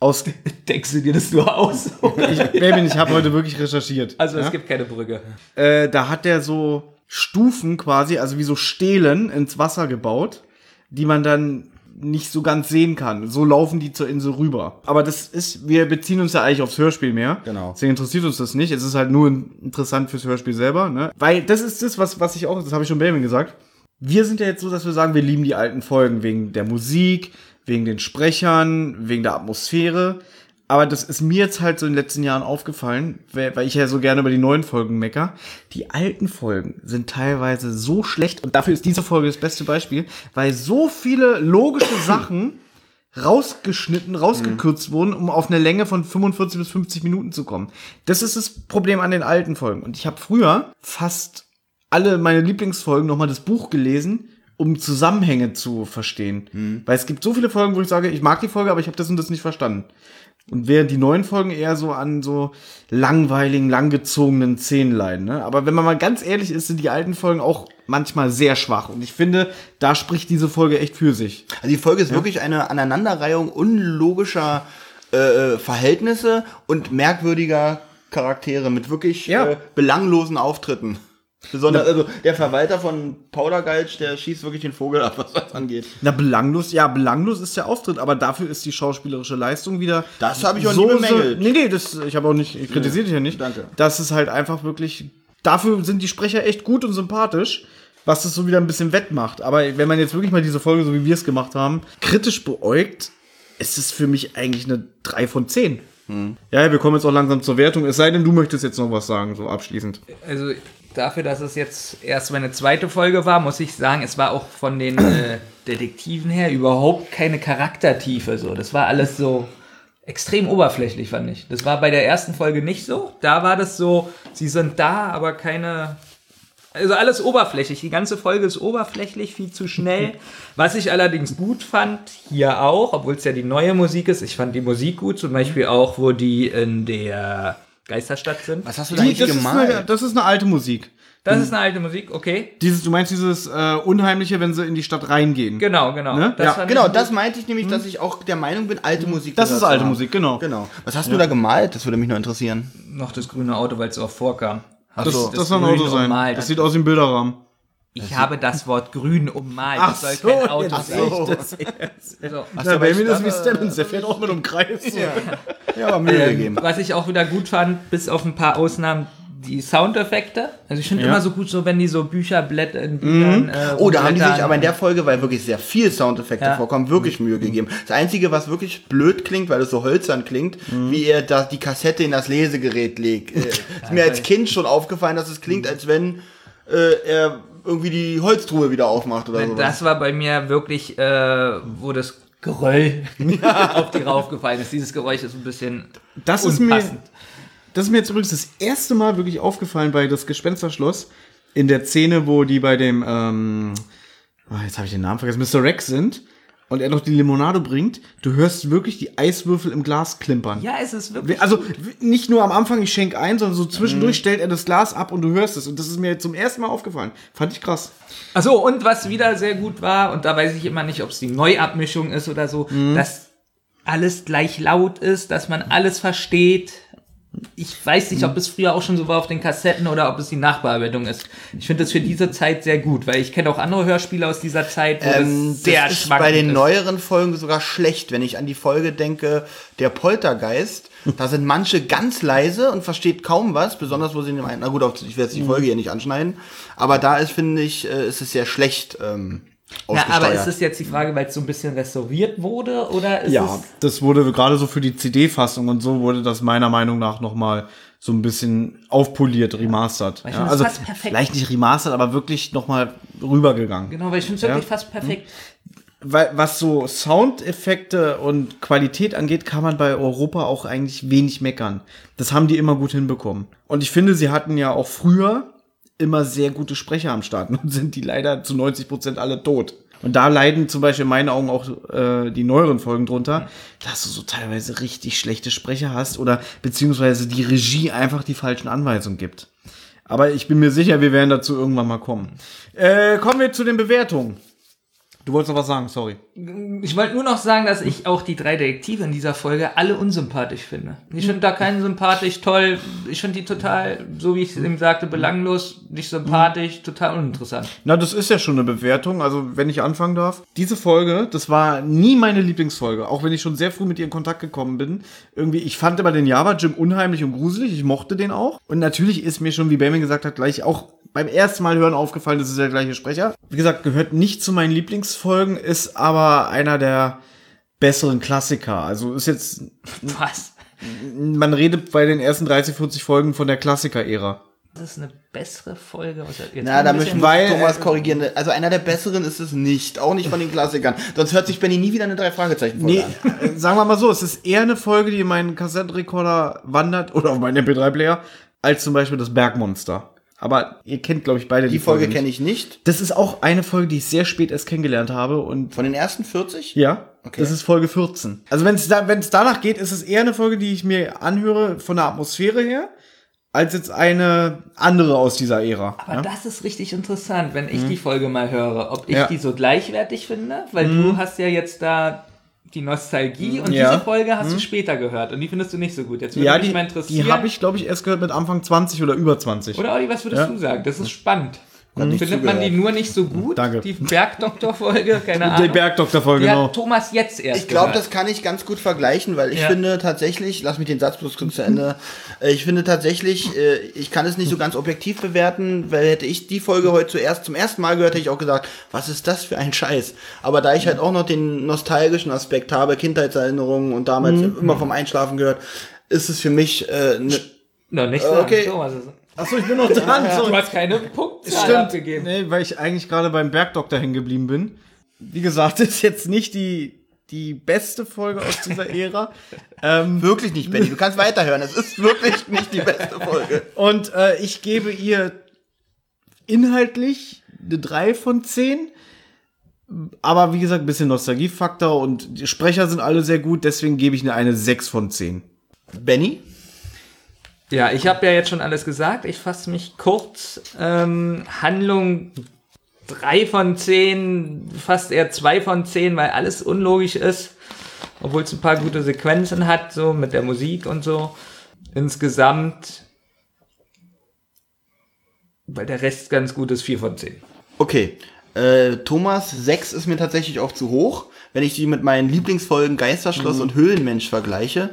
aus. Denkst du dir das nur aus? Ich, Baby, ich habe heute wirklich recherchiert. Also, ja? es gibt keine Brücke. äh, da hat er so Stufen quasi, also wie so Stelen ins Wasser gebaut, die man dann nicht so ganz sehen kann. So laufen die zur Insel rüber. Aber das ist, wir beziehen uns ja eigentlich aufs Hörspiel mehr. Genau. Deswegen interessiert uns das nicht. Es ist halt nur interessant fürs Hörspiel selber, ne? Weil das ist das, was, was ich auch, das habe ich schon Baby gesagt. Wir sind ja jetzt so, dass wir sagen, wir lieben die alten Folgen wegen der Musik, wegen den Sprechern, wegen der Atmosphäre. Aber das ist mir jetzt halt so in den letzten Jahren aufgefallen, weil ich ja so gerne über die neuen Folgen mecker. Die alten Folgen sind teilweise so schlecht und dafür ist diese Folge das beste Beispiel, weil so viele logische Sachen rausgeschnitten, rausgekürzt wurden, um auf eine Länge von 45 bis 50 Minuten zu kommen. Das ist das Problem an den alten Folgen. Und ich habe früher fast alle meine Lieblingsfolgen nochmal das Buch gelesen, um Zusammenhänge zu verstehen. Weil es gibt so viele Folgen, wo ich sage, ich mag die Folge, aber ich habe das und das nicht verstanden. Und während die neuen Folgen eher so an so langweiligen, langgezogenen Szenen leiden. Ne? Aber wenn man mal ganz ehrlich ist, sind die alten Folgen auch manchmal sehr schwach. Und ich finde, da spricht diese Folge echt für sich. Also die Folge ist wirklich eine Aneinanderreihung unlogischer äh, Verhältnisse und merkwürdiger Charaktere mit wirklich Ja. äh, belanglosen Auftritten. Besonders, also der Verwalter von Powdergeist, der schießt wirklich den Vogel ab, was das angeht. Na, belanglos, ja, belanglos ist der Auftritt, aber dafür ist die schauspielerische Leistung wieder. Das habe ich auch nie bemängelt. So, nee, nee, das, ich habe auch nicht, ich kritisiere dich ja nicht. danke. Das ist halt einfach wirklich, dafür sind die Sprecher echt gut und sympathisch. was es so wieder ein bisschen wettmacht. Aber wenn man jetzt wirklich mal diese Folge, so wie wir es gemacht haben, kritisch beäugt, ist es für mich eigentlich eine 3 von 10. Ja, wir kommen jetzt auch langsam zur Wertung. Es sei denn, du möchtest jetzt noch was sagen, so abschließend. Also dafür, dass es jetzt erst meine zweite Folge war, muss ich sagen, es war auch von den äh, Detektiven her überhaupt keine Charaktertiefe. So, das war alles so extrem oberflächlich, fand ich. Das war bei der ersten Folge nicht so. Da war das so, sie sind da, aber keine. Also alles oberflächlich. Die ganze Folge ist oberflächlich, viel zu schnell. Was ich allerdings gut fand, hier auch, obwohl es ja die neue Musik ist, ich fand die Musik gut, zum Beispiel auch, wo die in der Geisterstadt sind. Was hast du da Die, eigentlich das, ist gemalt? eine, das ist eine alte Musik. Das ist eine alte Musik, okay. Dieses, du meinst dieses äh, Unheimliche, wenn sie in die Stadt reingehen. Genau, genau. Ne? Das Ja. Genau, das meinte ich nämlich, dass ich auch der Meinung bin, alte Musik. Das ist alte haben. Musik, genau. Genau. Was hast du da gemalt? Das würde mich noch interessieren. noch das grüne Auto, weil es auch vorkam. Ach Das, so. das soll ein grün Auto sein. ummalt. Das sieht aus wie ein Bilderrahmen. Ich habe das Wort grün ummalt. Ach das soll so, kein Auto jetzt sein. so. Das, So. Ja, bei bei mir ist wie Stemmons, der fährt auch mit einem Kreis. Ja, aber Mühe Ähm, gegeben. was ich auch wieder gut fand, bis auf ein paar Ausnahmen, die Soundeffekte. Also ich finde Ja. immer so gut, so wenn die so Bücher blättern. Büchern, äh, Oh, da haben die sich aber in der Folge, weil wirklich sehr viel Soundeffekte Ja. vorkommen, wirklich Mühe gegeben. Das Einzige, was wirklich blöd klingt, weil es so hölzern klingt, wie er da die Kassette in das Lesegerät legt. Äh, ist mir als Kind schon aufgefallen, dass es klingt, als wenn äh, er irgendwie die Holztruhe wieder aufmacht oder sowas. Das war bei mir wirklich, äh, wo das Geröll auf die raufgefallen ist. Dieses Geräusch ist ein bisschen Das ist mir, das ist mir jetzt übrigens das erste Mal wirklich aufgefallen bei das Gespensterschloss in der Szene, wo die bei dem, ähm, oh, jetzt habe ich den Namen vergessen, Mr. Rex sind und er noch die Limonade bringt. Du hörst wirklich die Eiswürfel im Glas klimpern. Ja, es ist wirklich. Also w- nicht nur am Anfang, ich schenk ein, sondern so Mhm. zwischendurch stellt er das Glas ab und du hörst es. Und das ist mir zum ersten Mal aufgefallen. Fand ich krass. Achso, und was wieder sehr gut war, und da weiß ich immer nicht, ob es die Neuabmischung ist oder so, dass alles gleich laut ist, dass man alles versteht. Ich weiß nicht, ob es früher auch schon so war auf den Kassetten oder ob es die Nachbearbeitung ist. Ich finde das für diese Zeit sehr gut, weil ich kenne auch andere Hörspiele aus dieser Zeit, wo Ähm, das sehr das ist bei den ist. neueren Folgen sogar schlecht, wenn ich an die Folge denke, der Poltergeist. Da sind manche ganz leise und versteht kaum was, besonders wo sie in dem einen, na gut, ich werde jetzt die Folge hier nicht anschneiden, aber da ist, finde ich, äh, ist es sehr schlecht ähm, Ja, aber ist es jetzt die Frage, weil es so ein bisschen restauriert wurde oder ist Ja, das wurde gerade so für die CD-Fassung und so wurde das meiner Meinung nach noch mal so ein bisschen aufpoliert, remastert. Ich Ja, finde das also fast perfekt. vielleicht nicht remastert, aber wirklich noch mal rübergegangen. genau, weil ich finde es wirklich Ja. fast perfekt. Weil was so Soundeffekte und Qualität angeht, kann man bei Europa auch eigentlich wenig meckern. Das haben die immer gut hinbekommen. Und ich finde, sie hatten ja auch früher immer sehr gute Sprecher am Start. Nun sind die leider zu 90 Prozent alle tot. Und da leiden zum Beispiel in meinen Augen auch äh, die neueren Folgen drunter, dass du so teilweise richtig schlechte Sprecher hast oder beziehungsweise die Regie einfach die falschen Anweisungen gibt. Aber ich bin mir sicher, wir werden dazu irgendwann mal kommen. Äh, kommen wir zu den Bewertungen. Du wolltest noch was sagen, sorry. Ich wollte nur noch sagen, dass ich auch die drei Detektive in dieser Folge alle unsympathisch finde. Ich finde da keinen sympathisch, toll. Ich finde die total, so wie ich es eben sagte, belanglos, nicht sympathisch, total uninteressant. Na, das ist ja schon eine Bewertung, also wenn ich anfangen darf. Diese Folge, das war nie meine Lieblingsfolge, auch wenn ich schon sehr früh mit ihr in Kontakt gekommen bin. Irgendwie, ich fand immer den Java-Jim unheimlich und gruselig, ich mochte den auch. Und natürlich ist mir schon, wie Benjamin gesagt hat, gleich auch beim ersten Mal hören aufgefallen, das ist der gleiche Sprecher. Wie gesagt, gehört nicht zu meinen Lieblingsfolgen, ist aber einer der besseren Klassiker. Also ist jetzt, Was? man redet bei den ersten 30, 40 Folgen von der Klassiker-Ära. Das ist eine bessere Folge. Jetzt Na, da ich weil- Thomas korrigieren. Also einer der besseren ist es nicht, auch nicht von den Klassikern. Sonst hört sich Benny nie wieder eine drei Fragezeichen Folge Nee, an. sagen wir mal so, es ist eher eine Folge, die in meinen Kassettenrekorder wandert oder auf meinen MP3-Player, als zum Beispiel das Bergmonster. Aber ihr kennt, glaube ich, beide Die Folge kenne ich nicht. Das ist auch eine Folge, die ich sehr spät erst kennengelernt habe und Von den ersten 40? ja, Okay. das ist Folge 14. Also wenn es da, wenn es danach geht, ist es eher eine Folge, die ich mir anhöre von der Atmosphäre her, als jetzt eine andere aus dieser Ära. Aber ja? das ist richtig interessant, wenn ich die Folge mal höre, ob ich Ja. die so gleichwertig finde, weil du hast ja jetzt da die Nostalgie und Ja. diese Folge hast du später gehört und die findest du nicht so gut. Jetzt würde ja, mich die, mal interessieren. die habe ich, glaube ich, erst gehört mit Anfang 20 oder über 20. Oder Olli, was würdest Ja. du sagen? Das ist spannend. Findet man die nur nicht so gut? Danke. Die Bergdoktor-Folge? Keine Die Ahnung. Bergdoktor-Folge, Die genau. hat Thomas jetzt erst Ich glaube, das kann ich ganz gut vergleichen, weil ich Ja. finde tatsächlich, lass mich den Satz bloß kurz zu Ende, äh, ich finde tatsächlich, äh, ich kann es nicht so ganz objektiv bewerten, weil hätte ich die Folge heute zuerst zum ersten Mal gehört, hätte ich auch gesagt, was ist das für ein Scheiß? Aber da ich halt auch noch den nostalgischen Aspekt habe, Kindheitserinnerungen und damals immer vom Einschlafen gehört, ist es für mich äh, ne, Noch nicht so. Okay. Thomas. Achso, ich bin noch dran. Du So. hast keine Punktzahl Stimmt. abgegeben. Nee, weil ich eigentlich gerade beim Bergdoktor hängen geblieben bin. Wie gesagt, ist jetzt nicht die, die beste Folge aus dieser Ära. ähm, wirklich nicht, Benny. Du kannst weiterhören. Es ist wirklich nicht die beste Folge. und äh, ich gebe ihr inhaltlich eine 3 von 10. Aber wie gesagt, ein bisschen Nostalgiefaktor und die Sprecher sind alle sehr gut, deswegen gebe ich eine, eine 6 von 10. Benny? Ja, ich habe ja jetzt schon alles gesagt. Ich fasse mich kurz. Ähm, Handlung 3 von 10, fast eher 2 von 10, weil alles unlogisch ist. Obwohl es ein paar gute Sequenzen hat, so mit der Musik und so. Insgesamt, weil der Rest ganz gut ist, 4 von 10. Okay. Äh, Thomas, 6 ist mir tatsächlich auch zu hoch, wenn ich die mit meinen Lieblingsfolgen Geisterschloss und Höhlenmensch vergleiche.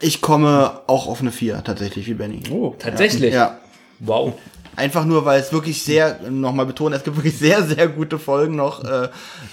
Ich komme auch auf eine 4 tatsächlich, wie Benny. Oh. Tatsächlich? Ja. Wow. Einfach nur, weil es wirklich sehr, nochmal betonen, es gibt wirklich sehr, sehr gute Folgen noch, äh,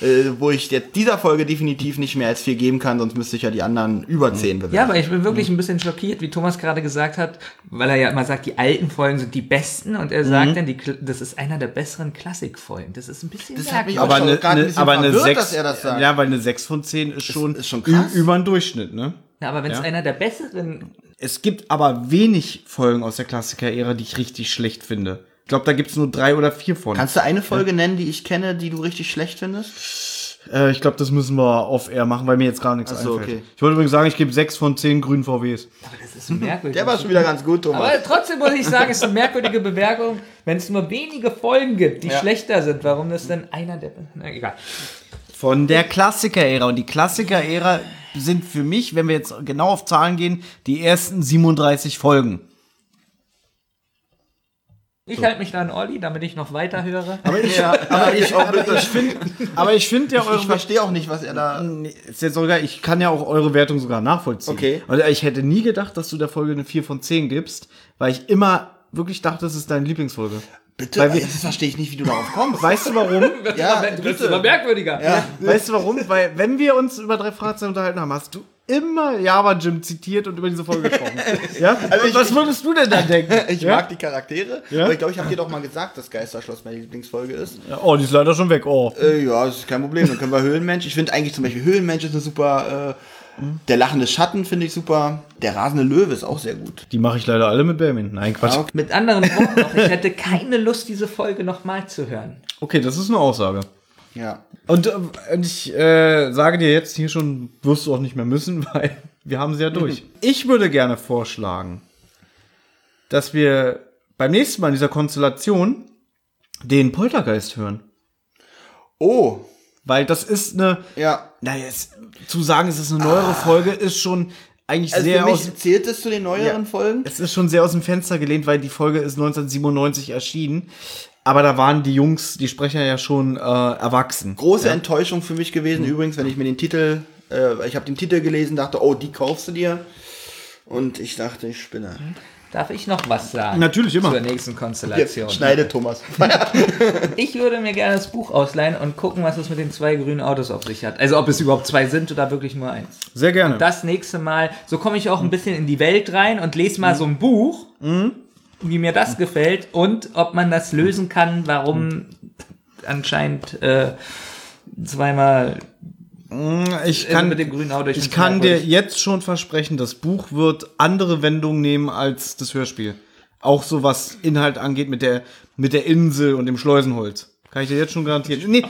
äh, wo ich jetzt dieser Folge definitiv nicht mehr als 4 geben kann, sonst müsste ich ja die anderen über 10 bewerten. Ja, aber ich bin wirklich ein bisschen schockiert, wie Thomas gerade gesagt hat, weil er ja immer sagt, die alten Folgen sind die besten und er sagt dann, die, das ist einer der besseren Klassikfolgen. Das ist ein bisschen Das hat mich Aber schon eine, ein eine, bisschen aber eine verwirrt, 6, dass er das sagt. ja, weil eine 6 von 10 ist schon, ist schon krass. über den Durchschnitt, ne? Ja, aber wenn es Ja. einer der besseren Es gibt aber wenig Folgen aus der Klassiker-Ära, die ich richtig schlecht finde. Ich glaube, da gibt's nur drei oder vier von. Kannst du eine Folge nennen, die ich kenne, die du richtig schlecht findest? Äh, ich glaube, das müssen wir off-air machen, weil mir jetzt gar nichts Ach so, einfällt. okay. Ich wollte übrigens sagen, ich gebe sechs von zehn grünen VWs. Aber das ist merkwürdig. Der war schon wieder ganz gut, Thomas. aber trotzdem muss ich sagen, es ist eine merkwürdige Bewertung, wenn es nur wenige Folgen gibt, die Ja. schlechter sind. Warum das denn einer der. Na, egal. Von der Klassiker-Ära. Und die Klassiker-Ära sind für mich, wenn wir jetzt genau auf Zahlen gehen, die ersten 37 Folgen. Ich halte mich da an Olli, damit ich noch weiter höre. Aber ich, Ja, aber ich, ich finde, aber ich finde ja ich eure verstehe auch nicht, was er da. Ist jetzt sogar, ich kann ja auch eure Wertung sogar nachvollziehen. Okay. Und ich hätte nie gedacht, dass du der Folge eine 4 von 10 gibst, weil ich immer wirklich dachte, das ist deine Lieblingsfolge. Bitte, Weil wir- das verstehe ich nicht, wie du darauf kommst. Weißt du warum? ja, du bist bitte. immer merkwürdiger. Ja. weißt du warum? Weil, wenn wir uns über drei Fragezeichen unterhalten haben, hast du immer Java Jim zitiert und über diese Folge gesprochen. ja? Also ich- was würdest du denn dann denken? Ich ja? mag die Charaktere, Ja? aber ich glaube, ich habe dir doch mal gesagt, dass Geisterschloss meine Lieblingsfolge ist. Ja, Oh, die ist leider schon weg. Oh. Äh, ja, das ist kein Problem. Dann können wir Höhlenmensch. Ich finde eigentlich zum Beispiel Höhlenmensch ist eine super. Äh, der lachende Schatten finde ich super. Der rasende Löwe ist auch sehr gut. Die mache ich leider alle mit Bermin. Nein, Quatsch. Ja, okay. Mit anderen Worten noch, ich hätte keine Lust, diese Folge nochmal zu hören. Okay, das ist eine Aussage. Ja. Und, äh, und ich äh, sage dir jetzt hier schon, wirst du auch nicht mehr müssen, weil wir haben sie ja durch. Ich würde gerne vorschlagen, dass wir beim nächsten Mal in dieser Konstellation den Poltergeist hören. Oh, Weil das ist eine, ja. naja, zu sagen, es ist eine neuere Folge, ist schon eigentlich Also sehr für aus, mich zählt es zu den neueren Ja. Folgen. es ist schon sehr aus dem Fenster gelehnt, weil die Folge ist 1997 erschienen. Aber da waren die Jungs, die Sprecher ja schon äh, erwachsen. Große Enttäuschung für mich gewesen übrigens, wenn ich mir den Titel, äh, ich habe den Titel gelesen, dachte, oh, die kaufst du dir. Und ich dachte, ich spinne. Darf ich noch was sagen? Natürlich, immer. Zur nächsten Konstellation. Jetzt schneide Thomas. Ich würde mir gerne das Buch ausleihen und gucken, was es mit den zwei grünen Autos auf sich hat. Also ob es überhaupt zwei sind oder wirklich nur eins. Sehr gerne. Das nächste Mal, so komme ich auch ein bisschen in die Welt rein und lese mal so ein Buch, wie mir das gefällt und ob man das lösen kann, warum anscheinend äh, zweimal ich kann kann, mit dem grünen Auto. ich kann dir jetzt schon versprechen, das Buch wird andere Wendungen nehmen als das Hörspiel. Auch so was Inhalt angeht mit der, mit der Insel und dem Schleusenholz. Kann ich dir jetzt schon garantieren. Nee,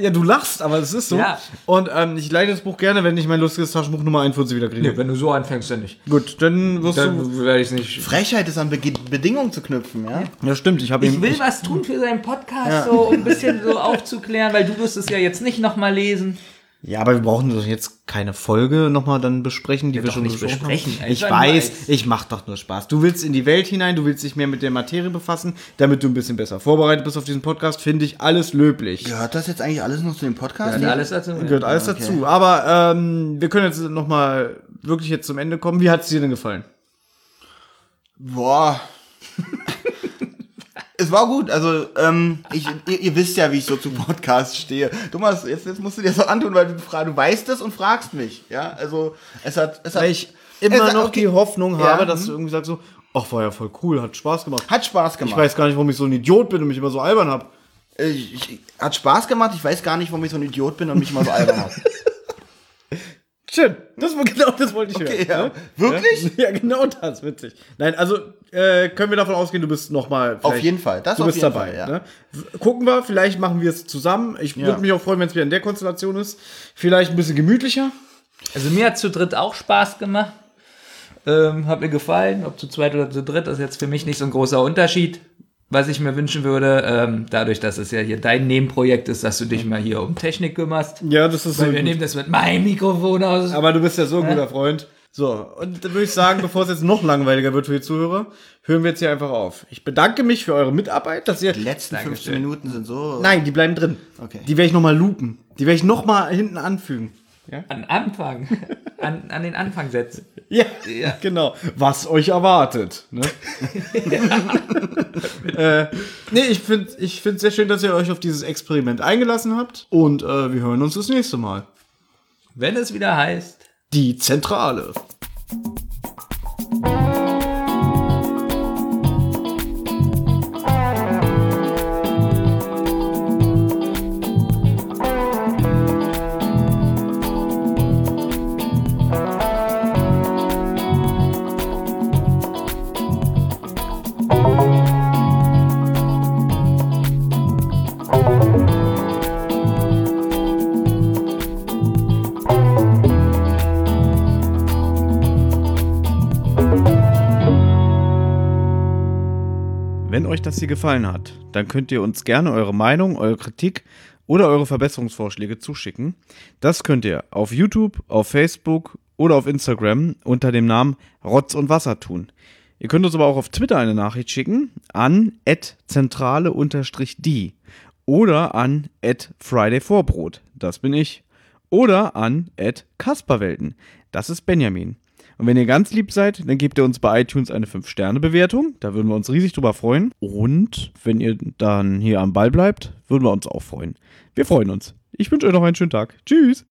ja, du lachst, aber es ist so. Ja. Und ähm, ich leite das Buch gerne, wenn ich mein lustiges Taschenbuch Nummer 41 wieder kriege. Nee, wenn du so anfängst, dann nicht. Gut, dann wirst du. Dann werde ich es nicht. Frechheit ist an Be Bedingungen zu knüpfen, ja? Ja, stimmt. Ich habe Ich ihm. will was tun für seinen Podcast, so um ein bisschen so aufzuklären, weil du wirst es ja jetzt nicht nochmal lesen. Ja, aber wir brauchen doch jetzt keine Folge nochmal dann besprechen, die Ja, wir doch schon nicht besprochen besprechen, haben. Ich weiß, als- ich mach doch nur Spaß. Du willst in die Welt hinein, du willst dich mehr mit der Materie befassen, damit du ein bisschen besser vorbereitet bist auf diesen Podcast, finde ich alles löblich. Gehört das jetzt eigentlich alles noch zu dem Podcast? Und alles dazu. Gehört alles Okay. dazu. Aber ähm, wir können jetzt nochmal wirklich jetzt zum Ende kommen. Wie hat es dir denn gefallen? Boah. Es war gut. Also, ähm, ich, ihr, ihr wisst ja, wie ich so zu Podcasts stehe. Thomas, jetzt, jetzt musst du dir so antun, weil du, fra- du weißt es und fragst mich. Ja, also, es hat. Es hat Weil ich immer noch okay. die Hoffnung Ja, habe, dass mhm. du irgendwie sagst so, ach, war ja voll cool, hat Spaß gemacht. Hat Spaß gemacht. Ich weiß gar nicht, warum ich so ein Idiot bin und mich immer so albern hab. Ich, ich, hat Spaß gemacht. Ich weiß gar nicht, warum ich so ein Idiot bin und mich mal so albern habe. Schön. Das war genau das wollte ich Okay, hören. ja. Wirklich? Ja, genau das, witzig. Nein, also äh, können wir davon ausgehen, du bist nochmal. Auf jeden Fall, das du auf bist jeden dabei. Fall, ja. ne? Gucken wir, vielleicht machen wir es zusammen. Ich Ja. würde mich auch freuen, wenn es wieder in der Konstellation ist. Vielleicht ein bisschen gemütlicher. Also mir hat zu dritt auch Spaß gemacht. Ähm, hat mir gefallen, ob zu zweit oder zu dritt, das ist jetzt für mich nicht so ein großer Unterschied. Was ich mir wünschen würde, ähm, dadurch, dass es ja hier dein Nebenprojekt ist, dass du dich mal hier um Technik kümmerst. Ja, das ist Weil so wir gut. nehmen das mit meinem Mikrofon aus. Aber du bist ja so ein guter Freund. So, und dann würde ich sagen, bevor es jetzt noch langweiliger wird für die Zuhörer, hören wir jetzt hier einfach auf. Ich bedanke mich für eure Mitarbeit, dass ihr. Die letzten 15 Minuten sind so. Nein, die bleiben drin. Okay. Die werde ich nochmal loopen. Die werde ich nochmal hinten anfügen. Ja? An Anfang. An, an den Anfang setzen. Ja, Ja. genau. Was euch erwartet. Ne? äh, nee, ich finde es ich find's sehr schön, dass ihr euch auf dieses Experiment eingelassen habt. Und äh, wir hören uns das nächste Mal. Wenn es wieder heißt. Die Zentrale. Euch das hier gefallen hat, dann könnt ihr uns gerne eure Meinung, eure Kritik oder eure Verbesserungsvorschläge zuschicken. Das könnt ihr auf YouTube, auf Facebook oder auf Instagram unter dem Namen Rotz und Wasser tun. Ihr könnt uns aber auch auf Twitter eine Nachricht schicken an zentrale-die oder an fridayvorbrot, das bin ich, oder an kasperwelten, das ist Benjamin. Und wenn ihr ganz lieb seid, dann gebt ihr uns bei iTunes eine 5-Sterne-Bewertung. Da würden wir uns riesig drüber freuen. Und wenn ihr dann hier am Ball bleibt, würden wir uns auch freuen. Wir freuen uns. Ich wünsche euch noch einen schönen Tag. Tschüss.